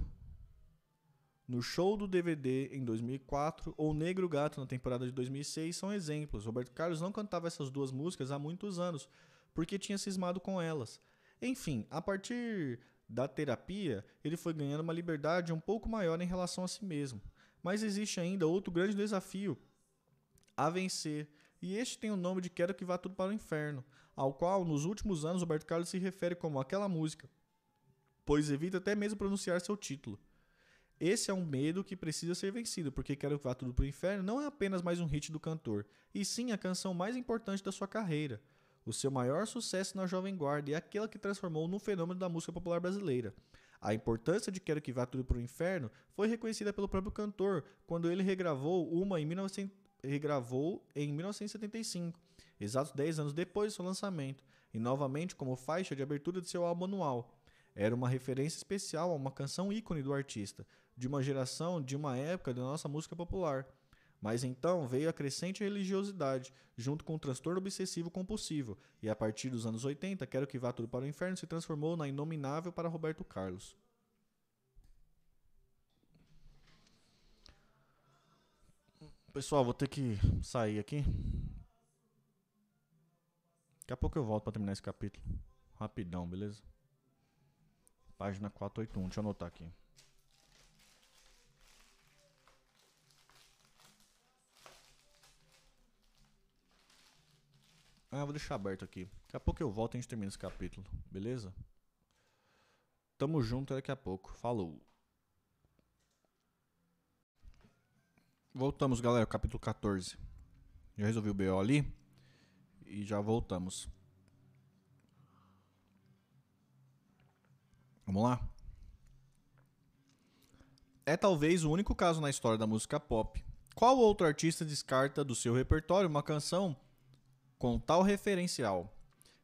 No show do DVD em 2004 ou Negro Gato na temporada de 2006 são exemplos. Roberto Carlos não cantava essas duas músicas há muitos anos porque tinha cismado com elas. Enfim, a partir da terapia, ele foi ganhando uma liberdade um pouco maior em relação a si mesmo. Mas existe ainda outro grande desafio a vencer, e este tem o nome de Quero que vá tudo para o inferno, ao qual nos últimos anos Roberto Carlos se refere como aquela música, pois evita até mesmo pronunciar seu título. Esse é um medo que precisa ser vencido, porque Quero que vá tudo para o inferno não é apenas mais um hit do cantor, e sim a canção mais importante da sua carreira. o seu maior sucesso na Jovem Guarda e aquela que transformou no fenômeno da música popular brasileira. A importância de Quero que Vá Tudo pro Inferno foi reconhecida pelo próprio cantor quando ele regravou uma em 1900, regravou em 1975, exatos 10 anos depois do seu lançamento, e novamente como faixa de abertura de seu álbum anual. Era uma referência especial a uma canção ícone do artista, de uma geração, de uma época da nossa música popular. Mas então veio a crescente religiosidade, junto com o transtorno obsessivo compulsivo, e a partir dos anos 80, Quero que Vá Tudo para o Inferno se transformou na inominável para Roberto Carlos. Pessoal, vou ter que sair aqui. Daqui a pouco eu volto para terminar esse capítulo. Rapidão, beleza? Página 481, deixa eu anotar aqui. Ah, vou deixar aberto aqui. Daqui a pouco eu volto e a gente termina esse capítulo, beleza? Tamo junto daqui a pouco. Falou. Voltamos, galera. Capítulo 14. Já resolvi o BO ali. E já voltamos. Vamos lá? É talvez o único caso na história da música pop. Qual outro artista descarta do seu repertório uma canção com tal referencial.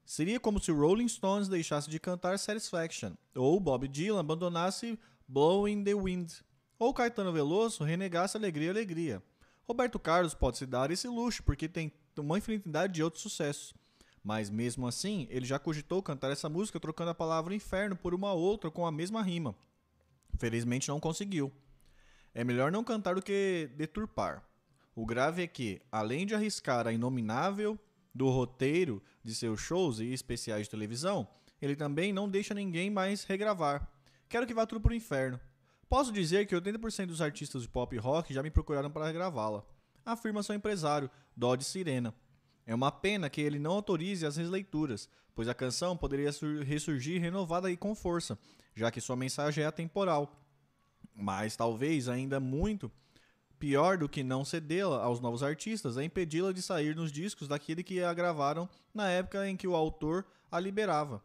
Seria como se Rolling Stones deixasse de cantar Satisfaction, ou Bob Dylan abandonasse Blowing the Wind, ou Caetano Veloso renegasse Alegria Alegria. Roberto Carlos pode se dar esse luxo porque tem uma infinidade de outros sucessos. Mas mesmo assim, ele já cogitou cantar essa música trocando a palavra inferno por uma outra com a mesma rima. Felizmente não conseguiu. É melhor não cantar do que deturpar. O grave é que, além de arriscar a inominável do roteiro de seus shows e especiais de televisão, ele também não deixa ninguém mais regravar. Quero que vá tudo pro inferno. Posso dizer que 80% dos artistas de pop e rock já me procuraram para regravá-la. Afirma seu empresário, Dodd Sirena. É uma pena que ele não autorize as releituras, pois a canção poderia ressurgir renovada e com força, já que sua mensagem é atemporal. Mas talvez ainda muito Pior do que não cedê-la aos novos artistas é impedi-la de sair nos discos daquele que a gravaram na época em que o autor a liberava.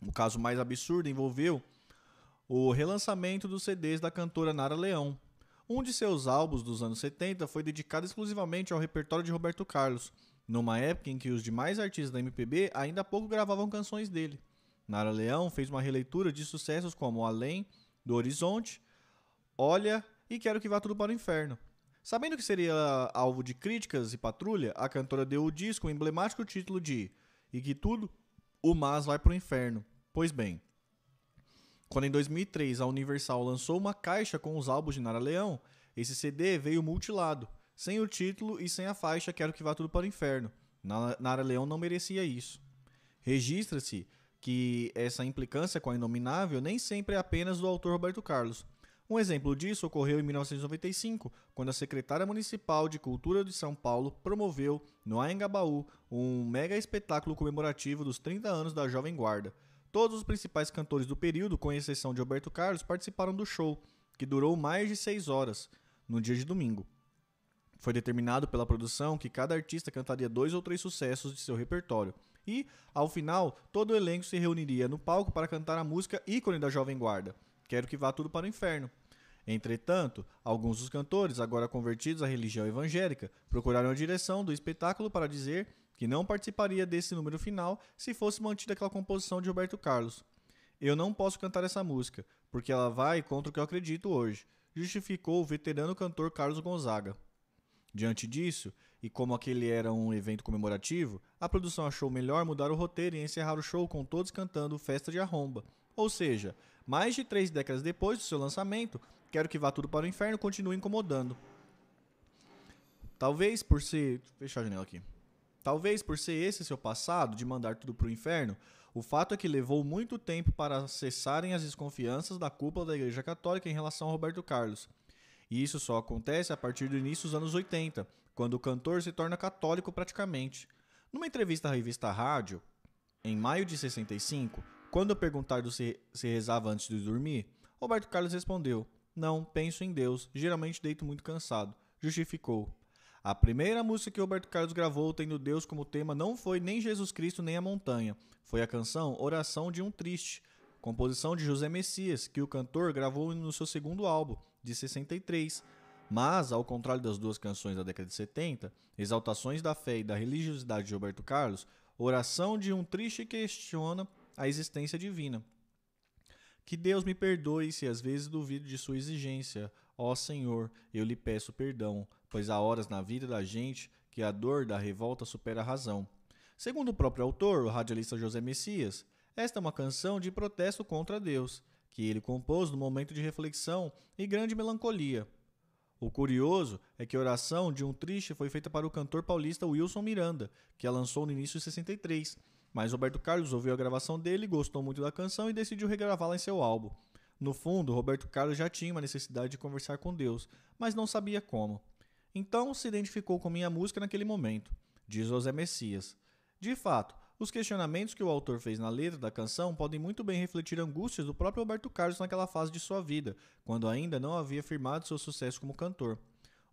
O caso mais absurdo envolveu o relançamento dos CDs da cantora Nara Leão. Um de seus álbuns dos anos 70 foi dedicado exclusivamente ao repertório de Roberto Carlos, numa época em que os demais artistas da MPB ainda há pouco gravavam canções dele. Nara Leão fez uma releitura de sucessos como Além do Horizonte, Olha e quero que vá tudo para o inferno. Sabendo que seria alvo de críticas e patrulha, a cantora deu o disco o emblemático título de E que tudo o mas vai para o inferno. Pois bem, quando em 2003 a Universal lançou uma caixa com os álbuns de Nara Leão, esse CD veio mutilado, sem o título e sem a faixa Quero que vá tudo para o inferno. Nara Leão não merecia isso. Registra-se que essa implicância com a Inominável nem sempre é apenas do autor Roberto Carlos. Um exemplo disso ocorreu em 1995, quando a secretária municipal de Cultura de São Paulo promoveu, no Anhangabaú, um mega espetáculo comemorativo dos 30 anos da Jovem Guarda. Todos os principais cantores do período, com exceção de Alberto Carlos, participaram do show, que durou mais de seis horas, no dia de domingo. Foi determinado pela produção que cada artista cantaria dois ou três sucessos de seu repertório. E, ao final, todo o elenco se reuniria no palco para cantar a música ícone da Jovem Guarda, Quero que vá tudo para o inferno. Entretanto, alguns dos cantores, agora convertidos à religião evangélica, procuraram a direção do espetáculo para dizer que não participaria desse número final se fosse mantida aquela composição de Roberto Carlos. Eu não posso cantar essa música, porque ela vai contra o que eu acredito hoje, justificou o veterano cantor Carlos Gonzaga. Diante disso, e como aquele era um evento comemorativo, a produção achou melhor mudar o roteiro e encerrar o show com todos cantando Festa de Arromba, ou seja, mais de três décadas depois do seu lançamento, Quero que Vá Tudo para o Inferno continue incomodando. Talvez por ser. Fechar a janela aqui. Talvez por ser esse seu passado de mandar tudo para o inferno, o fato é que levou muito tempo para cessarem as desconfianças da cúpula da Igreja Católica em relação a Roberto Carlos. E isso só acontece a partir do início dos anos 80, quando o cantor se torna católico praticamente. Numa entrevista à revista Rádio, em maio de 65, quando perguntado se, se rezava antes de dormir, Roberto Carlos respondeu: Não, penso em Deus, geralmente deito muito cansado. Justificou. A primeira música que Roberto Carlos gravou tendo Deus como tema não foi nem Jesus Cristo nem a montanha. Foi a canção Oração de um Triste, composição de José Messias, que o cantor gravou no seu segundo álbum, de 63. Mas, ao contrário das duas canções da década de 70, Exaltações da Fé e da Religiosidade de Roberto Carlos, Oração de um Triste questiona a existência divina. Que Deus me perdoe se às vezes duvido de sua exigência. Ó Senhor, eu lhe peço perdão, pois há horas na vida da gente que a dor da revolta supera a razão. Segundo o próprio autor, o radialista José Messias, esta é uma canção de protesto contra Deus, que ele compôs no momento de reflexão e grande melancolia. O curioso é que a oração de um triste foi feita para o cantor paulista Wilson Miranda, que a lançou no início de 63, mas Roberto Carlos ouviu a gravação dele, gostou muito da canção e decidiu regravá-la em seu álbum. No fundo, Roberto Carlos já tinha uma necessidade de conversar com Deus, mas não sabia como. Então se identificou com minha música naquele momento, diz José Messias. De fato, os questionamentos que o autor fez na letra da canção podem muito bem refletir angústias do próprio Roberto Carlos naquela fase de sua vida, quando ainda não havia firmado seu sucesso como cantor.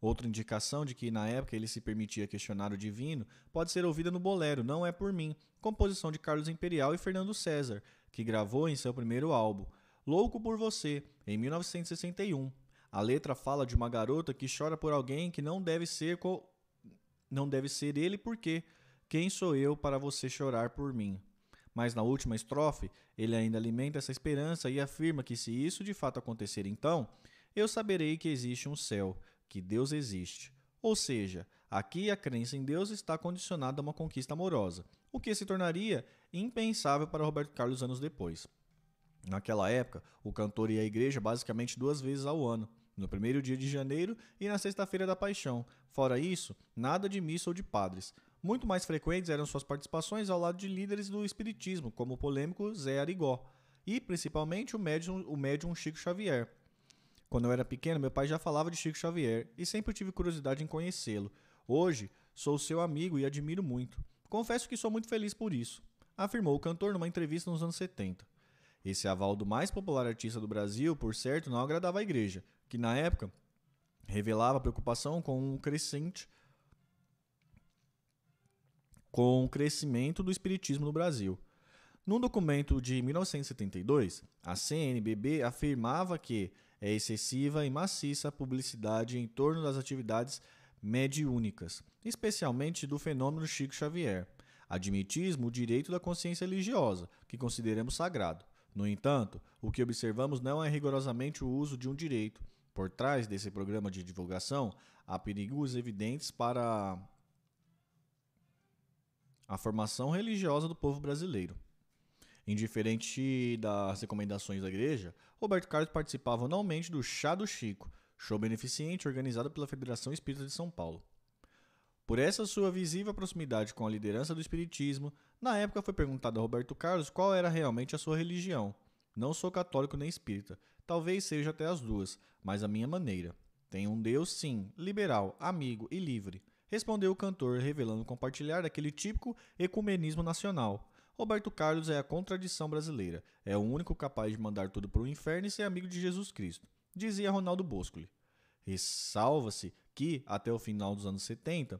Outra indicação de que na época ele se permitia questionar o divino pode ser ouvida no Bolero Não É Por Mim, composição de Carlos Imperial e Fernando César, que gravou em seu primeiro álbum, Louco por Você, em 1961. A letra fala de uma garota que chora por alguém que não deve ser co... não deve ser ele porque quem sou eu para você chorar por mim? Mas na última estrofe, ele ainda alimenta essa esperança e afirma que se isso de fato acontecer então, eu saberei que existe um céu, que Deus existe. Ou seja, aqui a crença em Deus está condicionada a uma conquista amorosa, o que se tornaria impensável para Roberto Carlos anos depois. Naquela época, o cantor ia à igreja basicamente duas vezes ao ano, no primeiro dia de janeiro e na sexta-feira da Paixão. Fora isso, nada de missa ou de padres. Muito mais frequentes eram suas participações ao lado de líderes do espiritismo, como o polêmico Zé Arigó, e principalmente o médium, o médium Chico Xavier. Quando eu era pequeno, meu pai já falava de Chico Xavier e sempre tive curiosidade em conhecê-lo. Hoje, sou seu amigo e admiro muito. Confesso que sou muito feliz por isso, afirmou o cantor numa entrevista nos anos 70. Esse aval do mais popular artista do Brasil, por certo, não agradava a igreja, que na época revelava preocupação com o crescente com o crescimento do espiritismo no Brasil. Num documento de 1972, a CNBB afirmava que é excessiva e maciça a publicidade em torno das atividades mediúnicas, especialmente do fenômeno Chico Xavier. Admitismo o direito da consciência religiosa, que consideramos sagrado. No entanto, o que observamos não é rigorosamente o uso de um direito, por trás desse programa de divulgação, há perigos evidentes para a formação religiosa do povo brasileiro. Indiferente das recomendações da igreja, Roberto Carlos participava anualmente do Chá do Chico, show beneficente organizado pela Federação Espírita de São Paulo. Por essa sua visível proximidade com a liderança do Espiritismo, na época foi perguntado a Roberto Carlos qual era realmente a sua religião. Não sou católico nem espírita, Talvez seja até as duas, mas a minha maneira. Tem um Deus, sim, liberal, amigo e livre, respondeu o cantor, revelando compartilhar aquele típico ecumenismo nacional. Roberto Carlos é a contradição brasileira. É o único capaz de mandar tudo para o inferno e ser amigo de Jesus Cristo, dizia Ronaldo Boscoli. Ressalva-se que, até o final dos anos 70,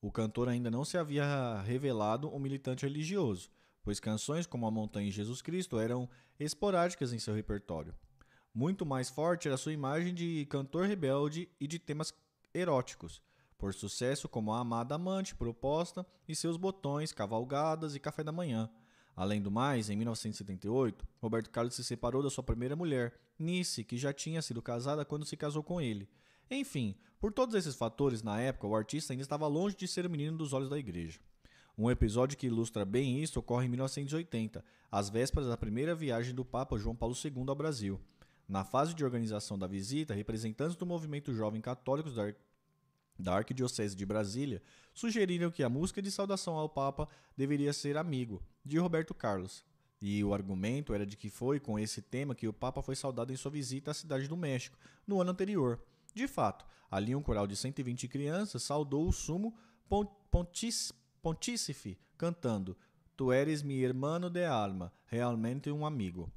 o cantor ainda não se havia revelado um militante religioso, pois canções como A Montanha e Jesus Cristo eram esporádicas em seu repertório. Muito mais forte era sua imagem de cantor rebelde e de temas eróticos, por sucesso como A Amada Amante, Proposta e seus botões, Cavalgadas e Café da Manhã. Além do mais, em 1978, Roberto Carlos se separou da sua primeira mulher, Nice, que já tinha sido casada quando se casou com ele. Enfim, por todos esses fatores, na época, o artista ainda estava longe de ser o menino dos olhos da igreja. Um episódio que ilustra bem isso ocorre em 1980, às vésperas da primeira viagem do Papa João Paulo II ao Brasil. Na fase de organização da visita, representantes do movimento jovem católicos da, da Arquidiocese de Brasília sugeriram que a música de saudação ao Papa deveria ser Amigo, de Roberto Carlos. E o argumento era de que foi com esse tema que o Papa foi saudado em sua visita à cidade do México, no ano anterior. De fato, ali um coral de 120 crianças saudou o sumo pontífice, cantando Tu eres mi hermano de alma, realmente um amigo.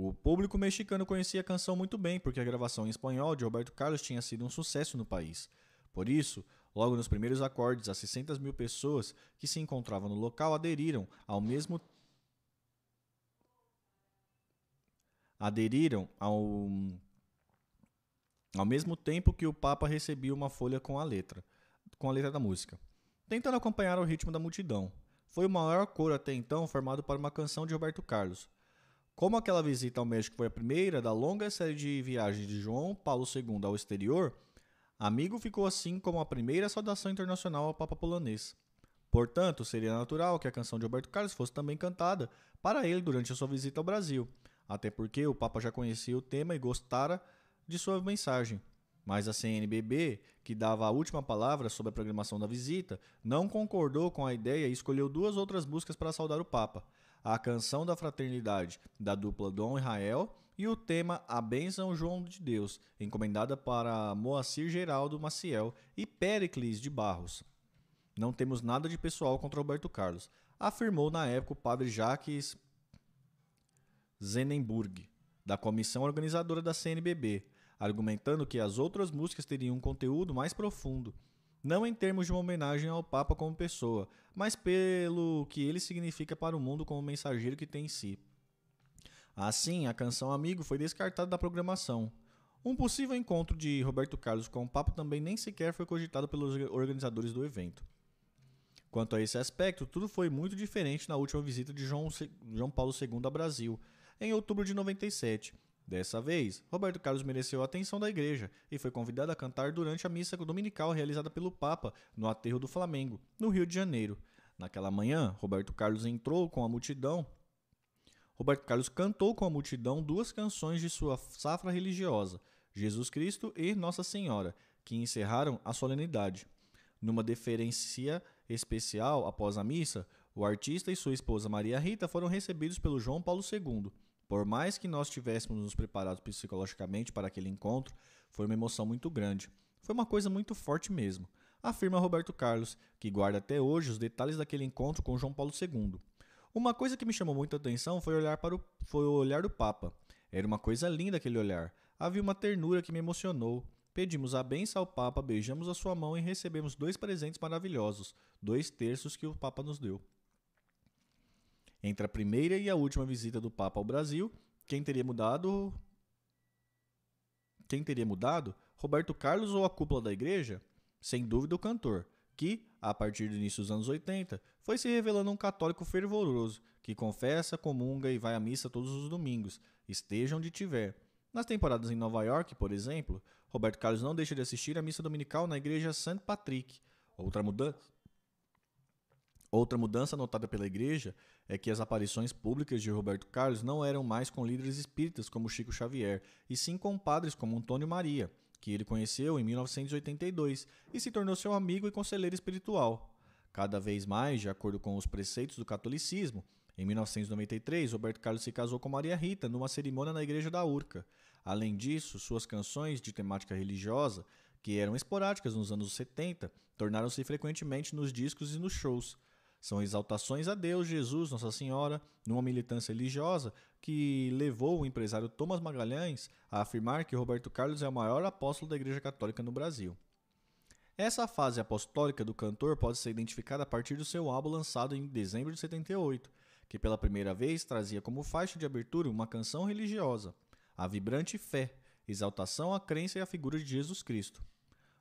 O público mexicano conhecia a canção muito bem, porque a gravação em espanhol de Roberto Carlos tinha sido um sucesso no país. Por isso, logo nos primeiros acordes, as 600 mil pessoas que se encontravam no local aderiram ao mesmo aderiram ao ao mesmo tempo que o Papa recebia uma folha com a letra, com a letra da música, tentando acompanhar o ritmo da multidão. Foi o maior coro até então formado para uma canção de Roberto Carlos. Como aquela visita ao México foi a primeira da longa série de viagens de João Paulo II ao exterior, Amigo ficou assim como a primeira saudação internacional ao Papa polonês. Portanto, seria natural que a canção de Roberto Carlos fosse também cantada para ele durante a sua visita ao Brasil, até porque o Papa já conhecia o tema e gostara de sua mensagem. Mas a CNBB, que dava a última palavra sobre a programação da visita, não concordou com a ideia e escolheu duas outras músicas para saudar o Papa: a canção da fraternidade da dupla Dom Israel e o tema A Bênção João de Deus, encomendada para Moacir Geraldo Maciel e Péricles de Barros. Não temos nada de pessoal contra Roberto Carlos, afirmou na época o padre Jacques Zenenburg, da comissão organizadora da CNBB, argumentando que as outras músicas teriam um conteúdo mais profundo, não em termos de uma homenagem ao Papa como pessoa, mas pelo que ele significa para o mundo como mensageiro que tem em si. Assim, a canção Amigo foi descartada da programação. Um possível encontro de Roberto Carlos com o Papa também nem sequer foi cogitado pelos organizadores do evento. Quanto a esse aspecto, tudo foi muito diferente na última visita de João, Paulo II ao Brasil, em outubro de 97. Dessa vez, Roberto Carlos mereceu a atenção da igreja e foi convidado a cantar durante a missa dominical realizada pelo Papa no Aterro do Flamengo, no Rio de Janeiro. Naquela manhã, Roberto Carlos entrou com a multidão Roberto Carlos cantou com a multidão duas canções de sua safra religiosa, Jesus Cristo e Nossa Senhora, que encerraram a solenidade. Numa deferência especial após a missa, o artista e sua esposa Maria Rita foram recebidos pelo João Paulo II. Por mais que nós tivéssemos nos preparado psicologicamente para aquele encontro, foi uma emoção muito grande. Foi uma coisa muito forte mesmo, afirma Roberto Carlos, que guarda até hoje os detalhes daquele encontro com João Paulo II. Uma coisa que me chamou muita atenção foi olhar para o, foi o olhar do Papa. Era uma coisa linda aquele olhar. Havia uma ternura que me emocionou. Pedimos a benção ao Papa, beijamos a sua mão e recebemos dois presentes maravilhosos, dois terços que o Papa nos deu. Entre a primeira e a última visita do Papa ao Brasil, quem teria mudado? Quem teria mudado? Roberto Carlos ou a cúpula da igreja? Sem dúvida o cantor que, a partir do início dos anos 80, foi se revelando um católico fervoroso, que confessa, comunga e vai à missa todos os domingos, esteja onde tiver. Nas temporadas em Nova York, por exemplo, Roberto Carlos não deixa de assistir à missa dominical na igreja St. Patrick. Outra mudança, Outra mudança notada pela igreja é que as aparições públicas de Roberto Carlos não eram mais com líderes espíritas como Chico Xavier, e sim com padres como Antônio Maria, que ele conheceu em 1982 e se tornou seu amigo e conselheiro espiritual. Cada vez mais, de acordo com os preceitos do catolicismo, em 1993, Roberto Carlos se casou com Maria Rita numa cerimônia na igreja da Urca. Além disso, suas canções de temática religiosa, que eram esporádicas nos anos 70, tornaram-se frequentemente nos discos e nos shows. São exaltações a Deus, Jesus, Nossa Senhora, numa militância religiosa que levou o empresário Thomas Magalhães a afirmar que Roberto Carlos é o maior apóstolo da Igreja Católica no Brasil. Essa fase apostólica do cantor pode ser identificada a partir do seu álbum lançado em dezembro de 78, que pela primeira vez trazia como faixa de abertura uma canção religiosa, a vibrante fé, exaltação à crença e à figura de Jesus Cristo.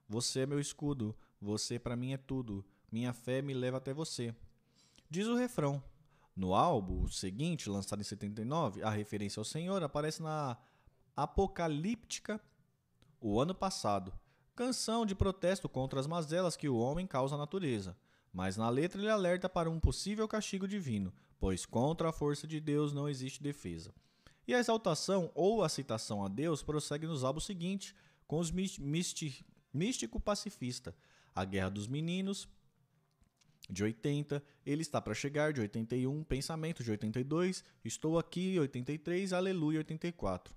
Você é meu escudo, você para mim é tudo, minha fé me leva até você. Diz o refrão. No álbum seguinte, lançado em 79, a referência ao Senhor aparece na Apocalíptica o ano passado, canção de protesto contra as mazelas que o homem causa à natureza. Mas na letra ele alerta para um possível castigo divino, pois contra a força de Deus não existe defesa. E a exaltação ou a citação a Deus prossegue nos álbuns seguintes, com os místico pacifista, a Guerra dos Meninos, de 80, Ele está para chegar, de 81, Pensamento, de 82, Estou aqui, 83, Aleluia, 84.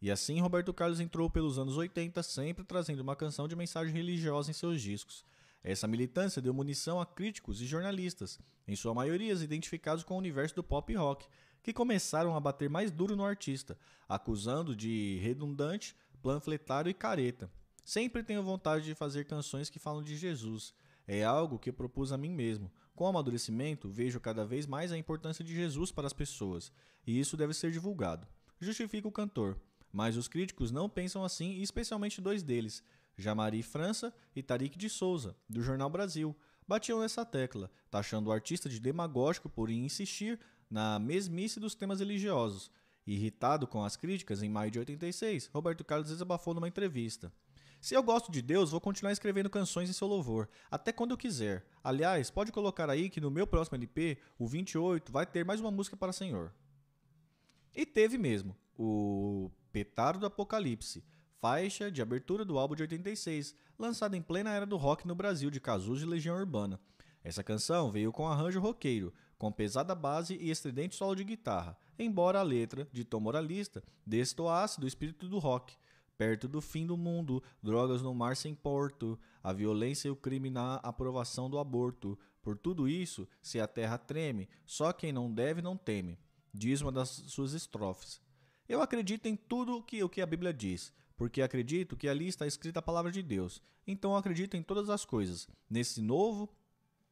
E assim Roberto Carlos entrou pelos anos 80, sempre trazendo uma canção de mensagem religiosa em seus discos. Essa militância deu munição a críticos e jornalistas, em sua maioria identificados com o universo do pop rock, que começaram a bater mais duro no artista, acusando de redundante, panfletário e careta. Sempre tenho vontade de fazer canções que falam de Jesus. É algo que propus a mim mesmo. Com o amadurecimento, vejo cada vez mais a importância de Jesus para as pessoas, e isso deve ser divulgado. Justifica o cantor. Mas os críticos não pensam assim, e especialmente dois deles, Jamari França e Tarik de Souza, do Jornal Brasil, batiam nessa tecla, taxando o artista de demagógico por insistir na mesmice dos temas religiosos. Irritado com as críticas, em maio de 86, Roberto Carlos desabafou numa entrevista. Se eu gosto de Deus, vou continuar escrevendo canções em seu louvor, até quando eu quiser. Aliás, pode colocar aí que no meu próximo LP, o 28, vai ter mais uma música para Senhor. E teve mesmo, o Petardo do Apocalipse, faixa de abertura do álbum de 86, lançada em plena era do rock no Brasil de Cazuza e Legião Urbana. Essa canção veio com arranjo roqueiro, com pesada base e estridente solo de guitarra, embora a letra, de tom moralista, destoasse do espírito do rock. Perto do fim do mundo, drogas no mar sem porto, a violência e o crime na aprovação do aborto. Por tudo isso, se a terra treme, só quem não deve não teme. Diz uma das suas estrofes. Eu acredito em tudo que, o que a Bíblia diz, porque acredito que ali está escrita a palavra de Deus. Então acredito em todas as coisas, nesse novo,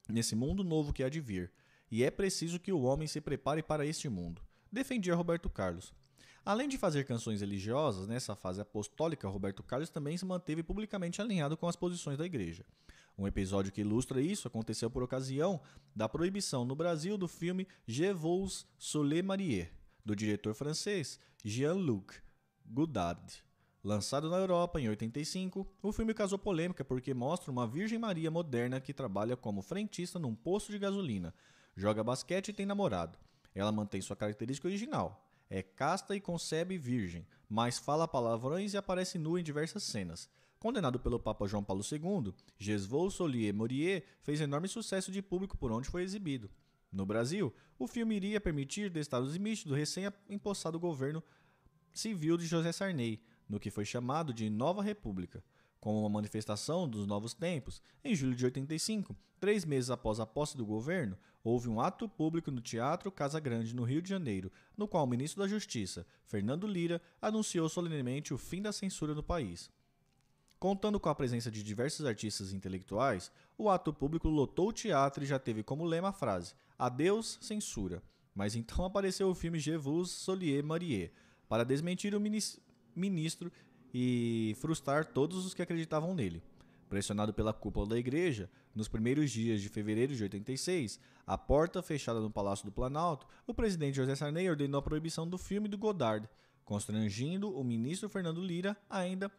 nesse mundo novo que há de vir. E é preciso que o homem se prepare para este mundo. Defendia Roberto Carlos. Além de fazer canções religiosas, nessa fase apostólica, Roberto Carlos também se manteve publicamente alinhado com as posições da igreja. Um episódio que ilustra isso aconteceu por ocasião da proibição no Brasil do filme Je vous Soleil Marie, do diretor francês Jean-Luc Godard. Lançado na Europa em 85, o filme causou polêmica porque mostra uma Virgem Maria moderna que trabalha como frentista num posto de gasolina, joga basquete e tem namorado. Ela mantém sua característica original, é casta e concebe virgem, mas fala palavrões e aparece nua em diversas cenas. Condenado pelo Papa João Paulo II, Jesvaux Solier Morier fez enorme sucesso de público por onde foi exibido. No Brasil, o filme iria permitir testar os limites do recém-empossado governo civil de José Sarney, no que foi chamado de Nova República. Como uma manifestação dos novos tempos, em julho de 85, três meses após a posse do governo, houve um ato público no Teatro Casa Grande, no Rio de Janeiro, no qual o ministro da Justiça, Fernando Lira, anunciou solenemente o fim da censura no país. Contando com a presença de diversos artistas intelectuais, o ato público lotou o teatro e já teve como lema a frase: Adeus, censura. Mas então apareceu o filme Je Solier Marie, para desmentir o ministro e frustrar todos os que acreditavam nele. Pressionado pela cúpula da igreja, nos primeiros dias de fevereiro de 86, a porta fechada no Palácio do Planalto, o presidente José Sarney ordenou a proibição do filme do Godard, constrangindo o ministro Fernando Lira ainda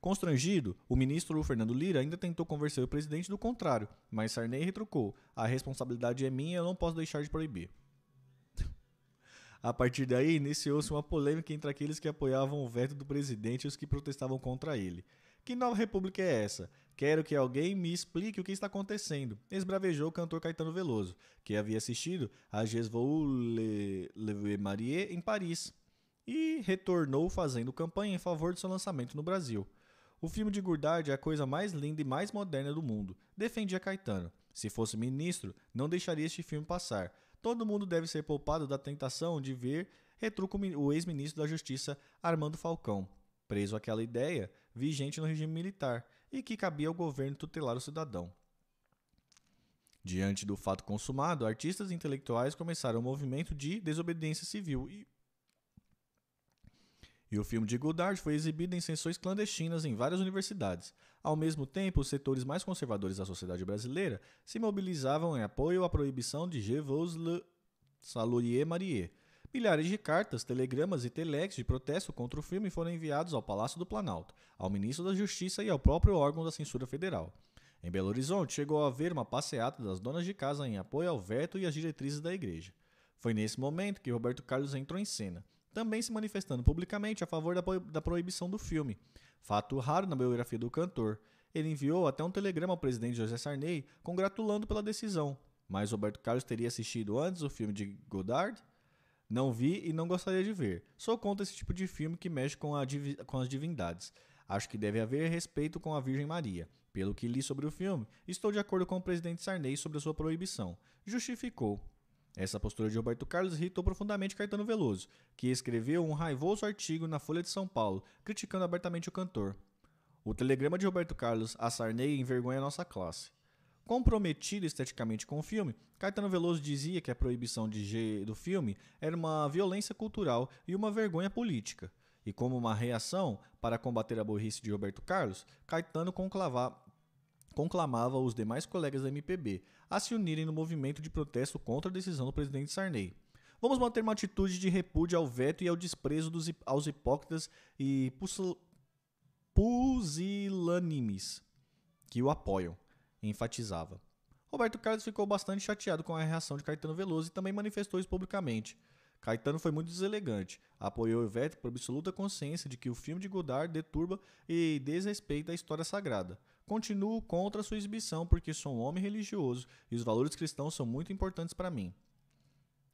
Constrangido, o ministro Fernando Lira ainda tentou convencer o presidente do contrário, mas Sarney retrucou: "A responsabilidade é minha, eu não posso deixar de proibir". A partir daí, iniciou-se uma polêmica entre aqueles que apoiavam o veto do presidente e os que protestavam contra ele. Que nova república é essa? Quero que alguém me explique o que está acontecendo, esbravejou o cantor Caetano Veloso, que havia assistido a Jesvaux Le, Le Marie em Paris e retornou fazendo campanha em favor de seu lançamento no Brasil. O filme de Gurdard é a coisa mais linda e mais moderna do mundo, defendia Caetano. Se fosse ministro, não deixaria este filme passar. Todo mundo deve ser poupado da tentação de ver o ex-ministro da Justiça Armando Falcão, preso àquela ideia vigente no regime militar e que cabia ao governo tutelar o cidadão. Diante do fato consumado, artistas e intelectuais começaram um movimento de desobediência civil e e o filme de Godard foi exibido em sessões clandestinas em várias universidades. Ao mesmo tempo, os setores mais conservadores da sociedade brasileira se mobilizavam em apoio à proibição de Je vous le Salurier Marie. Milhares de cartas, telegramas e telex de protesto contra o filme foram enviados ao Palácio do Planalto, ao ministro da Justiça e ao próprio órgão da censura federal. Em Belo Horizonte, chegou a haver uma passeata das donas de casa em apoio ao veto e às diretrizes da igreja. Foi nesse momento que Roberto Carlos entrou em cena também se manifestando publicamente a favor da, da proibição do filme. Fato raro na biografia do cantor. Ele enviou até um telegrama ao presidente José Sarney congratulando pela decisão. Mas Roberto Carlos teria assistido antes o filme de Godard? Não vi e não gostaria de ver. Sou contra esse tipo de filme que mexe com, com as divindades. Acho que deve haver respeito com a Virgem Maria. Pelo que li sobre o filme, estou de acordo com o presidente Sarney sobre a sua proibição. Justificou. Essa postura de Roberto Carlos irritou profundamente Caetano Veloso, que escreveu um raivoso artigo na Folha de São Paulo, criticando abertamente o cantor. O telegrama de Roberto Carlos a Sarney envergonha nossa classe. Comprometido esteticamente com o filme, Caetano Veloso dizia que a proibição de G do filme era uma violência cultural e uma vergonha política. E como uma reação para combater a burrice de Roberto Carlos, Caetano conclava, conclamava os demais colegas da MPB a se unirem no movimento de protesto contra a decisão do presidente Sarney. Vamos manter uma atitude de repúdio ao veto e ao desprezo dos, aos hipócritas e pusilânimes que o apoiam, enfatizava. Roberto Carlos ficou bastante chateado com a reação de Caetano Veloso e também manifestou isso publicamente. Caetano foi muito deselegante, apoiou o veto por absoluta consciência de que o filme de Godard deturba e desrespeita a história sagrada. Continuo contra sua exibição porque sou um homem religioso e os valores cristãos são muito importantes para mim.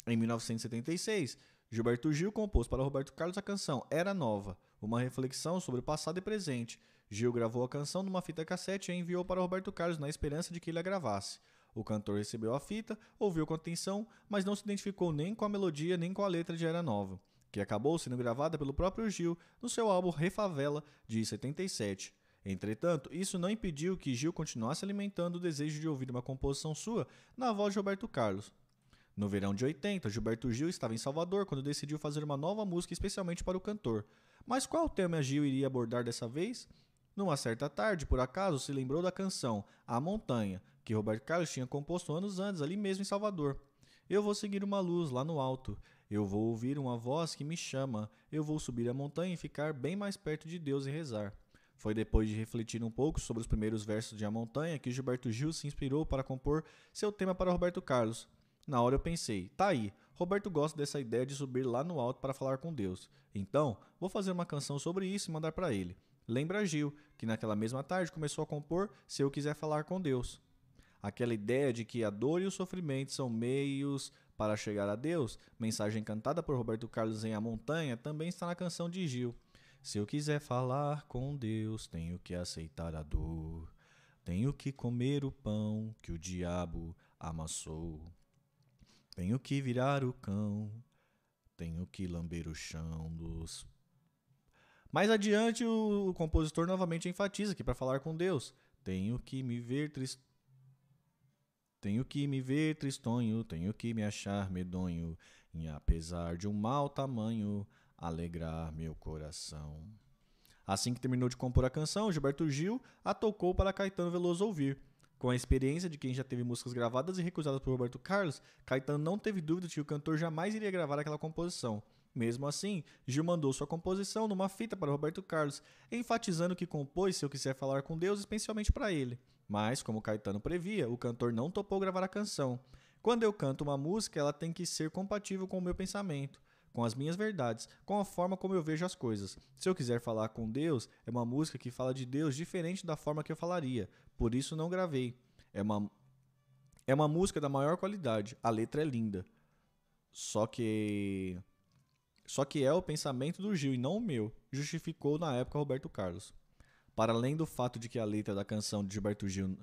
Em 1976, Gilberto Gil compôs para Roberto Carlos a canção Era Nova, uma reflexão sobre o passado e presente. Gil gravou a canção numa fita cassete e enviou para Roberto Carlos na esperança de que ele a gravasse. O cantor recebeu a fita, ouviu com atenção, mas não se identificou nem com a melodia nem com a letra de Era Nova, que acabou sendo gravada pelo próprio Gil no seu álbum Refavela, de 77. Entretanto, isso não impediu que Gil continuasse alimentando o desejo de ouvir uma composição sua na voz de Roberto Carlos. No verão de 80, Gilberto Gil estava em Salvador quando decidiu fazer uma nova música especialmente para o cantor. Mas qual tema Gil iria abordar dessa vez? Numa certa tarde, por acaso, se lembrou da canção A Montanha, que Roberto Carlos tinha composto anos antes, ali mesmo em Salvador. Eu vou seguir uma luz lá no alto. Eu vou ouvir uma voz que me chama. Eu vou subir a montanha e ficar bem mais perto de Deus e rezar. Foi depois de refletir um pouco sobre os primeiros versos de A Montanha que Gilberto Gil se inspirou para compor seu tema para Roberto Carlos. Na hora eu pensei, tá aí, Roberto gosta dessa ideia de subir lá no alto para falar com Deus. Então, vou fazer uma canção sobre isso e mandar para ele. Lembra Gil, que naquela mesma tarde começou a compor Se Eu Quiser Falar com Deus. Aquela ideia de que a dor e o sofrimento são meios para chegar a Deus, mensagem cantada por Roberto Carlos em A Montanha, também está na canção de Gil. Se eu quiser falar com Deus, tenho que aceitar a dor. Tenho que comer o pão que o diabo amassou. Tenho que virar o cão, tenho que lamber o chão dos. Mais adiante, o compositor novamente enfatiza que para falar com Deus, tenho que me ver triste. Tenho que me ver tristonho, tenho que me achar medonho, e apesar de um mau tamanho, alegrar meu coração. Assim que terminou de compor a canção, Gilberto Gil a tocou para Caetano Veloso ouvir. Com a experiência de quem já teve músicas gravadas e recusadas por Roberto Carlos, Caetano não teve dúvida de que o cantor jamais iria gravar aquela composição. Mesmo assim, Gil mandou sua composição numa fita para Roberto Carlos, enfatizando que compôs Se Eu Quiser Falar com Deus especialmente para ele. Mas, como Caetano previa, o cantor não topou gravar a canção. Quando eu canto uma música, ela tem que ser compatível com o meu pensamento com as minhas verdades, com a forma como eu vejo as coisas. Se eu quiser falar com Deus, é uma música que fala de Deus diferente da forma que eu falaria. Por isso não gravei. É uma é uma música da maior qualidade. A letra é linda. Só que só que é o pensamento do Gil e não o meu, justificou na época Roberto Carlos. Para além do fato de que a letra da canção de Gilberto Gil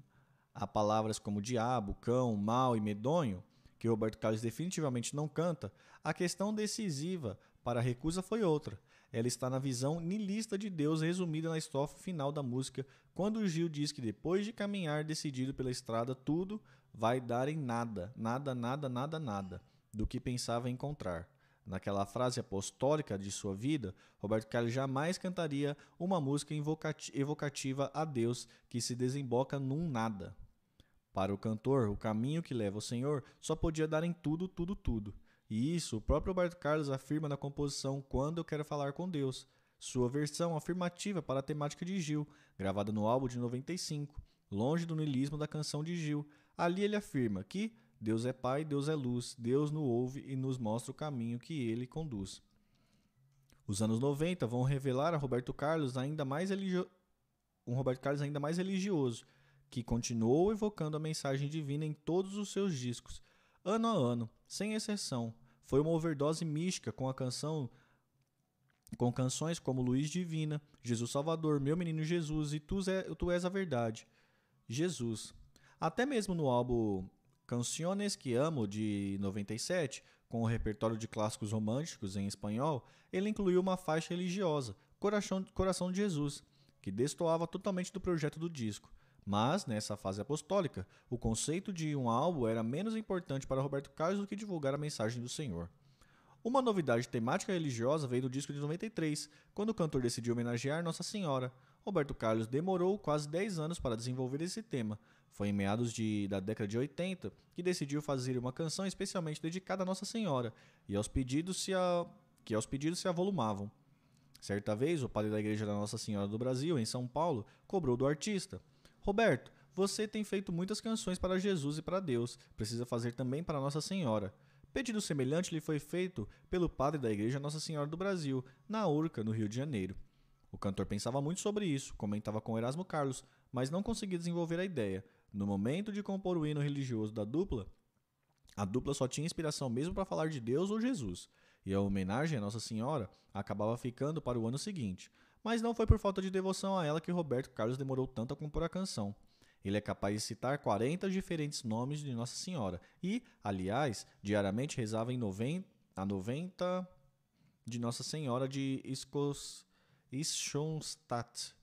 há palavras como diabo, cão, mal e medonho, que Roberto Carlos definitivamente não canta, a questão decisiva para a recusa foi outra. Ela está na visão nilista de Deus resumida na estrofe final da música, quando Gil diz que depois de caminhar decidido pela estrada, tudo vai dar em nada, nada, nada, nada, nada, do que pensava encontrar. Naquela frase apostólica de sua vida, Roberto Carlos jamais cantaria uma música evocativa a Deus que se desemboca num nada. Para o cantor, o caminho que leva ao Senhor só podia dar em tudo, tudo, tudo. E isso o próprio Roberto Carlos afirma na composição Quando Eu Quero Falar com Deus, sua versão afirmativa para a temática de Gil, gravada no álbum de 95, longe do niilismo da canção de Gil. Ali ele afirma que Deus é Pai, Deus é luz, Deus nos ouve e nos mostra o caminho que ele conduz. Os anos 90 vão revelar a Roberto Carlos ainda mais religio... um Roberto Carlos ainda mais religioso, que continuou evocando a mensagem divina em todos os seus discos, ano a ano, sem exceção. Foi uma overdose mística com a canção com canções como Luiz Divina, Jesus Salvador, Meu Menino Jesus e Tu, tu És a Verdade. Jesus. Até mesmo no álbum Canciones que Amo, de 97, com o repertório de clássicos românticos em espanhol, ele incluiu uma faixa religiosa, Coração, Coração de Jesus, que destoava totalmente do projeto do disco. Mas, nessa fase apostólica, o conceito de um álbum era menos importante para Roberto Carlos do que divulgar a mensagem do Senhor. Uma novidade temática religiosa veio do disco de 93, quando o cantor decidiu homenagear Nossa Senhora. Roberto Carlos demorou quase 10 anos para desenvolver esse tema. Foi em meados de, da década de 80 que decidiu fazer uma canção especialmente dedicada a Nossa Senhora e aos pedidos se a, que aos pedidos se avolumavam. Certa vez, o padre da Igreja da Nossa Senhora do Brasil, em São Paulo, cobrou do artista: Roberto, você tem feito muitas canções para Jesus e para Deus, precisa fazer também para Nossa Senhora. Pedido semelhante lhe foi feito pelo padre da Igreja Nossa Senhora do Brasil, na Urca, no Rio de Janeiro. O cantor pensava muito sobre isso, comentava com Erasmo Carlos, mas não conseguia desenvolver a ideia. No momento de compor o hino religioso da dupla, a dupla só tinha inspiração mesmo para falar de Deus ou Jesus, e a homenagem à Nossa Senhora acabava ficando para o ano seguinte. Mas não foi por falta de devoção a ela que Roberto Carlos demorou tanto a compor a canção. Ele é capaz de citar 40 diferentes nomes de Nossa Senhora e, aliás, diariamente rezava em 90, a 90 de Nossa Senhora de Ischonstadt.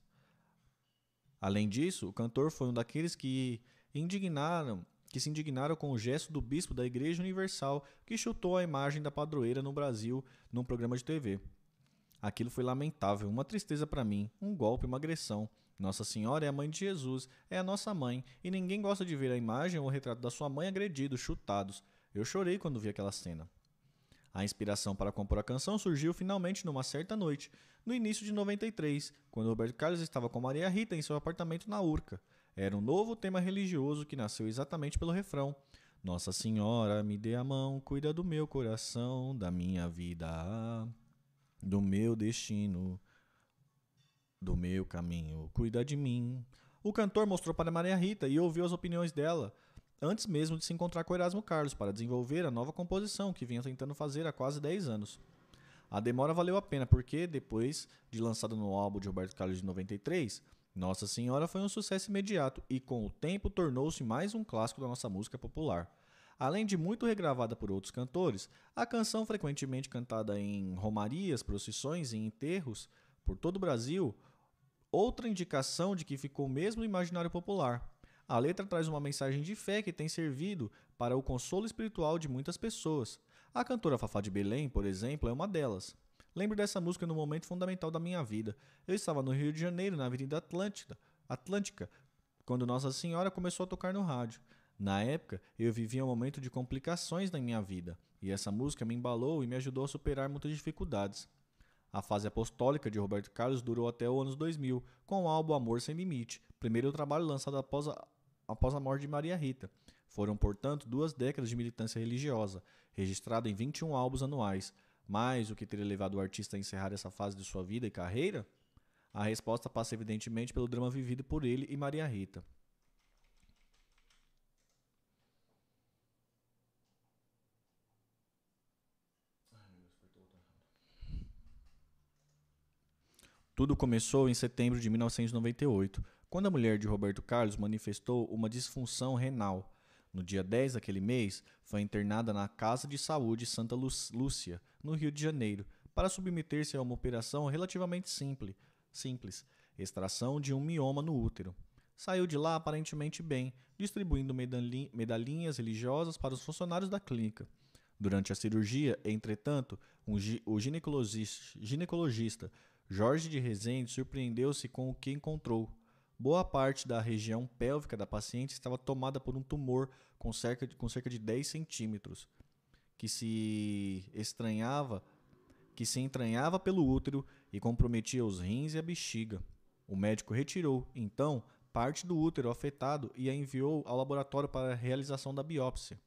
Além disso, o cantor foi um daqueles que indignaram que se indignaram com o gesto do bispo da Igreja Universal que chutou a imagem da padroeira no Brasil num programa de TV. Aquilo foi lamentável, uma tristeza para mim, um golpe, uma agressão. Nossa Senhora é a mãe de Jesus, é a nossa mãe, e ninguém gosta de ver a imagem ou o retrato da sua mãe agredidos, chutados. Eu chorei quando vi aquela cena. A inspiração para compor a canção surgiu finalmente numa certa noite, no início de 93, quando Roberto Carlos estava com Maria Rita em seu apartamento na Urca. Era um novo tema religioso que nasceu exatamente pelo refrão. Nossa Senhora, me dê a mão, cuida do meu coração, da minha vida, do meu destino do meu caminho, cuida de mim. O cantor mostrou para Maria Rita e ouviu as opiniões dela, antes mesmo de se encontrar com Erasmo Carlos para desenvolver a nova composição que vinha tentando fazer há quase 10 anos. A demora valeu a pena porque, depois de lançado no álbum de Roberto Carlos de 93, Nossa Senhora foi um sucesso imediato e, com o tempo, tornou-se mais um clássico da nossa música popular. Além de muito regravada por outros cantores, a canção, frequentemente cantada em romarias, procissões e enterros por todo o Brasil, outra indicação de que ficou mesmo imaginário popular. A letra traz uma mensagem de fé que tem servido para o consolo espiritual de muitas pessoas. A cantora Fafá de Belém, por exemplo, é uma delas. Lembro dessa música no momento fundamental da minha vida. Eu estava no Rio de Janeiro, na Avenida Atlântida, Atlântica, quando Nossa Senhora começou a tocar no rádio. Na época, eu vivia um momento de complicações na minha vida, e essa música me embalou e me ajudou a superar muitas dificuldades. A fase apostólica de Roberto Carlos durou até os anos 2000, com o álbum Amor Sem Limite, primeiro trabalho lançado após a, após a morte de Maria Rita. Foram, portanto, duas décadas de militância religiosa, registrado em 21 álbuns anuais. Mas o que teria levado o artista a encerrar essa fase de sua vida e carreira? A resposta passa evidentemente pelo drama vivido por ele e Maria Rita. Tudo começou em setembro de 1998, quando a mulher de Roberto Carlos manifestou uma disfunção renal. No dia 10 daquele mês, foi internada na Casa de Saúde Santa Lúcia, no Rio de Janeiro, para submeter-se a uma operação relativamente simples, simples, extração de um mioma no útero. Saiu de lá aparentemente bem, distribuindo medalhinhas religiosas para os funcionários da clínica. Durante a cirurgia, entretanto, um, o ginecologista, ginecologista Jorge de Rezende surpreendeu-se com o que encontrou. Boa parte da região pélvica da paciente estava tomada por um tumor com cerca de, com cerca de 10 centímetros, que se estranhava, que se entranhava pelo útero e comprometia os rins e a bexiga. O médico retirou, então, parte do útero afetado e a enviou ao laboratório para a realização da biópsia.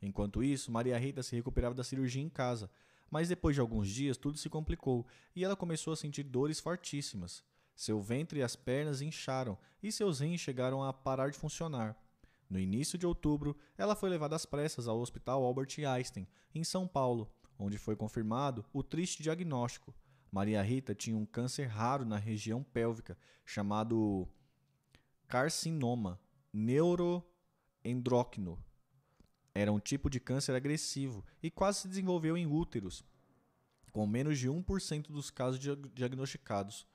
Enquanto isso, Maria Rita se recuperava da cirurgia em casa, mas depois de alguns dias tudo se complicou e ela começou a sentir dores fortíssimas. Seu ventre e as pernas incharam e seus rins chegaram a parar de funcionar. No início de outubro, ela foi levada às pressas ao Hospital Albert Einstein, em São Paulo, onde foi confirmado o triste diagnóstico. Maria Rita tinha um câncer raro na região pélvica, chamado carcinoma neuroendócrino, era um tipo de câncer agressivo e quase se desenvolveu em úteros, com menos de 1% dos casos diagnosticados.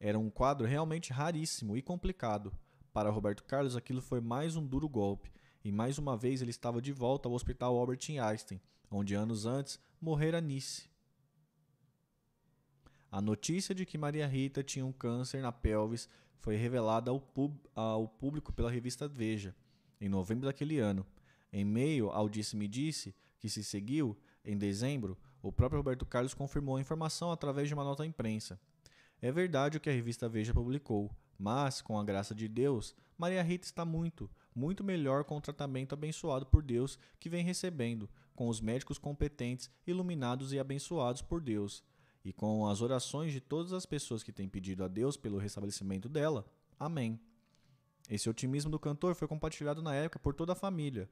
Era um quadro realmente raríssimo e complicado. Para Roberto Carlos, aquilo foi mais um duro golpe, e mais uma vez ele estava de volta ao Hospital Albert Einstein, onde anos antes morrera Nice. A notícia de que Maria Rita tinha um câncer na pelvis foi revelada ao, ao público pela revista Veja, em novembro daquele ano. Em meio ao disse-me-disse -disse que se seguiu, em dezembro, o próprio Roberto Carlos confirmou a informação através de uma nota à imprensa. É verdade o que a revista Veja publicou, mas, com a graça de Deus, Maria Rita está muito, muito melhor com o tratamento abençoado por Deus que vem recebendo, com os médicos competentes, iluminados e abençoados por Deus, e com as orações de todas as pessoas que têm pedido a Deus pelo restabelecimento dela. Amém. Esse otimismo do cantor foi compartilhado na época por toda a família.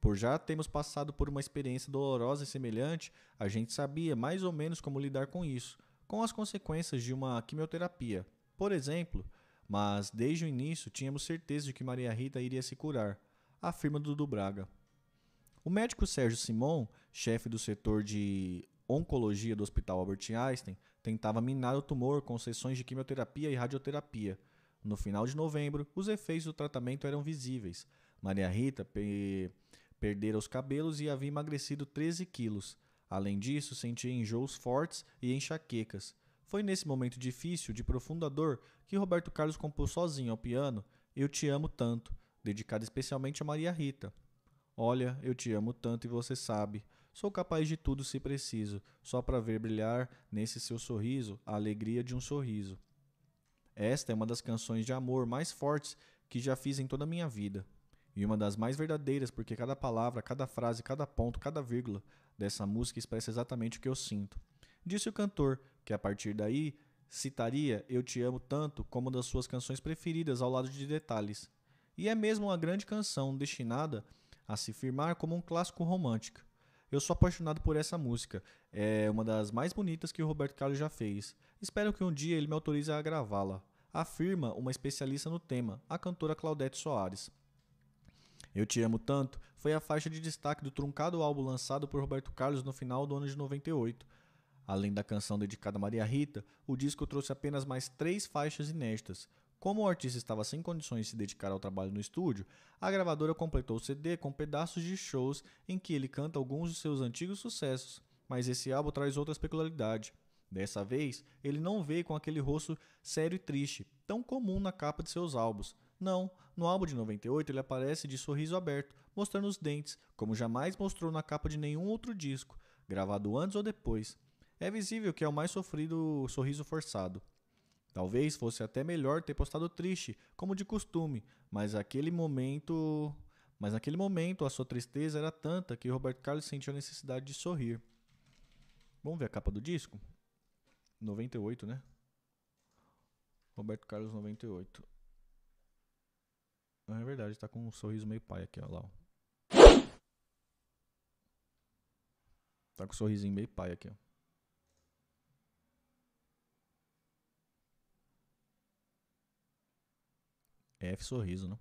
Por já termos passado por uma experiência dolorosa e semelhante, a gente sabia mais ou menos como lidar com isso, com as consequências de uma quimioterapia, por exemplo, mas desde o início tínhamos certeza de que Maria Rita iria se curar, afirma Dudu Braga. O médico Sérgio Simon, chefe do setor de oncologia do Hospital Albert Einstein, tentava minar o tumor com sessões de quimioterapia e radioterapia. No final de novembro, os efeitos do tratamento eram visíveis. Maria Rita Perdera os cabelos e havia emagrecido 13 quilos. Além disso, sentia enjoos fortes e enxaquecas. Foi nesse momento difícil, de profunda dor, que Roberto Carlos compôs sozinho ao piano Eu Te Amo Tanto, dedicado especialmente a Maria Rita. Olha, eu te amo tanto e você sabe. Sou capaz de tudo se preciso, só para ver brilhar nesse seu sorriso a alegria de um sorriso. Esta é uma das canções de amor mais fortes que já fiz em toda a minha vida e uma das mais verdadeiras, porque cada palavra, cada frase, cada ponto, cada vírgula dessa música expressa exatamente o que eu sinto. Disse o cantor, que a partir daí citaria Eu Te Amo Tanto como das suas canções preferidas ao lado de detalhes. E é mesmo uma grande canção destinada a se firmar como um clássico romântico. Eu sou apaixonado por essa música, é uma das mais bonitas que o Roberto Carlos já fez. Espero que um dia ele me autorize a gravá-la, afirma uma especialista no tema, a cantora Claudete Soares. Eu Te Amo Tanto foi a faixa de destaque do truncado álbum lançado por Roberto Carlos no final do ano de 98. Além da canção dedicada a Maria Rita, o disco trouxe apenas mais três faixas inéditas. Como o artista estava sem condições de se dedicar ao trabalho no estúdio, a gravadora completou o CD com pedaços de shows em que ele canta alguns de seus antigos sucessos, mas esse álbum traz outras peculiaridades. Dessa vez, ele não veio com aquele rosto sério e triste, tão comum na capa de seus álbuns. Não, no álbum de 98 ele aparece de sorriso aberto, mostrando os dentes, como jamais mostrou na capa de nenhum outro disco, gravado antes ou depois. É visível que é o mais sofrido sorriso forçado. Talvez fosse até melhor ter postado triste, como de costume, mas aquele momento, mas naquele momento a sua tristeza era tanta que Roberto Carlos sentiu a necessidade de sorrir. Vamos ver a capa do disco? 98, né? Roberto Carlos 98. É verdade, tá com um sorriso meio pai aqui, ó lá. Ó. Tá com um sorrisinho meio pai aqui, ó. F sorriso, né?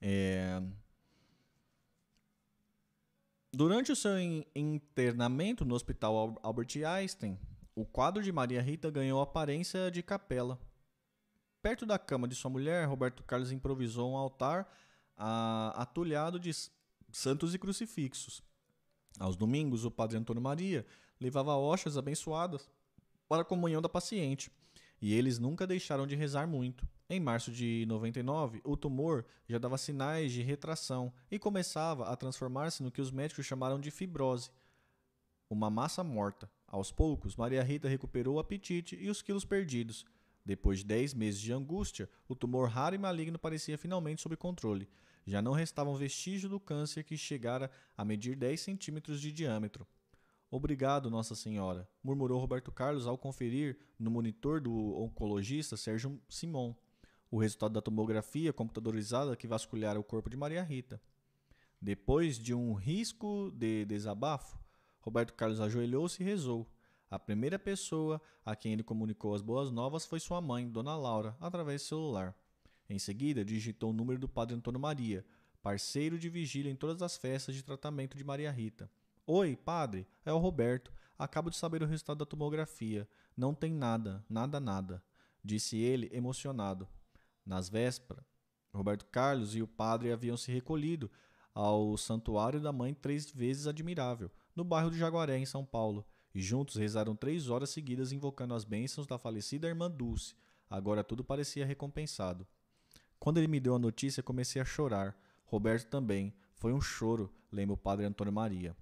É... Durante o seu internamento no Hospital Albert Einstein, o quadro de Maria Rita ganhou aparência de capela. Perto da cama de sua mulher, Roberto Carlos improvisou um altar atulhado de santos e crucifixos. Aos domingos, o padre Antônio Maria levava hoxas abençoadas para a comunhão da paciente, e eles nunca deixaram de rezar muito. Em março de 99, o tumor já dava sinais de retração e começava a transformar-se no que os médicos chamaram de fibrose, uma massa morta. Aos poucos, Maria Rita recuperou o apetite e os quilos perdidos. Depois de 10 meses de angústia, o tumor raro e maligno parecia finalmente sob controle. Já não restavam vestígios do câncer que chegara a medir 10 centímetros de diâmetro. Obrigado, Nossa Senhora, murmurou Roberto Carlos ao conferir no monitor do oncologista Sérgio Simon o resultado da tomografia computadorizada que vasculhara o corpo de Maria Rita. Depois de um risco de desabafo, Roberto Carlos ajoelhou-se e rezou. A primeira pessoa a quem ele comunicou as boas novas foi sua mãe, Dona Laura, através do celular. Em seguida, digitou o número do padre Antônio Maria, parceiro de vigília em todas as festas de tratamento de Maria Rita. Oi, padre, é o Roberto. Acabo de saber o resultado da tomografia. Não tem nada, nada, nada, disse ele, emocionado. Nas vésperas, Roberto Carlos e o padre haviam se recolhido ao Santuário da Mãe Três Vezes Admirável, no bairro de Jaguaré, em São Paulo, e juntos rezaram três horas seguidas invocando as bênçãos da falecida irmã Dulce. Agora tudo parecia recompensado. Quando ele me deu a notícia, comecei a chorar. Roberto também. Foi um choro, lembra o padre Antônio Maria.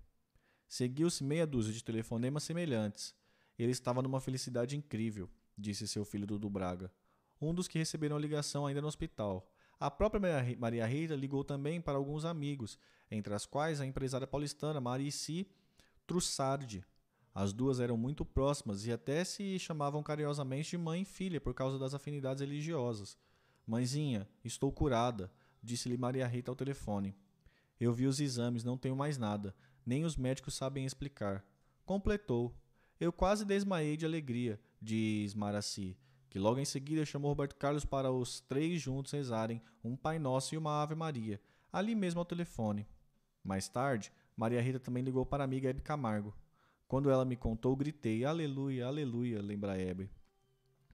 Seguiu-se meia dúzia de telefonemas semelhantes. Ele estava numa felicidade incrível, disse seu filho Dudu Braga. Um dos que receberam a ligação ainda no hospital. A própria Maria Rita ligou também para alguns amigos, entre as quais a empresária paulistana Marici Trussardi. As duas eram muito próximas e até se chamavam carinhosamente de mãe e filha por causa das afinidades religiosas. Mãezinha, estou curada, disse-lhe Maria Rita ao telefone. Eu vi os exames, não tenho mais nada. Nem os médicos sabem explicar. Completou. Eu quase desmaiei de alegria, diz Maraci, que logo em seguida chamou Roberto Carlos para os três juntos rezarem um Pai Nosso e uma Ave Maria, ali mesmo ao telefone. Mais tarde, Maria Rita também ligou para a amiga Hebe Camargo. Quando ela me contou, gritei: Aleluia, aleluia, lembra Hebe.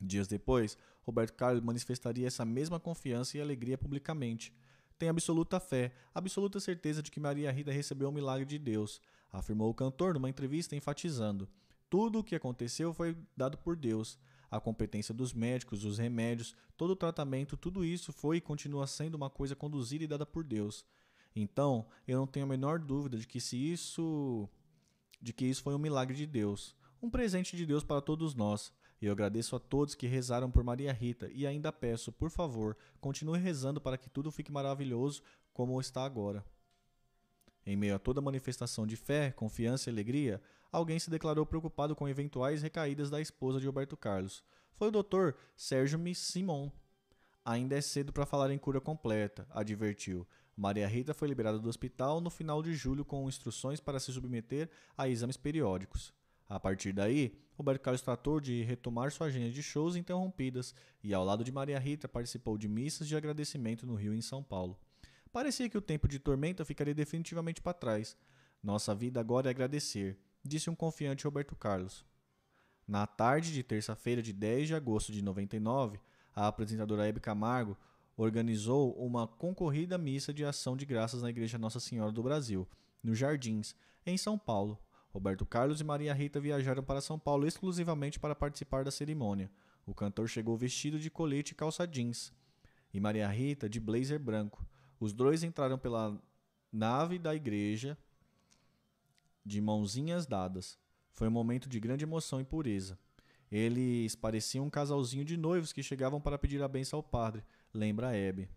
Dias depois, Roberto Carlos manifestaria essa mesma confiança e alegria publicamente. Tenho absoluta fé, absoluta certeza de que Maria Rita recebeu o um milagre de Deus, afirmou o cantor numa entrevista enfatizando. Tudo o que aconteceu foi dado por Deus. A competência dos médicos, os remédios, todo o tratamento, tudo isso foi e continua sendo uma coisa conduzida e dada por Deus. Então, eu não tenho a menor dúvida de que se isso de que isso foi um milagre de Deus, um presente de Deus para todos nós. Eu agradeço a todos que rezaram por Maria Rita e ainda peço, por favor, continue rezando para que tudo fique maravilhoso como está agora. Em meio a toda manifestação de fé, confiança e alegria, alguém se declarou preocupado com eventuais recaídas da esposa de Roberto Carlos. Foi o Dr. Sérgio Simon. Ainda é cedo para falar em cura completa, advertiu. Maria Rita foi liberada do hospital no final de julho com instruções para se submeter a exames periódicos. A partir daí, Roberto Carlos tratou de retomar sua agenda de shows interrompidas e, ao lado de Maria Rita, participou de missas de agradecimento no Rio e em São Paulo. Parecia que o tempo de tormenta ficaria definitivamente para trás. Nossa vida agora é agradecer, disse um confiante Roberto Carlos. Na tarde de terça-feira de 10 de agosto de 99, a apresentadora Hebe Camargo organizou uma concorrida missa de ação de graças na Igreja Nossa Senhora do Brasil, nos Jardins, em São Paulo, Roberto Carlos e Maria Rita viajaram para São Paulo exclusivamente para participar da cerimônia. O cantor chegou vestido de colete e calça jeans, e Maria Rita de blazer branco. Os dois entraram pela nave da igreja de mãozinhas dadas. Foi um momento de grande emoção e pureza. Eles pareciam um casalzinho de noivos que chegavam para pedir a benção ao padre, lembra Hebe.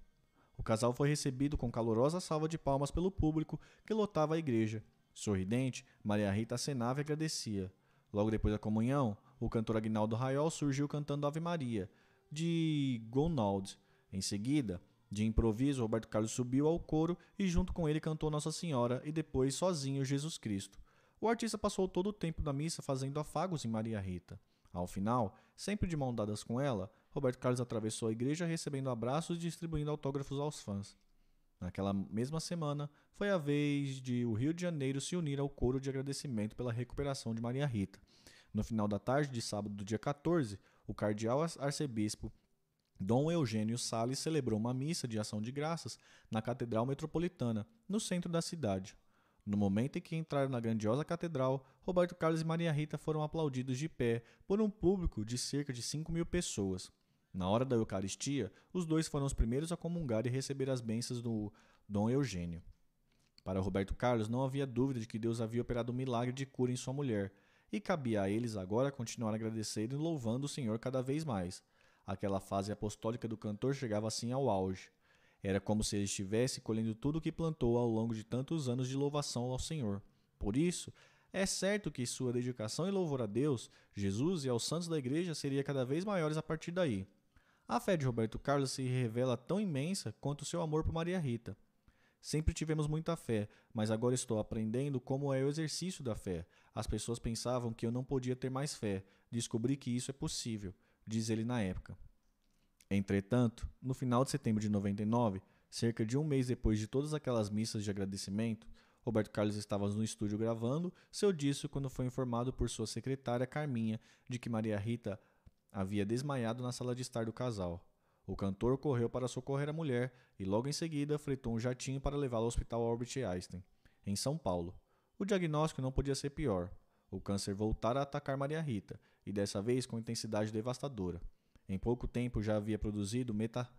O casal foi recebido com calorosa salva de palmas pelo público que lotava a igreja. Sorridente, Maria Rita acenava e agradecia. Logo depois da comunhão, o cantor Agnaldo Raiol surgiu cantando Ave Maria, de Gonald. Em seguida, de improviso, Roberto Carlos subiu ao coro e junto com ele cantou Nossa Senhora e depois sozinho Jesus Cristo. O artista passou todo o tempo da missa fazendo afagos em Maria Rita. Ao final, sempre de mão dadas com ela, Roberto Carlos atravessou a igreja recebendo abraços e distribuindo autógrafos aos fãs. Naquela mesma semana, foi a vez de o Rio de Janeiro se unir ao coro de agradecimento pela recuperação de Maria Rita. No final da tarde de sábado do dia 14, o cardeal arcebispo Dom Eugênio Salles celebrou uma missa de ação de graças na Catedral Metropolitana, no centro da cidade. No momento em que entraram na grandiosa catedral, Roberto Carlos e Maria Rita foram aplaudidos de pé por um público de cerca de 5 mil pessoas. Na hora da Eucaristia, os dois foram os primeiros a comungar e receber as bênçãos do Dom Eugênio. Para Roberto Carlos, não havia dúvida de que Deus havia operado um milagre de cura em sua mulher, e cabia a eles agora continuar agradecendo e louvando o Senhor cada vez mais. Aquela fase apostólica do cantor chegava assim ao auge. Era como se ele estivesse colhendo tudo o que plantou ao longo de tantos anos de louvação ao Senhor. Por isso, é certo que sua dedicação e louvor a Deus, Jesus e aos santos da igreja seria cada vez maiores a partir daí. A fé de Roberto Carlos se revela tão imensa quanto seu amor por Maria Rita. Sempre tivemos muita fé, mas agora estou aprendendo como é o exercício da fé. As pessoas pensavam que eu não podia ter mais fé. Descobri que isso é possível, diz ele na época. Entretanto, no final de setembro de 99, cerca de um mês depois de todas aquelas missas de agradecimento, Roberto Carlos estava no estúdio gravando seu disco quando foi informado por sua secretária Carminha de que Maria Rita havia desmaiado na sala de estar do casal. O cantor correu para socorrer a mulher e logo em seguida fretou um jatinho para levá-la ao Hospital Albert Einstein, em São Paulo. O diagnóstico não podia ser pior. O câncer voltara a atacar Maria Rita, e dessa vez com intensidade devastadora. Em pouco tempo já havia produzido meta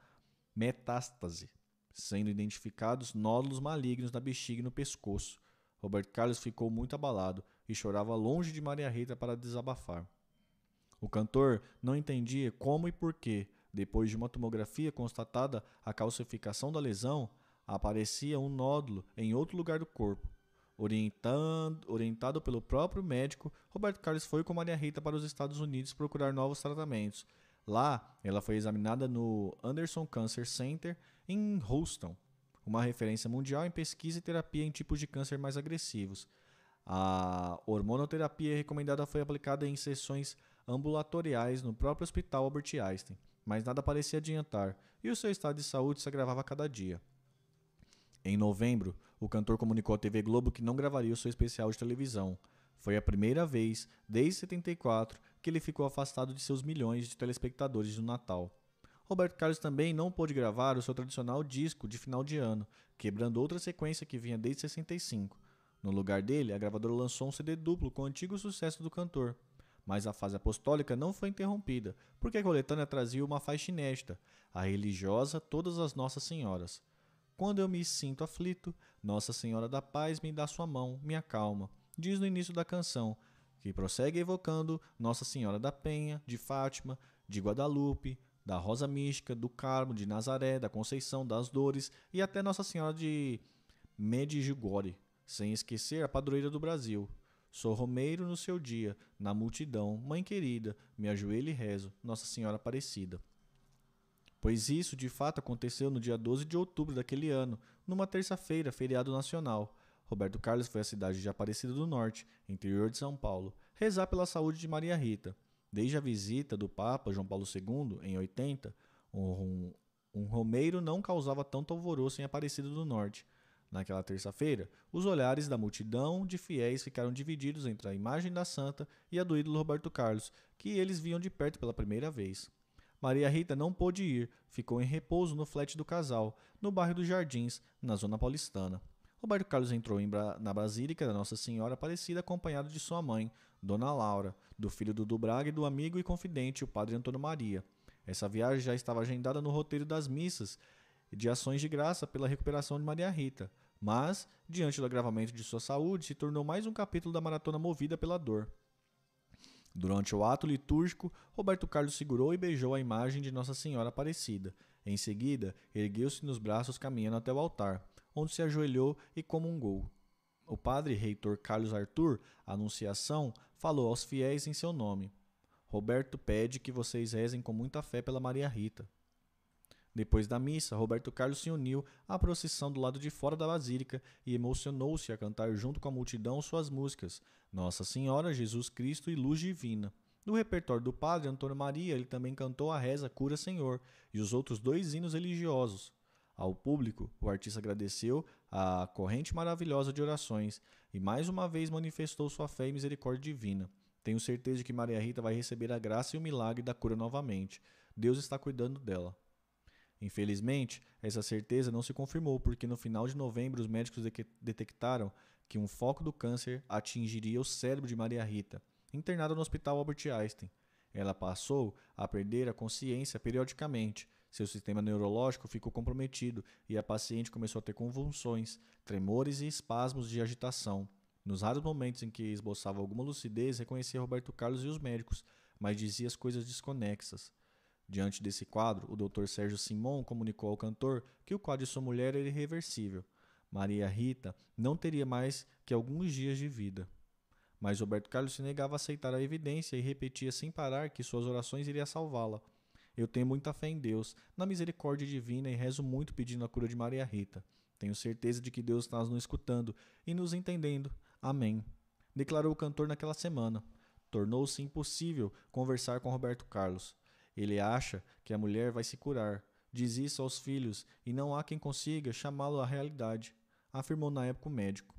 metástase, sendo identificados nódulos malignos na bexiga e no pescoço. Roberto Carlos ficou muito abalado e chorava longe de Maria Rita para desabafar. O cantor não entendia como e por que, depois de uma tomografia constatada a calcificação da lesão, aparecia um nódulo em outro lugar do corpo. Orientando, orientado pelo próprio médico, Roberto Carlos foi com Maria Rita para os Estados Unidos procurar novos tratamentos. Lá, ela foi examinada no Anderson Cancer Center em Houston, uma referência mundial em pesquisa e terapia em tipos de câncer mais agressivos. A hormonoterapia recomendada foi aplicada em sessões ambulatoriais no próprio Hospital Albert Einstein mas nada parecia adiantar, e o seu estado de saúde se agravava a cada dia. Em novembro, o cantor comunicou à TV Globo que não gravaria o seu especial de televisão. Foi a primeira vez, desde 74, que ele ficou afastado de seus milhões de telespectadores no Natal. Roberto Carlos também não pôde gravar o seu tradicional disco de final de ano, quebrando outra sequência que vinha desde 65. No lugar dele, a gravadora lançou um CD duplo com o antigo sucesso do cantor, mas a fase apostólica não foi interrompida, porque a coletânea trazia uma faixa inédita, a religiosa Todas as Nossas Senhoras. Quando eu me sinto aflito, Nossa Senhora da Paz me dá sua mão, me acalma, diz no início da canção, que prossegue evocando Nossa Senhora da Penha, de Fátima, de Guadalupe, da Rosa Mística, do Carmo, de Nazaré, da Conceição, das Dores e até Nossa Senhora de Medjugorje, sem esquecer a padroeira do Brasil, Sou romeiro no seu dia, na multidão, mãe querida, me ajoelho e rezo, Nossa Senhora Aparecida. Pois isso de fato aconteceu no dia 12 de outubro daquele ano, numa terça-feira, feriado nacional. Roberto Carlos foi à cidade de Aparecida do Norte, interior de São Paulo, rezar pela saúde de Maria Rita. Desde a visita do Papa João Paulo II, em 80, um, um romeiro não causava tanto alvoroço em Aparecida do Norte. Naquela terça-feira, os olhares da multidão de fiéis ficaram divididos entre a imagem da santa e a do ídolo Roberto Carlos, que eles viam de perto pela primeira vez. Maria Rita não pôde ir, ficou em repouso no flat do casal, no bairro dos Jardins, na zona paulistana. Roberto Carlos entrou na Basílica da Nossa Senhora Aparecida acompanhado de sua mãe, Dona Laura, do filho do Braga e do amigo e confidente, o padre Antônio Maria. Essa viagem já estava agendada no roteiro das missas de ações de graça pela recuperação de Maria Rita, mas, diante do agravamento de sua saúde, se tornou mais um capítulo da maratona movida pela dor. Durante o ato litúrgico, Roberto Carlos segurou e beijou a imagem de Nossa Senhora Aparecida. Em seguida, ergueu-se nos braços caminhando até o altar, onde se ajoelhou e comungou. O padre reitor Carlos Arthur, Anunciação, falou aos fiéis em seu nome. Roberto pede que vocês rezem com muita fé pela Maria Rita. Depois da missa, Roberto Carlos se uniu à procissão do lado de fora da basílica e emocionou-se a cantar junto com a multidão suas músicas Nossa Senhora, Jesus Cristo e Luz Divina. No repertório do padre Antônio Maria, ele também cantou a reza Cura Senhor e os outros dois hinos religiosos. Ao público, o artista agradeceu a corrente maravilhosa de orações e mais uma vez manifestou sua fé e misericórdia divina. Tenho certeza de que Maria Rita vai receber a graça e o milagre da cura novamente. Deus está cuidando dela. Infelizmente, essa certeza não se confirmou porque no final de novembro os médicos de detectaram que um foco do câncer atingiria o cérebro de Maria Rita, internada no Hospital Albert Einstein. Ela passou a perder a consciência periodicamente. Seu sistema neurológico ficou comprometido e a paciente começou a ter convulsões, tremores e espasmos de agitação. Nos raros momentos em que esboçava alguma lucidez, reconhecia Roberto Carlos e os médicos, mas dizia as coisas desconexas. Diante desse quadro, o Dr. Sérgio Simon comunicou ao cantor que o quadro de sua mulher era irreversível. Maria Rita não teria mais que alguns dias de vida. Mas Roberto Carlos se negava a aceitar a evidência e repetia sem parar que suas orações iriam salvá-la. Eu tenho muita fé em Deus, na misericórdia divina e rezo muito pedindo a cura de Maria Rita. Tenho certeza de que Deus está nos escutando e nos entendendo. Amém. Declarou o cantor naquela semana. Tornou-se impossível conversar com Roberto Carlos. Ele acha que a mulher vai se curar. Diz isso aos filhos e não há quem consiga chamá-lo à realidade, afirmou na época o médico.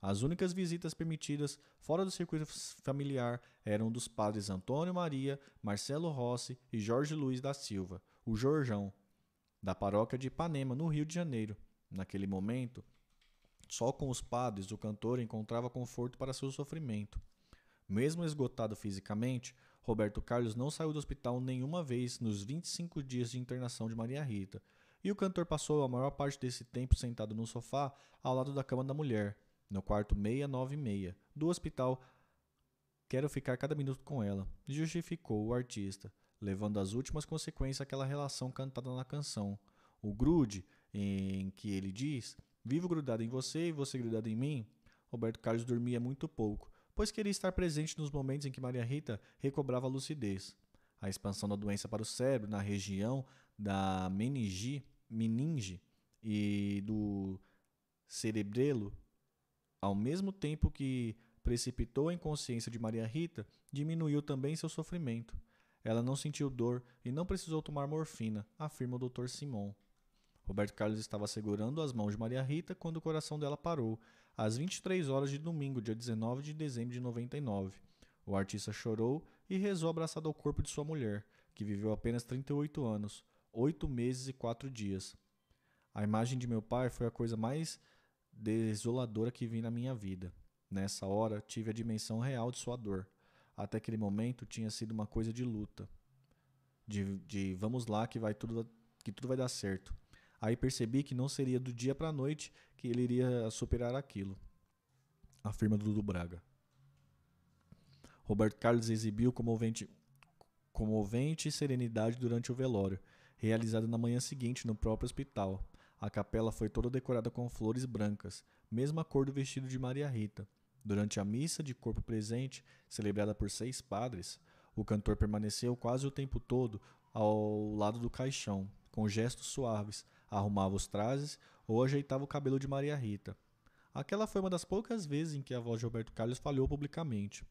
As únicas visitas permitidas fora do circuito familiar eram dos padres Antônio Maria, Marcelo Rossi e Jorge Luiz da Silva, o Jorjão, da paróquia de Ipanema, no Rio de Janeiro. Naquele momento, só com os padres o cantor encontrava conforto para seu sofrimento. Mesmo esgotado fisicamente, Roberto Carlos não saiu do hospital nenhuma vez nos 25 dias de internação de Maria Rita, e o cantor passou a maior parte desse tempo sentado no sofá ao lado da cama da mulher, no quarto 696 do hospital. Quero ficar cada minuto com ela, justificou o artista, levando às últimas consequências aquela relação cantada na canção. O grude, em que ele diz: Vivo grudado em você e você grudado em mim. Roberto Carlos dormia muito pouco, pois queria estar presente nos momentos em que Maria Rita recobrava a lucidez. A expansão da doença para o cérebro na região da meninge, meninge e do cerebrelo ao mesmo tempo que precipitou a inconsciência de Maria Rita, diminuiu também seu sofrimento. Ela não sentiu dor e não precisou tomar morfina, afirma o Dr. Simon. Roberto Carlos estava segurando as mãos de Maria Rita quando o coração dela parou, às 23 horas de domingo, dia 19 de dezembro de 99. O artista chorou e rezou abraçado ao corpo de sua mulher, que viveu apenas 38 anos, 8 meses e 4 dias. A imagem de meu pai foi a coisa mais desoladora que vi na minha vida. Nessa hora, tive a dimensão real de sua dor. Até aquele momento tinha sido uma coisa de luta. De, de vamos lá que vai tudo que tudo vai dar certo. Aí percebi que não seria do dia para a noite que ele iria superar aquilo. Afirma Dudu Braga. Roberto Carlos exibiu comovente, comovente serenidade durante o velório, realizado na manhã seguinte no próprio hospital. A capela foi toda decorada com flores brancas, mesma cor do vestido de Maria Rita. Durante a missa de corpo presente, celebrada por seis padres, o cantor permaneceu quase o tempo todo ao lado do caixão, com gestos suaves, arrumava os trajes ou ajeitava o cabelo de Maria Rita. Aquela foi uma das poucas vezes em que a voz de Roberto Carlos falhou publicamente.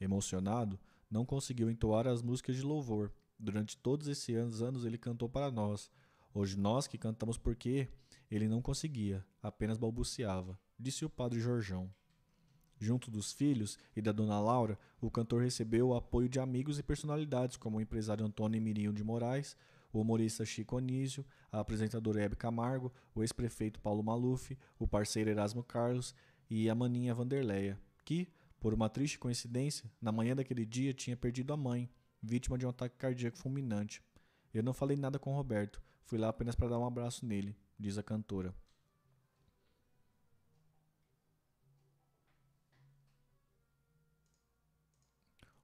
Emocionado, não conseguiu entoar as músicas de louvor. Durante todos esses anos ele cantou para nós, Hoje nós que cantamos porque ele não conseguia, apenas balbuciava, disse o padre Jorjão. Junto dos filhos e da dona Laura, o cantor recebeu o apoio de amigos e personalidades como o empresário Antônio Mirinho de Moraes, o humorista Chico Anísio, a apresentadora Hebe Camargo, o ex-prefeito Paulo Maluf, o parceiro Erasmo Carlos e a maninha Vanderleia, que, por uma triste coincidência, na manhã daquele dia tinha perdido a mãe, vítima de um ataque cardíaco fulminante. Eu não falei nada com Roberto, Fui lá apenas para dar um abraço nele, diz a cantora.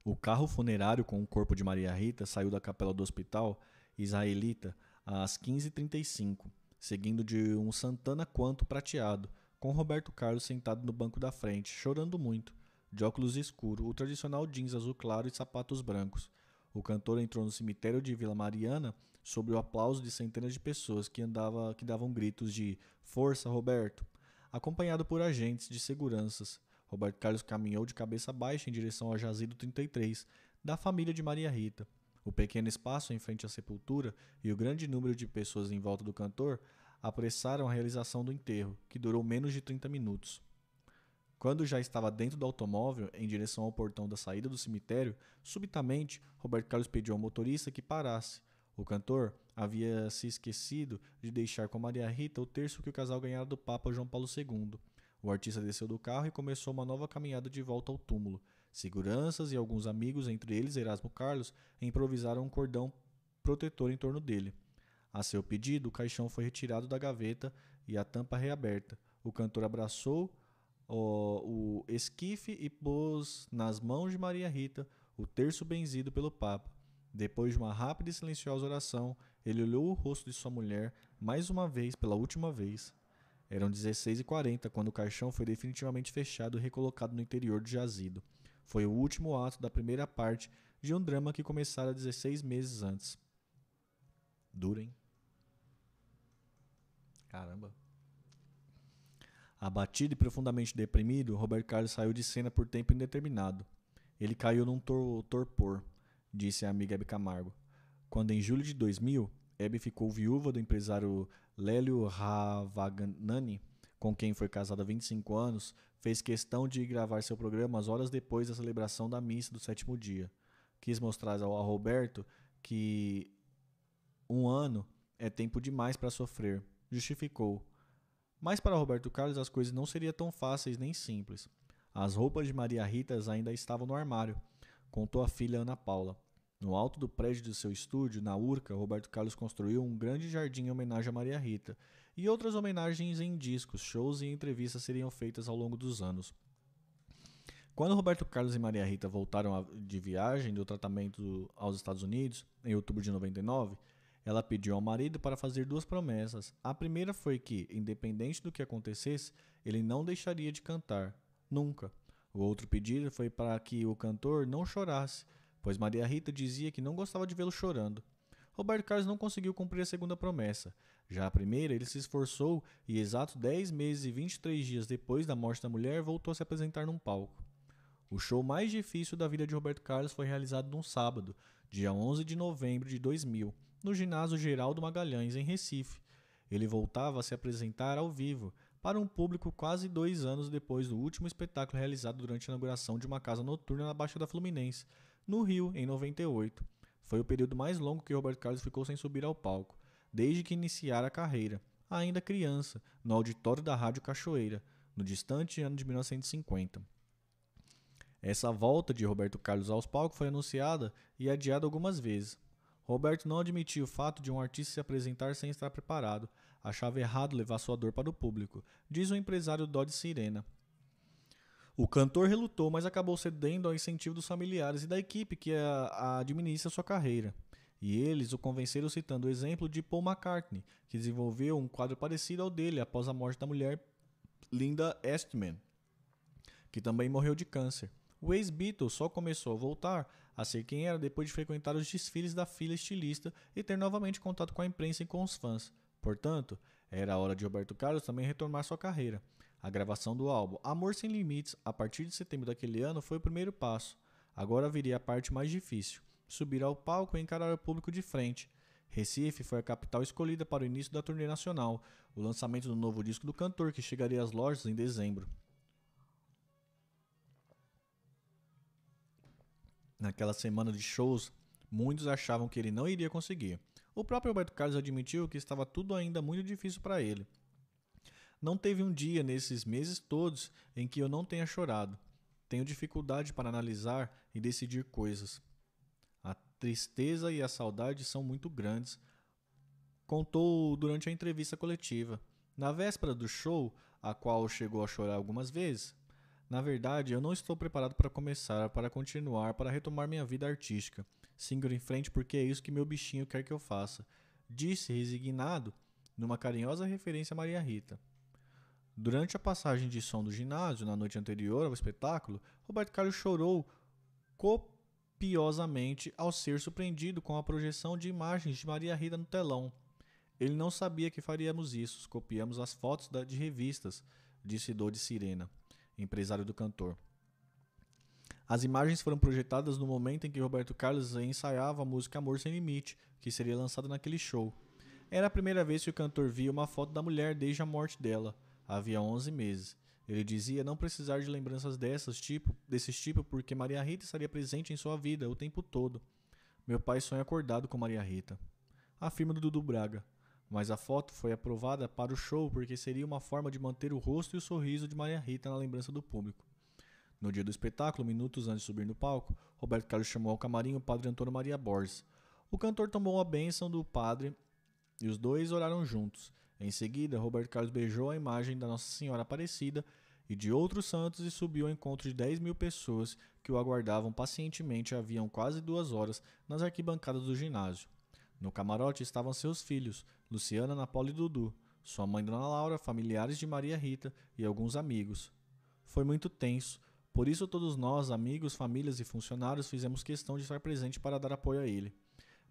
O carro funerário com o corpo de Maria Rita saiu da capela do hospital israelita às 15h35, seguindo de um Santana quanto prateado, com Roberto Carlos sentado no banco da frente, chorando muito, de óculos escuros, o tradicional jeans azul claro e sapatos brancos. O cantor entrou no cemitério de Vila Mariana sobre o aplauso de centenas de pessoas que, andava, que davam gritos de Força, Roberto! Acompanhado por agentes de seguranças, Roberto Carlos caminhou de cabeça baixa em direção ao jazido 33 da família de Maria Rita. O pequeno espaço em frente à sepultura e o grande número de pessoas em volta do cantor apressaram a realização do enterro, que durou menos de 30 minutos. Quando já estava dentro do automóvel, em direção ao portão da saída do cemitério, subitamente Roberto Carlos pediu ao motorista que parasse o cantor havia se esquecido de deixar com Maria Rita o terço que o casal ganhara do Papa João Paulo II. O artista desceu do carro e começou uma nova caminhada de volta ao túmulo. Seguranças e alguns amigos, entre eles Erasmo Carlos, improvisaram um cordão protetor em torno dele. A seu pedido, o caixão foi retirado da gaveta e a tampa reaberta. O cantor abraçou o, o esquife e pôs nas mãos de Maria Rita o terço benzido pelo Papa. Depois de uma rápida e silenciosa oração, ele olhou o rosto de sua mulher mais uma vez, pela última vez. Eram 16h40 quando o caixão foi definitivamente fechado e recolocado no interior do jazido. Foi o último ato da primeira parte de um drama que começara 16 meses antes. Durem. Caramba. Abatido e profundamente deprimido, Robert Carlos saiu de cena por tempo indeterminado. Ele caiu num tor torpor disse a amiga Hebe Camargo. Quando em julho de 2000, Hebe ficou viúva do empresário Lélio Ravagnani, com quem foi casado há 25 anos, fez questão de gravar seu programa às horas depois da celebração da missa do sétimo dia. Quis mostrar ao Roberto que um ano é tempo demais para sofrer. Justificou. Mas para Roberto Carlos as coisas não seriam tão fáceis nem simples. As roupas de Maria Rita ainda estavam no armário, contou a filha Ana Paula. No alto do prédio de seu estúdio, na Urca, Roberto Carlos construiu um grande jardim em homenagem a Maria Rita, e outras homenagens em discos, shows e entrevistas seriam feitas ao longo dos anos. Quando Roberto Carlos e Maria Rita voltaram de viagem do tratamento aos Estados Unidos, em outubro de 99, ela pediu ao marido para fazer duas promessas. A primeira foi que, independente do que acontecesse, ele não deixaria de cantar. Nunca. O outro pedido foi para que o cantor não chorasse, pois Maria Rita dizia que não gostava de vê-lo chorando. Roberto Carlos não conseguiu cumprir a segunda promessa. Já a primeira, ele se esforçou e, exato 10 meses e 23 dias depois da morte da mulher, voltou a se apresentar num palco. O show mais difícil da vida de Roberto Carlos foi realizado num sábado, dia 11 de novembro de 2000, no ginásio Geraldo Magalhães, em Recife. Ele voltava a se apresentar ao vivo, para um público quase dois anos depois do último espetáculo realizado durante a inauguração de uma casa noturna na Baixada Fluminense, no Rio, em 98. Foi o período mais longo que Roberto Carlos ficou sem subir ao palco, desde que iniciara a carreira, ainda criança, no auditório da Rádio Cachoeira, no distante ano de 1950. Essa volta de Roberto Carlos aos palcos foi anunciada e adiada algumas vezes. Roberto não admitia o fato de um artista se apresentar sem estar preparado, achava errado levar sua dor para o público, diz o empresário Dodge Sirena. O cantor relutou, mas acabou cedendo ao incentivo dos familiares e da equipe que a administra sua carreira. E eles o convenceram citando o exemplo de Paul McCartney, que desenvolveu um quadro parecido ao dele após a morte da mulher Linda Eastman, que também morreu de câncer. O ex-Beatle só começou a voltar a ser quem era depois de frequentar os desfiles da filha estilista e ter novamente contato com a imprensa e com os fãs. Portanto, era hora de Roberto Carlos também retomar sua carreira. A gravação do álbum Amor Sem Limites, a partir de setembro daquele ano, foi o primeiro passo. Agora viria a parte mais difícil: subir ao palco e encarar o público de frente. Recife foi a capital escolhida para o início da turnê nacional, o lançamento do novo disco do cantor, que chegaria às lojas em dezembro. Naquela semana de shows, muitos achavam que ele não iria conseguir. O próprio Roberto Carlos admitiu que estava tudo ainda muito difícil para ele. Não teve um dia nesses meses todos em que eu não tenha chorado. Tenho dificuldade para analisar e decidir coisas. Tristeza e a saudade são muito grandes. Contou durante a entrevista coletiva. Na véspera do show, a qual chegou a chorar algumas vezes, na verdade, eu não estou preparado para começar, para continuar, para retomar minha vida artística. Sigo em frente porque é isso que meu bichinho quer que eu faça. Disse resignado, numa carinhosa referência a Maria Rita. Durante a passagem de som do ginásio, na noite anterior ao espetáculo, Roberto Carlos chorou copiosamente ao ser surpreendido com a projeção de imagens de Maria Rita no telão. Ele não sabia que faríamos isso, copiamos as fotos de revistas, disse Dor de Sirena, empresário do cantor. As imagens foram projetadas no momento em que Roberto Carlos ensaiava a música Amor Sem Limite, que seria lançada naquele show. Era a primeira vez que o cantor via uma foto da mulher desde a morte dela, havia 11 meses. Ele dizia não precisar de lembranças dessas tipo, desses tipo porque Maria Rita estaria presente em sua vida o tempo todo. Meu pai sonha acordado com Maria Rita. Afirma Dudu Braga. Mas a foto foi aprovada para o show porque seria uma forma de manter o rosto e o sorriso de Maria Rita na lembrança do público. No dia do espetáculo, minutos antes de subir no palco, Roberto Carlos chamou ao camarim o padre Antônio Maria Borges. O cantor tomou a bênção do padre e os dois oraram juntos. Em seguida, Roberto Carlos beijou a imagem da Nossa Senhora Aparecida e de outros santos e subiu ao encontro de 10 mil pessoas que o aguardavam pacientemente haviam quase duas horas nas arquibancadas do ginásio. No camarote estavam seus filhos, Luciana, Ana e Dudu, sua mãe Dona Laura, familiares de Maria Rita e alguns amigos. Foi muito tenso, por isso, todos nós, amigos, famílias e funcionários, fizemos questão de estar presente para dar apoio a ele.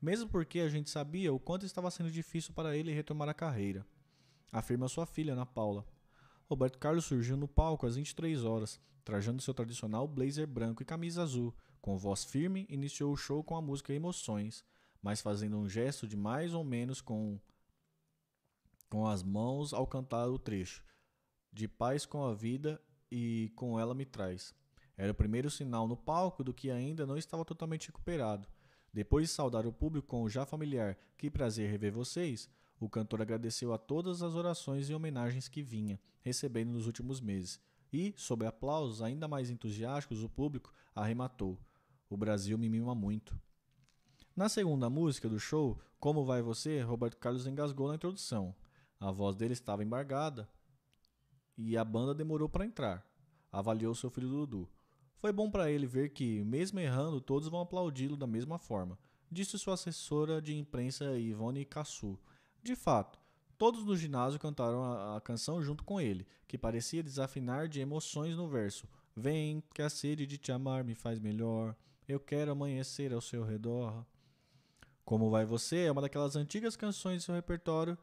Mesmo porque a gente sabia o quanto estava sendo difícil para ele retomar a carreira. Afirma sua filha, Ana Paula. Roberto Carlos surgiu no palco às 23 horas, trajando seu tradicional blazer branco e camisa azul. Com voz firme, iniciou o show com a música Emoções, mas fazendo um gesto de mais ou menos com, com as mãos ao cantar o trecho. de paz com a vida e com ela me traz. Era o primeiro sinal no palco do que ainda não estava totalmente recuperado. Depois de saudar o público com o já familiar Que prazer rever vocês, o cantor agradeceu a todas as orações e homenagens que vinha recebendo nos últimos meses. E, sob aplausos ainda mais entusiásticos, o público arrematou: O Brasil me mima muito. Na segunda música do show, Como Vai Você, Roberto Carlos engasgou na introdução. A voz dele estava embargada e a banda demorou para entrar. Avaliou seu filho Dudu. Foi bom para ele ver que, mesmo errando, todos vão aplaudi-lo da mesma forma, disse sua assessora de imprensa Ivone Cassu. De fato, todos no ginásio cantaram a, a canção junto com ele, que parecia desafinar de emoções no verso. Vem, que a sede de te amar me faz melhor. Eu quero amanhecer ao seu redor. Como Vai Você é uma daquelas antigas canções de seu repertório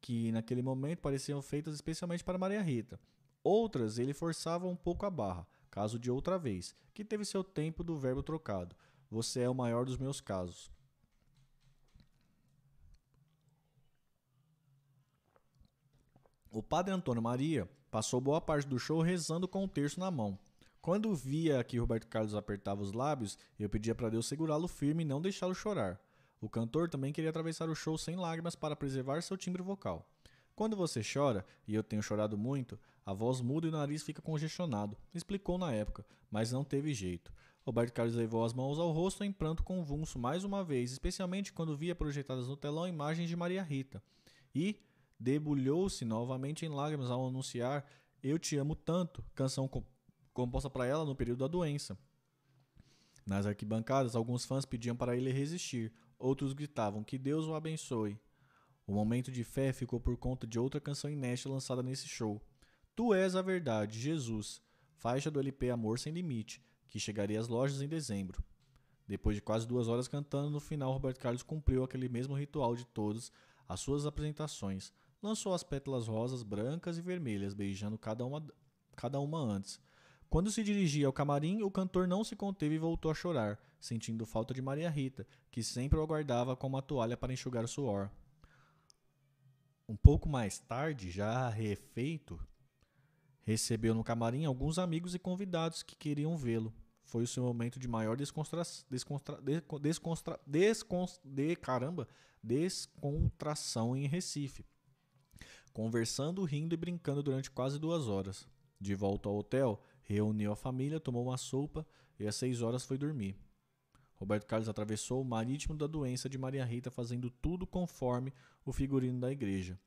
que naquele momento pareciam feitas especialmente para Maria Rita. Outras ele forçava um pouco a barra, caso de outra vez, que teve seu tempo do verbo trocado. Você é o maior dos meus casos. O padre Antônio Maria passou boa parte do show rezando com o terço na mão. Quando via que Roberto Carlos apertava os lábios, eu pedia para Deus segurá-lo firme e não deixá-lo chorar. O cantor também queria atravessar o show sem lágrimas para preservar seu timbre vocal. Quando você chora, e eu tenho chorado muito, a voz muda e o nariz fica congestionado, explicou na época, mas não teve jeito. Roberto Carlos levou as mãos ao rosto em pranto convulso mais uma vez, especialmente quando via projetadas no telão imagens de Maria Rita. E debulhou-se novamente em lágrimas ao anunciar Eu Te Amo Tanto, canção composta para ela no período da doença. Nas arquibancadas, alguns fãs pediam para ele resistir, Outros gritavam que Deus o abençoe. O momento de fé ficou por conta de outra canção inédita lançada nesse show. Tu és a verdade, Jesus, faixa do LP Amor Sem Limite, que chegaria às lojas em dezembro. Depois de quase duas horas cantando, no final Roberto Carlos cumpriu aquele mesmo ritual de todos as suas apresentações. Lançou as pétalas rosas, brancas e vermelhas, beijando cada uma, cada uma antes. Quando se dirigia ao camarim, o cantor não se conteve e voltou a chorar, sentindo falta de Maria Rita, que sempre o aguardava com uma toalha para enxugar o suor. Um pouco mais tarde, já refeito, recebeu no camarim alguns amigos e convidados que queriam vê-lo. Foi o seu momento de maior de, caramba, descontração em Recife, conversando, rindo e brincando durante quase duas horas. De volta ao hotel, reuniu a família, tomou uma sopa e às seis horas foi dormir. Roberto Carlos atravessou o marítimo da doença de Maria Rita, fazendo tudo conforme o figurino da igreja.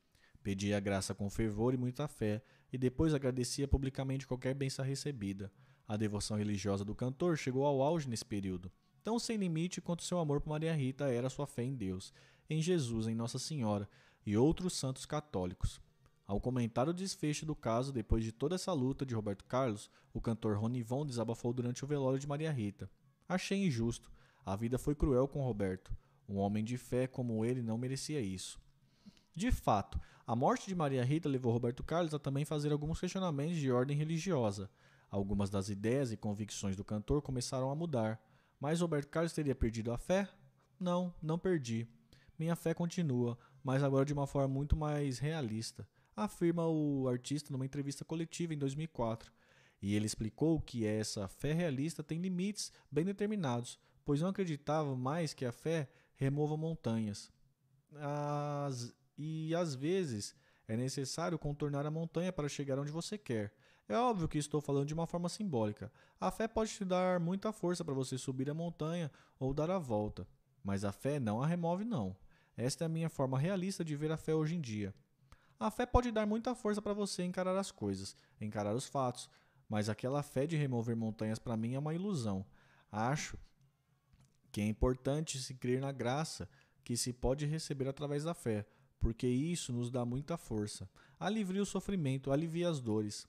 Pedia a graça com fervor e muita fé, e depois agradecia publicamente qualquer bênção recebida. A devoção religiosa do cantor chegou ao auge nesse período. Tão sem limite quanto seu amor por Maria Rita era sua fé em Deus, em Jesus, em Nossa Senhora e outros santos católicos. Ao comentar o desfecho do caso depois de toda essa luta de Roberto Carlos, o cantor Ronivon desabafou durante o velório de Maria Rita. Achei injusto. A vida foi cruel com Roberto. Um homem de fé como ele não merecia isso. De fato, a morte de Maria Rita levou Roberto Carlos a também fazer alguns questionamentos de ordem religiosa. Algumas das ideias e convicções do cantor começaram a mudar. Mas Roberto Carlos teria perdido a fé? Não, não perdi. Minha fé continua, mas agora de uma forma muito mais realista afirma o artista numa entrevista coletiva em 2004. E ele explicou que essa fé realista tem limites bem determinados, pois não acreditava mais que a fé remova montanhas. As, e às vezes é necessário contornar a montanha para chegar onde você quer. É óbvio que estou falando de uma forma simbólica. A fé pode te dar muita força para você subir a montanha ou dar a volta, mas a fé não a remove, não. Esta é a minha forma realista de ver a fé hoje em dia. A fé pode dar muita força para você encarar as coisas, encarar os fatos, mas aquela fé de remover montanhas para mim é uma ilusão. Acho que é importante se crer na graça que se pode receber através da fé, porque isso nos dá muita força. Alivia o sofrimento, alivia as dores.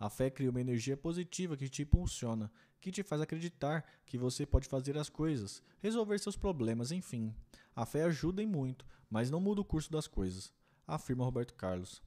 A fé cria uma energia positiva que te impulsiona, que te faz acreditar que você pode fazer as coisas, resolver seus problemas, enfim. A fé ajuda em muito, mas não muda o curso das coisas afirma Roberto Carlos.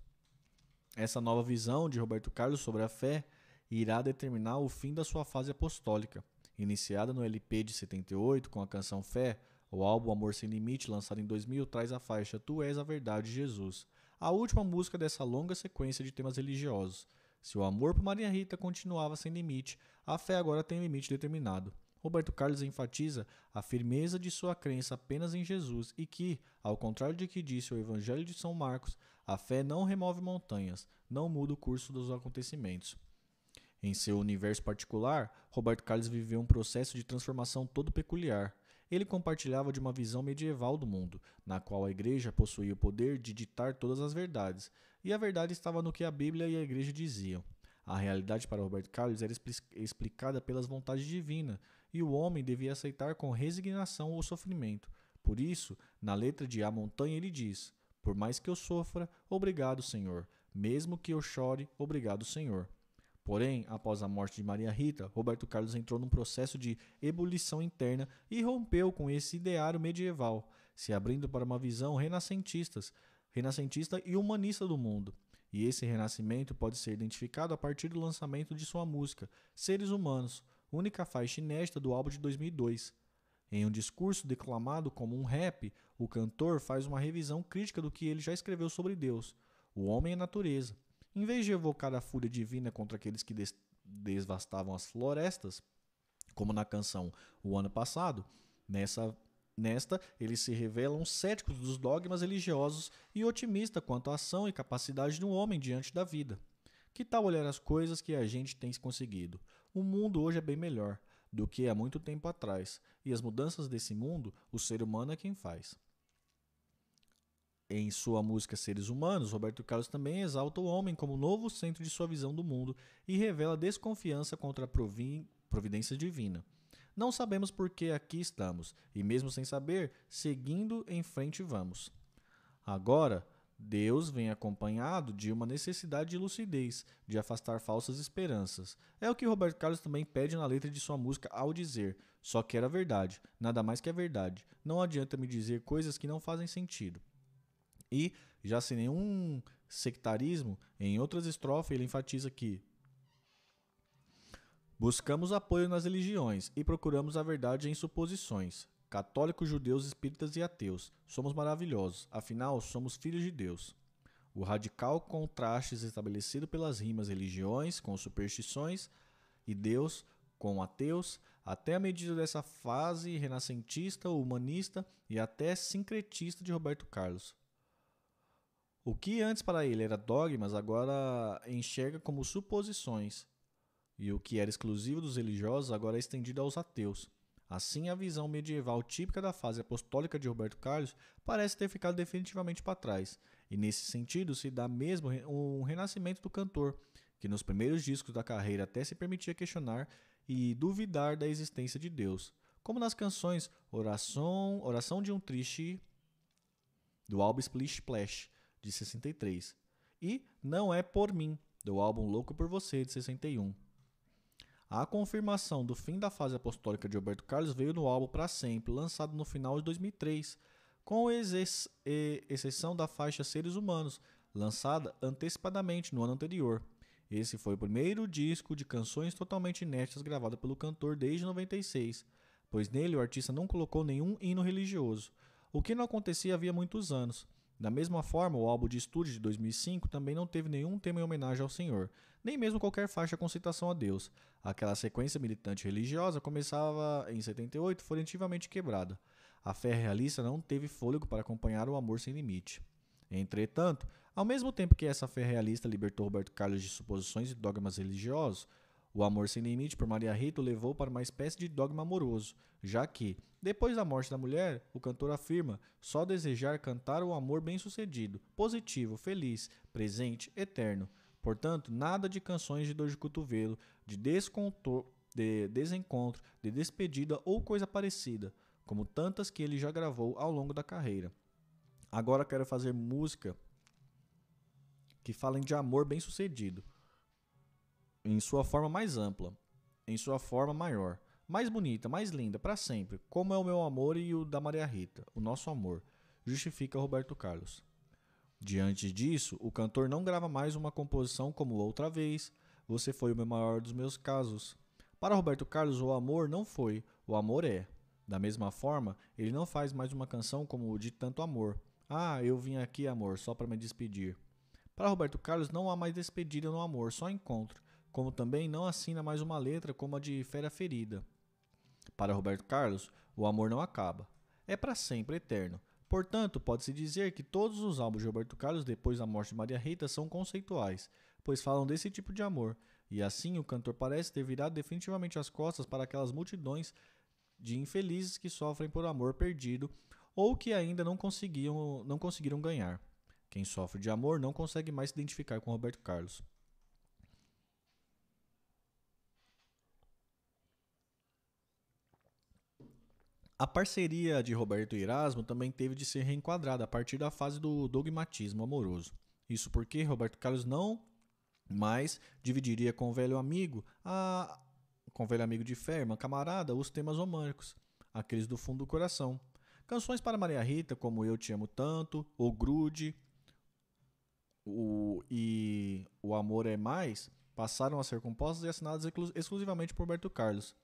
Essa nova visão de Roberto Carlos sobre a fé irá determinar o fim da sua fase apostólica. Iniciada no LP de 78 com a canção Fé, o álbum Amor Sem Limite, lançado em 2000, traz a faixa Tu És a Verdade, Jesus. a última música dessa longa sequência de temas religiosos. Se o amor por Maria Rita continuava sem limite, a fé agora tem limite determinado. Roberto Carlos enfatiza a firmeza de sua crença apenas em Jesus e que, ao contrário de que disse o Evangelho de São Marcos, a fé não remove montanhas, não muda o curso dos acontecimentos. Em seu universo particular, Roberto Carlos viveu um processo de transformação todo peculiar. Ele compartilhava de uma visão medieval do mundo, na qual a igreja possuía o poder de ditar todas as verdades, e a verdade estava no que a Bíblia e a igreja diziam. A realidade para Roberto Carlos era explicada pelas vontades divinas, e o homem devia aceitar com resignação o sofrimento. Por isso, na letra de A Montanha, ele diz: Por mais que eu sofra, obrigado, Senhor. Mesmo que eu chore, obrigado, Senhor. Porém, após a morte de Maria Rita, Roberto Carlos entrou num processo de ebulição interna e rompeu com esse ideário medieval, se abrindo para uma visão renascentista, renascentista e humanista do mundo. E esse renascimento pode ser identificado a partir do lançamento de sua música Seres Humanos, única faixa inédita do álbum de 2002. Em um discurso declamado como um rap, o cantor faz uma revisão crítica do que ele já escreveu sobre Deus, o homem e a natureza. Em vez de evocar a fúria divina contra aqueles que des as florestas, como na canção O Ano Passado, nessa Nesta, eles se revelam céticos dos dogmas religiosos e otimistas quanto à ação e capacidade do homem diante da vida. Que tal olhar as coisas que a gente tem conseguido? O mundo hoje é bem melhor do que há muito tempo atrás, e as mudanças desse mundo, o ser humano é quem faz. Em sua música Seres Humanos, Roberto Carlos também exalta o homem como novo centro de sua visão do mundo e revela desconfiança contra a providência divina. Não sabemos por que aqui estamos, e mesmo sem saber, seguindo em frente vamos. Agora, Deus vem acompanhado de uma necessidade de lucidez, de afastar falsas esperanças. É o que Roberto Carlos também pede na letra de sua música ao dizer: Só quero a verdade, nada mais que a verdade. Não adianta me dizer coisas que não fazem sentido. E, já sem nenhum sectarismo, em outras estrofes ele enfatiza que Buscamos apoio nas religiões e procuramos a verdade em suposições. Católicos, judeus, espíritas e ateus. Somos maravilhosos, afinal, somos filhos de Deus. O radical contraste estabelecido pelas rimas religiões com superstições e Deus com ateus, até a medida dessa fase renascentista, humanista e até sincretista de Roberto Carlos. O que antes para ele era dogmas, agora enxerga como suposições, e o que era exclusivo dos religiosos agora é estendido aos ateus. Assim, a visão medieval típica da fase apostólica de Roberto Carlos parece ter ficado definitivamente para trás, e nesse sentido se dá mesmo um renascimento do cantor, que nos primeiros discos da carreira até se permitia questionar e duvidar da existência de Deus, como nas canções Oração, Oração de um Triste, do álbum Splish Splash, de 63, e Não É Por Mim, do álbum Louco Por Você, de 61. A confirmação do fim da fase apostólica de Roberto Carlos veio no álbum Para Sempre, lançado no final de 2003, com exceção da faixa Seres Humanos, lançada antecipadamente no ano anterior. Esse foi o primeiro disco de canções totalmente inéditas gravado pelo cantor desde 96, pois nele o artista não colocou nenhum hino religioso, o que não acontecia havia muitos anos. Da mesma forma, o álbum de estúdio de 2005 também não teve nenhum tema em homenagem ao Senhor, nem mesmo qualquer faixa com citação a Deus. Aquela sequência militante religiosa começava em 78 foi quebrada. A fé realista não teve fôlego para acompanhar o amor sem limite. Entretanto, ao mesmo tempo que essa fé realista libertou Roberto Carlos de suposições e dogmas religiosos, o amor sem limite por Maria Rita o levou para uma espécie de dogma amoroso, já que, depois da morte da mulher, o cantor afirma só desejar cantar o amor bem-sucedido, positivo, feliz, presente, eterno. Portanto, nada de canções de dor de cotovelo, de, de desencontro, de despedida ou coisa parecida, como tantas que ele já gravou ao longo da carreira. Agora quero fazer música que falem de amor bem-sucedido em sua forma mais ampla, em sua forma maior, mais bonita, mais linda, para sempre, como é o meu amor e o da Maria Rita, o nosso amor, justifica Roberto Carlos. Diante disso, o cantor não grava mais uma composição como outra vez, você foi o maior dos meus casos. Para Roberto Carlos, o amor não foi, o amor é. Da mesma forma, ele não faz mais uma canção como de tanto amor. Ah, eu vim aqui, amor, só para me despedir. Para Roberto Carlos não há mais despedida no amor, só encontro, como também não assina mais uma letra como a de Fera Ferida. Para Roberto Carlos, o amor não acaba. É para sempre eterno. Portanto, pode-se dizer que todos os álbuns de Roberto Carlos depois da morte de Maria Rita são conceituais, pois falam desse tipo de amor, e assim o cantor parece ter virado definitivamente as costas para aquelas multidões de infelizes que sofrem por amor perdido ou que ainda não, conseguiam, não conseguiram ganhar. Quem sofre de amor não consegue mais se identificar com Roberto Carlos. A parceria de Roberto e Erasmo também teve de ser reenquadrada a partir da fase do dogmatismo amoroso. Isso porque Roberto Carlos não mais dividiria com o velho amigo, a, com o velho amigo de fé, irmã camarada, os temas românticos, aqueles do fundo do coração. Canções para Maria Rita, como Eu Te Amo Tanto, O Grude o, e O Amor é Mais, passaram a ser compostas e assinadas exclusivamente por Roberto Carlos.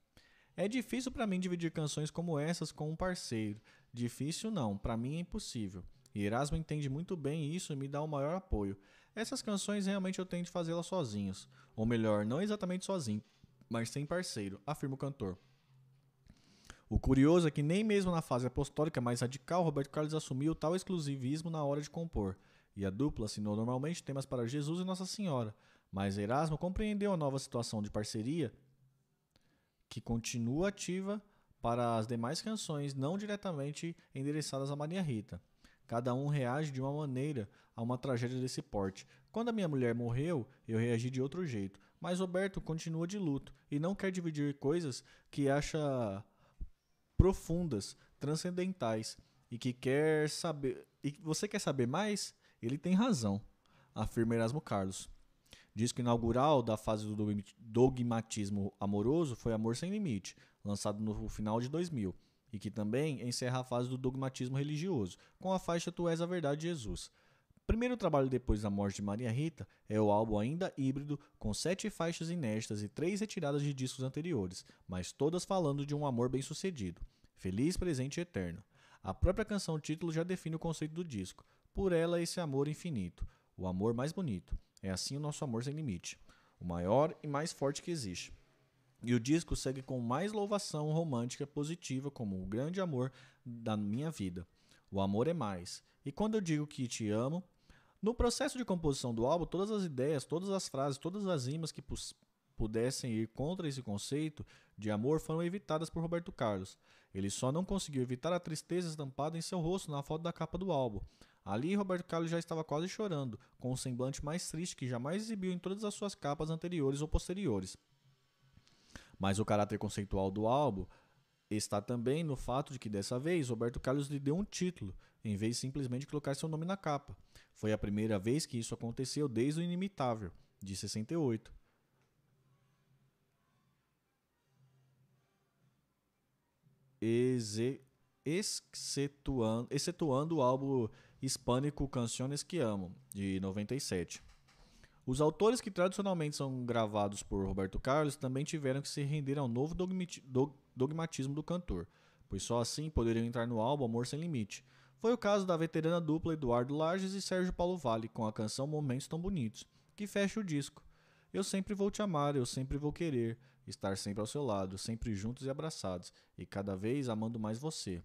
É difícil para mim dividir canções como essas com um parceiro. Difícil não, para mim é impossível. E Erasmo entende muito bem isso e me dá o maior apoio. Essas canções realmente eu tento fazê-las sozinhos. Ou melhor, não exatamente sozinho, mas sem parceiro, afirma o cantor. O curioso é que nem mesmo na fase apostólica mais radical, Roberto Carlos assumiu tal exclusivismo na hora de compor, e a dupla assinou normalmente temas para Jesus e Nossa Senhora, mas Erasmo compreendeu a nova situação de parceria que continua ativa para as demais canções não diretamente endereçadas a Maria Rita. Cada um reage de uma maneira a uma tragédia desse porte. Quando a minha mulher morreu, eu reagi de outro jeito, mas Roberto continua de luto e não quer dividir coisas que acha profundas, transcendentais e que quer saber. E você quer saber mais? Ele tem razão, afirma Erasmo Carlos. Disco inaugural da fase do dogmatismo amoroso foi Amor Sem Limite, lançado no final de 2000, e que também encerra a fase do dogmatismo religioso, com a faixa Tu És a Verdade de Jesus. Primeiro trabalho depois da morte de Maria Rita é o álbum ainda híbrido, com sete faixas inéditas e três retiradas de discos anteriores, mas todas falando de um amor bem-sucedido. Feliz, presente e eterno. A própria canção título já define o conceito do disco. Por ela, esse amor infinito, o amor mais bonito. É assim o nosso amor sem limite, o maior e mais forte que existe. E o disco segue com mais louvação romântica positiva como o grande amor da minha vida. O amor é mais. E quando eu digo que te amo, no processo de composição do álbum, todas as ideias, todas as frases, todas as rimas que pudessem ir contra esse conceito de amor foram evitadas por Roberto Carlos. Ele só não conseguiu evitar a tristeza estampada em seu rosto na foto da capa do álbum. Ali, Roberto Carlos já estava quase chorando, com um semblante mais triste que jamais exibiu em todas as suas capas anteriores ou posteriores. Mas o caráter conceitual do álbum está também no fato de que dessa vez Roberto Carlos lhe deu um título, em vez de simplesmente colocar seu nome na capa. Foi a primeira vez que isso aconteceu desde o Inimitável, de 68. excetuando, excetuando o álbum hispânico Canciones que Amo, de 97. Os autores que tradicionalmente são gravados por Roberto Carlos também tiveram que se render ao novo dogmatismo do cantor, pois só assim poderiam entrar no álbum Amor Sem Limite. Foi o caso da veterana dupla Eduardo Lages e Sérgio Paulo Vale com a canção Momentos Tão Bonitos, que fecha o disco. Eu sempre vou te amar, eu sempre vou querer, estar sempre ao seu lado, sempre juntos e abraçados, e cada vez amando mais você.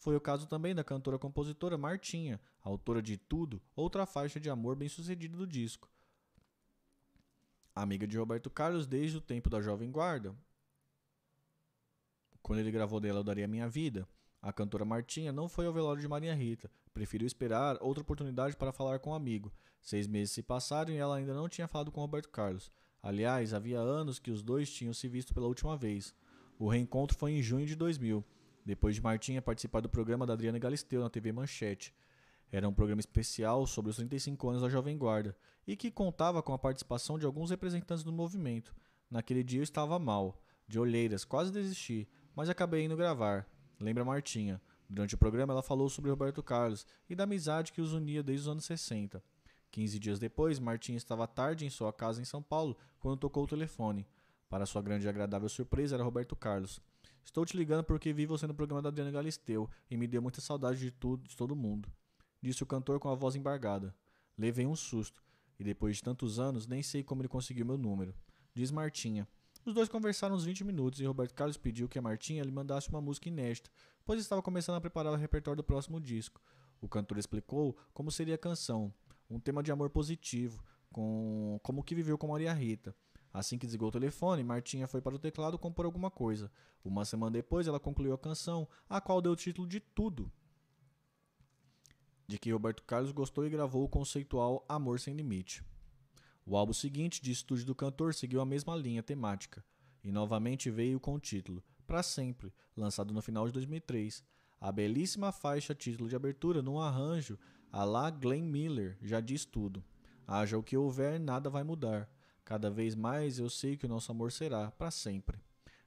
Foi o caso também da cantora-compositora Martinha, autora de Tudo, outra faixa de amor bem-sucedida do disco. Amiga de Roberto Carlos desde o tempo da Jovem Guarda. Quando ele gravou dela Eu Daria Minha Vida, a cantora Martinha não foi ao velório de Maria Rita, preferiu esperar outra oportunidade para falar com um amigo. Seis meses se passaram e ela ainda não tinha falado com Roberto Carlos. Aliás, havia anos que os dois tinham se visto pela última vez. O reencontro foi em junho de 2000 depois de Martinha participar do programa da Adriana Galisteu na TV Manchete. Era um programa especial sobre os 35 anos da Jovem Guarda e que contava com a participação de alguns representantes do movimento. Naquele dia eu estava mal, de olheiras, quase desisti, mas acabei indo gravar. Lembra Martinha. Durante o programa ela falou sobre Roberto Carlos e da amizade que os unia desde os anos 60. 15 dias depois, Martinha estava tarde em sua casa em São Paulo quando tocou o telefone. Para sua grande e agradável surpresa, era Roberto Carlos. Estou te ligando porque vi você no programa da Adriana Galisteu e me deu muita saudade de tudo, de todo mundo. disse o cantor com a voz embargada. Levei um susto, e depois de tantos anos, nem sei como ele conseguiu meu número. Diz Martinha. Os dois conversaram uns 20 minutos e Roberto Carlos pediu que a Martinha lhe mandasse uma música inédita, pois estava começando a preparar o repertório do próximo disco. O cantor explicou como seria a canção, um tema de amor positivo, com como que viveu com Maria Rita. Assim que desligou o telefone, Martinha foi para o teclado compor alguma coisa. Uma semana depois, ela concluiu a canção, a qual deu o título de Tudo, de que Roberto Carlos gostou e gravou o conceitual Amor Sem Limite. O álbum seguinte, de estúdio do cantor, seguiu a mesma linha temática, e novamente veio com o título Para Sempre, lançado no final de 2003. A belíssima faixa título de abertura, num arranjo a la Glenn Miller, já diz tudo. Haja o que houver, nada vai mudar. Cada vez mais eu sei que o nosso amor será para sempre.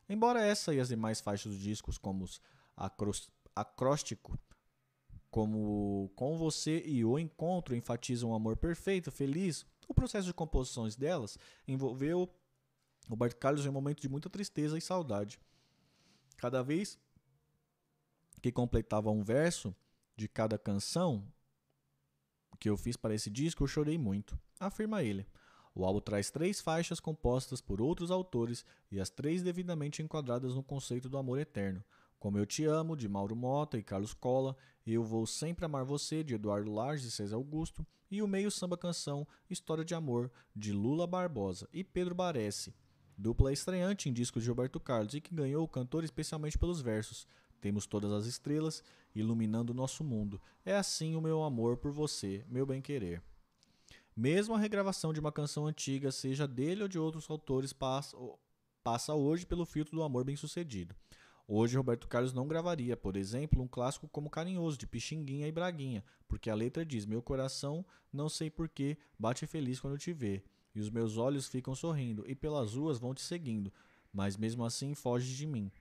Embora essa e as demais faixas dos discos, como os acróstico, como Com Você e O Encontro, enfatizam um amor perfeito, feliz, o processo de composições delas envolveu Roberto Carlos em um momento de muita tristeza e saudade. Cada vez que completava um verso de cada canção que eu fiz para esse disco, eu chorei muito, afirma ele. O álbum traz três faixas compostas por outros autores e as três devidamente enquadradas no conceito do amor eterno. Como Eu Te Amo, de Mauro Mota e Carlos Cola, Eu Vou Sempre Amar Você, de Eduardo Lage e César Augusto, e o meio samba canção História de Amor, de Lula Barbosa e Pedro Baresi. Dupla estreante em discos de Roberto Carlos e que ganhou o cantor especialmente pelos versos. Temos todas as estrelas iluminando nosso mundo. É assim o meu amor por você, meu bem-querer. Mesmo a regravação de uma canção antiga, seja dele ou de outros autores, passa, hoje pelo filtro do amor bem-sucedido. Hoje, Roberto Carlos não gravaria, por exemplo, um clássico como Carinhoso, de Pixinguinha e Braguinha, porque a letra diz: Meu coração, não sei porquê, bate feliz quando te vê, e os meus olhos ficam sorrindo, e pelas ruas vão te seguindo, mas mesmo assim foge de mim.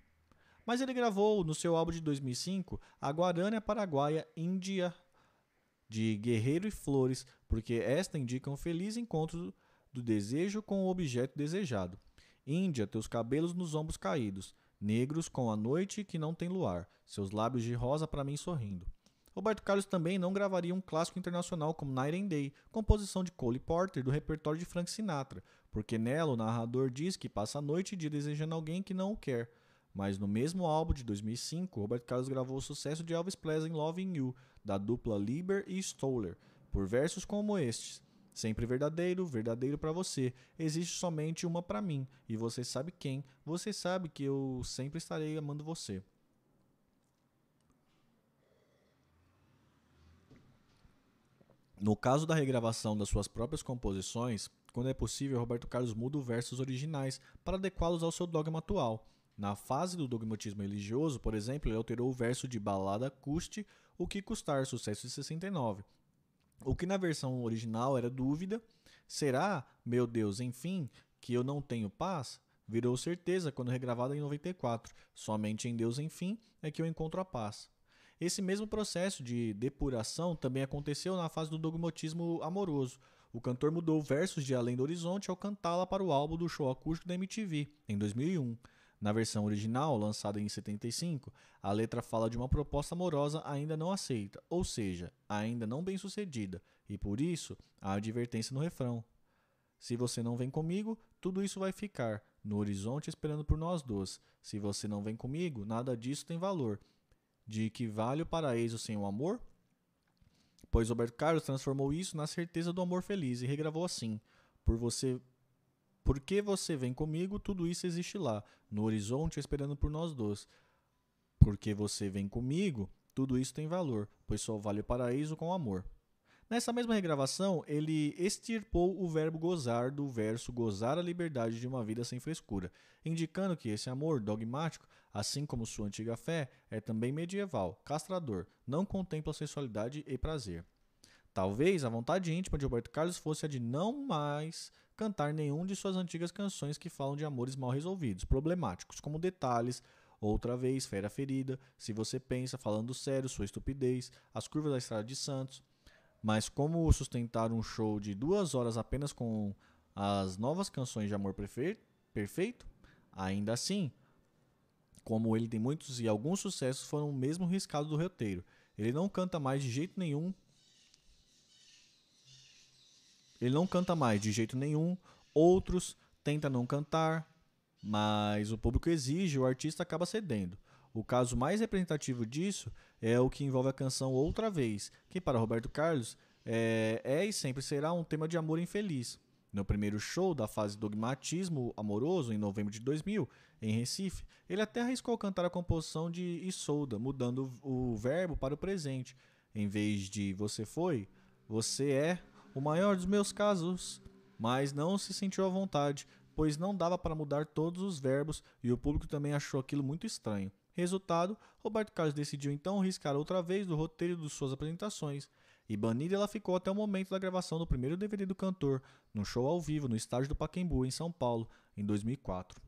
Mas ele gravou, no seu álbum de 2005, a Guarânia Paraguaia Índia de Guerreiro e Flores, porque esta indica um feliz encontro do desejo com o objeto desejado. Índia, teus cabelos nos ombros caídos, negros com a noite que não tem luar, seus lábios de rosa para mim sorrindo. Roberto Carlos também não gravaria um clássico internacional como Night and Day, composição de Cole Porter do repertório de Frank Sinatra, porque nela o narrador diz que passa a noite e dia desejando alguém que não o quer. Mas no mesmo álbum de 2005, Roberto Carlos gravou o sucesso de Elvis Presley Loving You, da dupla Lieber e Stoller, por versos como estes. Sempre verdadeiro, verdadeiro para você. Existe somente uma para mim, e você sabe quem. Você sabe que eu sempre estarei amando você. No caso da regravação das suas próprias composições, quando é possível, Roberto Carlos muda os versos originais para adequá-los ao seu dogma atual. Na fase do dogmatismo religioso, por exemplo, ele alterou o verso de balada custe o que custar, sucesso de 69. O que na versão original era dúvida, será, meu Deus, enfim, que eu não tenho paz? Virou certeza quando regravado em 94. Somente em Deus, enfim, é que eu encontro a paz. Esse mesmo processo de depuração também aconteceu na fase do dogmatismo amoroso. O cantor mudou versos de Além do Horizonte ao cantá-la para o álbum do show acústico da MTV, em 2001. Na versão original, lançada em 75, a letra fala de uma proposta amorosa ainda não aceita, ou seja, ainda não bem sucedida, e por isso há advertência no refrão. Se você não vem comigo, tudo isso vai ficar no horizonte esperando por nós dois. Se você não vem comigo, nada disso tem valor. De que vale o paraíso sem o amor? Pois Roberto Carlos transformou isso na certeza do amor feliz e regravou assim: Por você porque você vem comigo, tudo isso existe lá, no horizonte esperando por nós dois. Porque você vem comigo, tudo isso tem valor, pois só vale o paraíso com amor. Nessa mesma regravação, ele extirpou o verbo gozar do verso gozar a liberdade de uma vida sem frescura, indicando que esse amor dogmático, assim como sua antiga fé, é também medieval, castrador, não contempla sensualidade e prazer. Talvez a vontade íntima de Roberto Carlos fosse a de não mais cantar nenhum de suas antigas canções que falam de amores mal resolvidos, problemáticos, como Detalhes, Outra Vez, Fera Ferida, Se Você Pensa, Falando Sério, Sua Estupidez, As Curvas da Estrada de Santos. Mas como sustentar um show de duas horas apenas com as novas canções de amor perfeito? Ainda assim, como ele tem muitos e alguns sucessos foram mesmo riscados do roteiro. Ele não canta mais de jeito nenhum ele não canta mais de jeito nenhum, outros tentam não cantar, mas o público exige o artista acaba cedendo. O caso mais representativo disso é o que envolve a canção Outra Vez, que para Roberto Carlos é, é e sempre será um tema de amor infeliz. No primeiro show da fase Dogmatismo Amoroso, em novembro de 2000, em Recife, ele até arriscou cantar a composição de Isolda, mudando o verbo para o presente. Em vez de você foi, você é o maior dos meus casos. Mas não se sentiu à vontade, pois não dava para mudar todos os verbos e o público também achou aquilo muito estranho. Resultado, Roberto Carlos decidiu então riscar outra vez do roteiro de suas apresentações. E banida ela ficou até o momento da gravação do primeiro DVD do cantor, num show ao vivo no estádio do Pacaembu, em São Paulo, em 2004.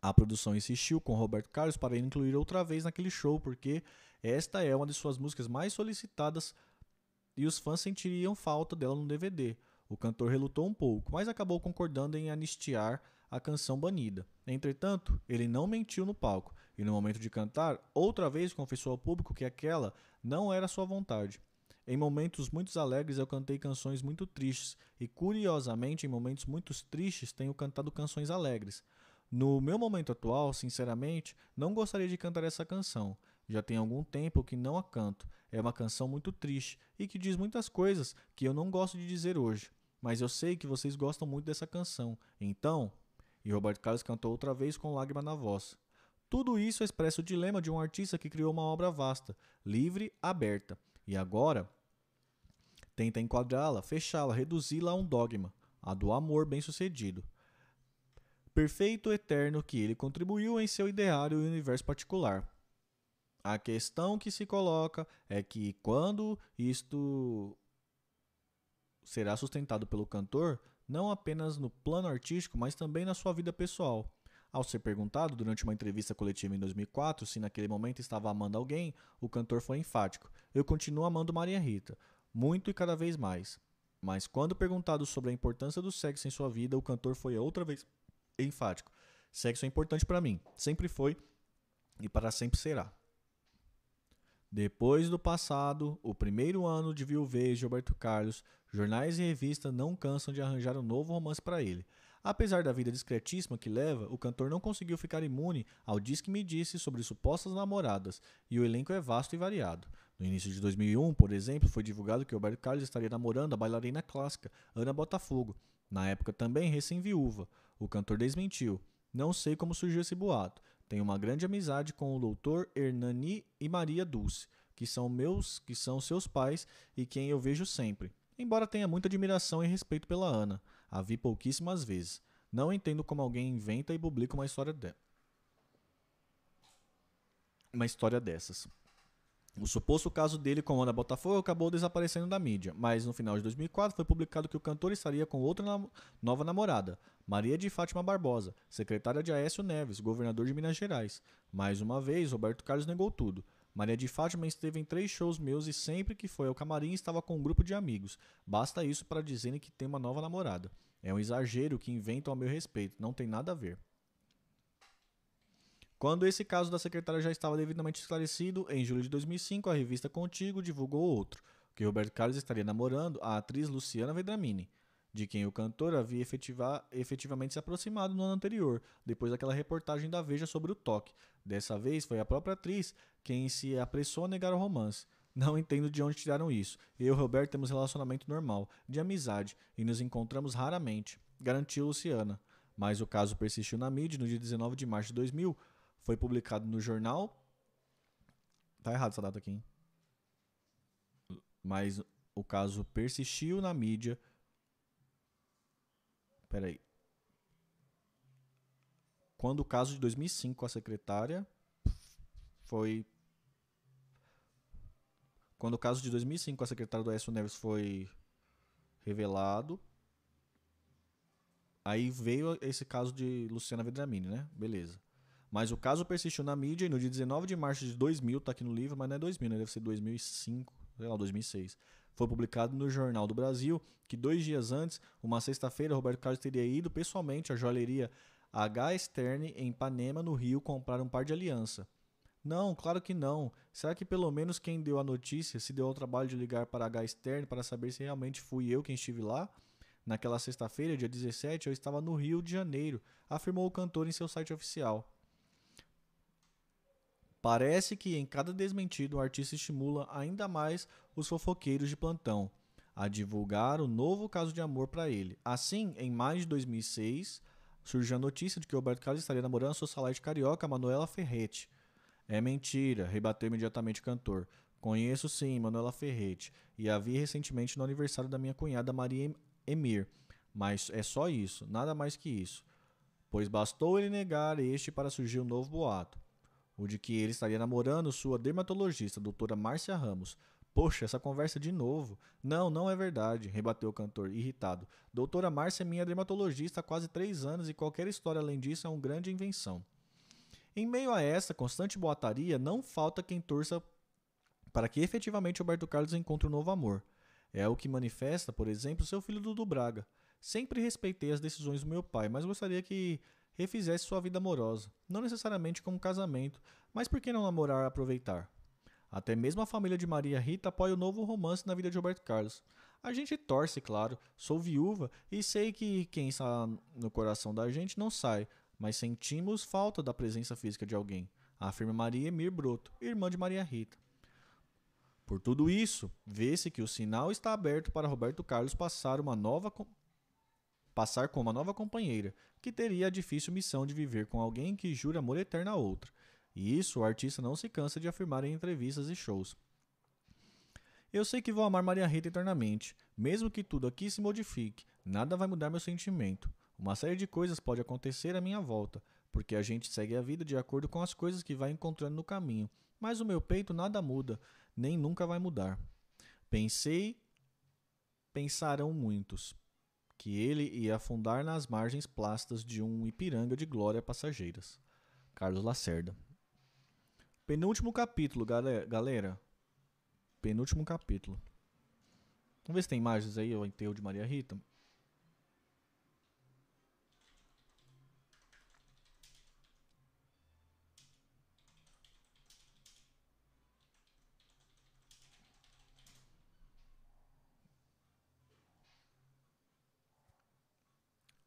A produção insistiu com Roberto Carlos para incluir outra vez naquele show, porque esta é uma de suas músicas mais solicitadas e os fãs sentiriam falta dela no DVD. O cantor relutou um pouco, mas acabou concordando em anistiar a canção banida. Entretanto, ele não mentiu no palco e, no momento de cantar, outra vez confessou ao público que aquela não era sua vontade. Em momentos muito alegres eu cantei canções muito tristes e curiosamente em momentos muito tristes tenho cantado canções alegres. No meu momento atual, sinceramente, não gostaria de cantar essa canção. Já tem algum tempo que não a canto. É uma canção muito triste e que diz muitas coisas que eu não gosto de dizer hoje. Mas eu sei que vocês gostam muito dessa canção. Então, e Roberto Carlos cantou outra vez com lágrima na voz. Tudo isso expressa o dilema de um artista que criou uma obra vasta, livre, aberta, e agora tenta enquadrá-la, fechá-la, reduzi-la a um dogma, a do amor bem-sucedido. Perfeito eterno que ele contribuiu em seu ideário e universo particular. A questão que se coloca é que quando isto será sustentado pelo cantor, não apenas no plano artístico, mas também na sua vida pessoal. Ao ser perguntado durante uma entrevista coletiva em 2004 se naquele momento estava amando alguém, o cantor foi enfático: Eu continuo amando Maria Rita muito e cada vez mais. Mas quando perguntado sobre a importância do sexo em sua vida, o cantor foi outra vez enfático. Sexo é importante para mim, sempre foi e para sempre será. Depois do passado, o primeiro ano de viuvez de Roberto Carlos, jornais e revistas não cansam de arranjar um novo romance para ele. Apesar da vida discretíssima que leva, o cantor não conseguiu ficar imune ao Diz que me disse sobre supostas namoradas, e o elenco é vasto e variado. No início de 2001, por exemplo, foi divulgado que Roberto Carlos estaria namorando a bailarina clássica Ana Botafogo, na época também recém-viúva. O cantor desmentiu. Não sei como surgiu esse boato. Tenho uma grande amizade com o doutor Hernani e Maria Dulce, que são meus, que são seus pais e quem eu vejo sempre. Embora tenha muita admiração e respeito pela Ana, a vi pouquíssimas vezes. Não entendo como alguém inventa e publica uma história de... uma história dessas. O suposto caso dele com Ana Botafogo acabou desaparecendo da mídia, mas no final de 2004 foi publicado que o cantor estaria com outra nam nova namorada, Maria de Fátima Barbosa, secretária de Aécio Neves, governador de Minas Gerais. Mais uma vez, Roberto Carlos negou tudo. Maria de Fátima esteve em três shows meus e sempre que foi ao camarim estava com um grupo de amigos. Basta isso para dizerem que tem uma nova namorada. É um exagero que inventam a meu respeito, não tem nada a ver. Quando esse caso da secretária já estava devidamente esclarecido, em julho de 2005, a revista Contigo divulgou outro, que Roberto Carlos estaria namorando a atriz Luciana Vedramini, de quem o cantor havia efetiva, efetivamente se aproximado no ano anterior, depois daquela reportagem da Veja sobre o toque. Dessa vez foi a própria atriz quem se apressou a negar o romance. Não entendo de onde tiraram isso. Eu e Roberto temos relacionamento normal, de amizade, e nos encontramos raramente, garantiu Luciana. Mas o caso persistiu na mídia no dia 19 de março de 2000, foi publicado no jornal. Tá errado essa data aqui, hein? Mas o caso persistiu na mídia. Peraí. Quando o caso de 2005 com a secretária foi. Quando o caso de 2005 com a secretária do Aécio Neves foi revelado, aí veio esse caso de Luciana Vedramini, né? Beleza. Mas o caso persistiu na mídia e no dia 19 de março de 2000, tá aqui no livro, mas não é 2000, né? deve ser 2005, sei lá, 2006. Foi publicado no Jornal do Brasil que dois dias antes, uma sexta-feira, Roberto Carlos teria ido pessoalmente à joalheria H. Stern, em Ipanema, no Rio, comprar um par de aliança. Não, claro que não. Será que pelo menos quem deu a notícia se deu ao trabalho de ligar para H externo para saber se realmente fui eu quem estive lá? Naquela sexta-feira, dia 17, eu estava no Rio de Janeiro, afirmou o cantor em seu site oficial. Parece que em cada desmentido o artista estimula ainda mais os fofoqueiros de plantão a divulgar o novo caso de amor para ele. Assim, em maio de 2006, surgiu a notícia de que Roberto Carlos estaria namorando a socialite carioca Manuela Ferretti. É mentira, rebateu imediatamente o cantor. Conheço sim Manuela Ferretti e a vi recentemente no aniversário da minha cunhada Maria Emir, mas é só isso, nada mais que isso. Pois bastou ele negar este para surgir um novo boato, o de que ele estaria namorando sua dermatologista, doutora Márcia Ramos, Poxa, essa conversa de novo. Não, não é verdade, rebateu o cantor, irritado. Doutora Márcia é minha dermatologista há quase três anos e qualquer história além disso é uma grande invenção. Em meio a essa constante boataria, não falta quem torça para que efetivamente Roberto Carlos encontre um novo amor. É o que manifesta, por exemplo, seu filho Dudu Braga. Sempre respeitei as decisões do meu pai, mas gostaria que refizesse sua vida amorosa. Não necessariamente como casamento, mas por que não namorar e aproveitar? Até mesmo a família de Maria Rita apoia o novo romance na vida de Roberto Carlos. A gente torce, claro. Sou viúva e sei que quem está no coração da gente não sai, mas sentimos falta da presença física de alguém, afirma Maria Emir Broto, irmã de Maria Rita. Por tudo isso, vê-se que o sinal está aberto para Roberto Carlos passar uma nova passar com uma nova companheira, que teria a difícil missão de viver com alguém que jura amor eterno a outra. E isso o artista não se cansa de afirmar em entrevistas e shows. Eu sei que vou amar Maria Rita eternamente, mesmo que tudo aqui se modifique, nada vai mudar meu sentimento. Uma série de coisas pode acontecer à minha volta, porque a gente segue a vida de acordo com as coisas que vai encontrando no caminho, mas o meu peito nada muda, nem nunca vai mudar. Pensei, pensarão muitos, que ele ia afundar nas margens plácidas de um Ipiranga de glória passageiras. Carlos Lacerda Penúltimo capítulo, galera. Penúltimo capítulo. Vamos ver se tem imagens aí, o enterro de Maria Rita.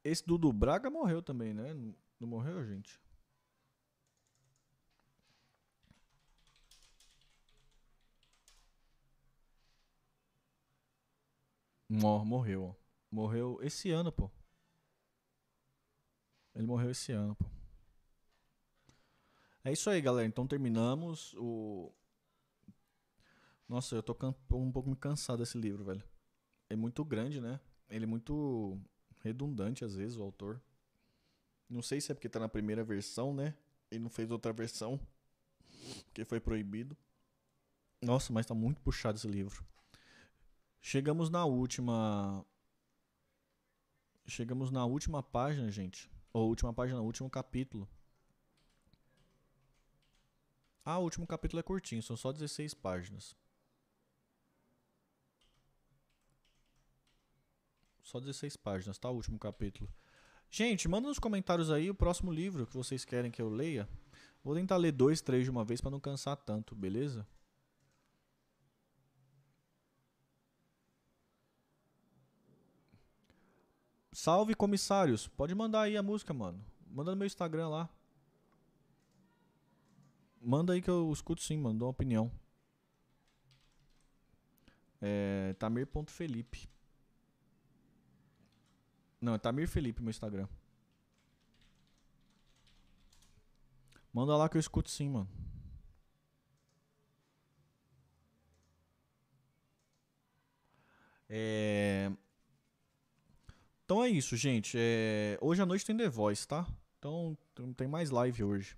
Esse Dudu Braga morreu também, né? Não morreu, gente? morreu. Morreu esse ano, pô. Ele morreu esse ano, pô. É isso aí, galera. Então terminamos o. Nossa, eu tô um pouco me cansado desse livro, velho. É muito grande, né? Ele é muito redundante às vezes, o autor. Não sei se é porque tá na primeira versão, né? Ele não fez outra versão. Porque foi proibido. Nossa, mas tá muito puxado esse livro. Chegamos na última. Chegamos na última página, gente. Ou última página, último capítulo. Ah, o último capítulo é curtinho, são só 16 páginas. Só 16 páginas, tá? O último capítulo. Gente, manda nos comentários aí o próximo livro que vocês querem que eu leia. Vou tentar ler dois, três de uma vez para não cansar tanto, beleza? Salve comissários. Pode mandar aí a música, mano. Manda no meu Instagram lá. Manda aí que eu escuto sim, mano. Dou uma opinião. É. Tamir.felipe. Não, é Tamir Felipe meu Instagram. Manda lá que eu escuto sim, mano. É. Então é isso, gente. É... Hoje à noite tem The Voice, tá? Então tem mais live hoje.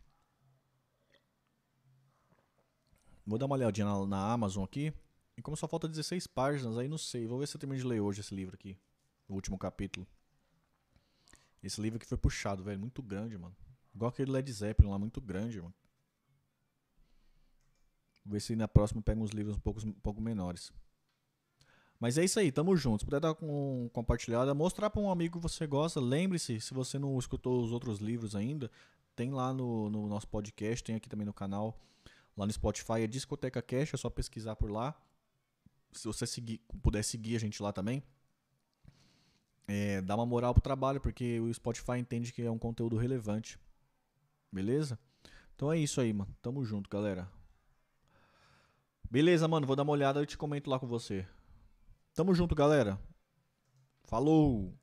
Vou dar uma olhadinha na, na, Amazon aqui. E como só falta 16 páginas, aí não sei. Vou ver se eu termino de ler hoje esse livro aqui. O último capítulo. Esse livro aqui foi puxado, velho. Muito grande, mano. Igual aquele Led Zeppelin lá, muito grande, mano. Vou ver se na próxima eu pego uns livros um pouco, um pouco menores. Mas é isso aí, tamo junto. Se puder dar com compartilhada, mostrar para um amigo que você gosta. Lembre-se, se você não escutou os outros livros ainda, tem lá no, no nosso podcast, tem aqui também no canal. Lá no Spotify é Discoteca Cash, é só pesquisar por lá. Se você seguir, puder seguir a gente lá também. É, dá uma moral pro trabalho, porque o Spotify entende que é um conteúdo relevante. Beleza? Então é isso aí, mano. Tamo junto, galera. Beleza, mano. Vou dar uma olhada e te comento lá com você. Tamo junto, galera. Falou!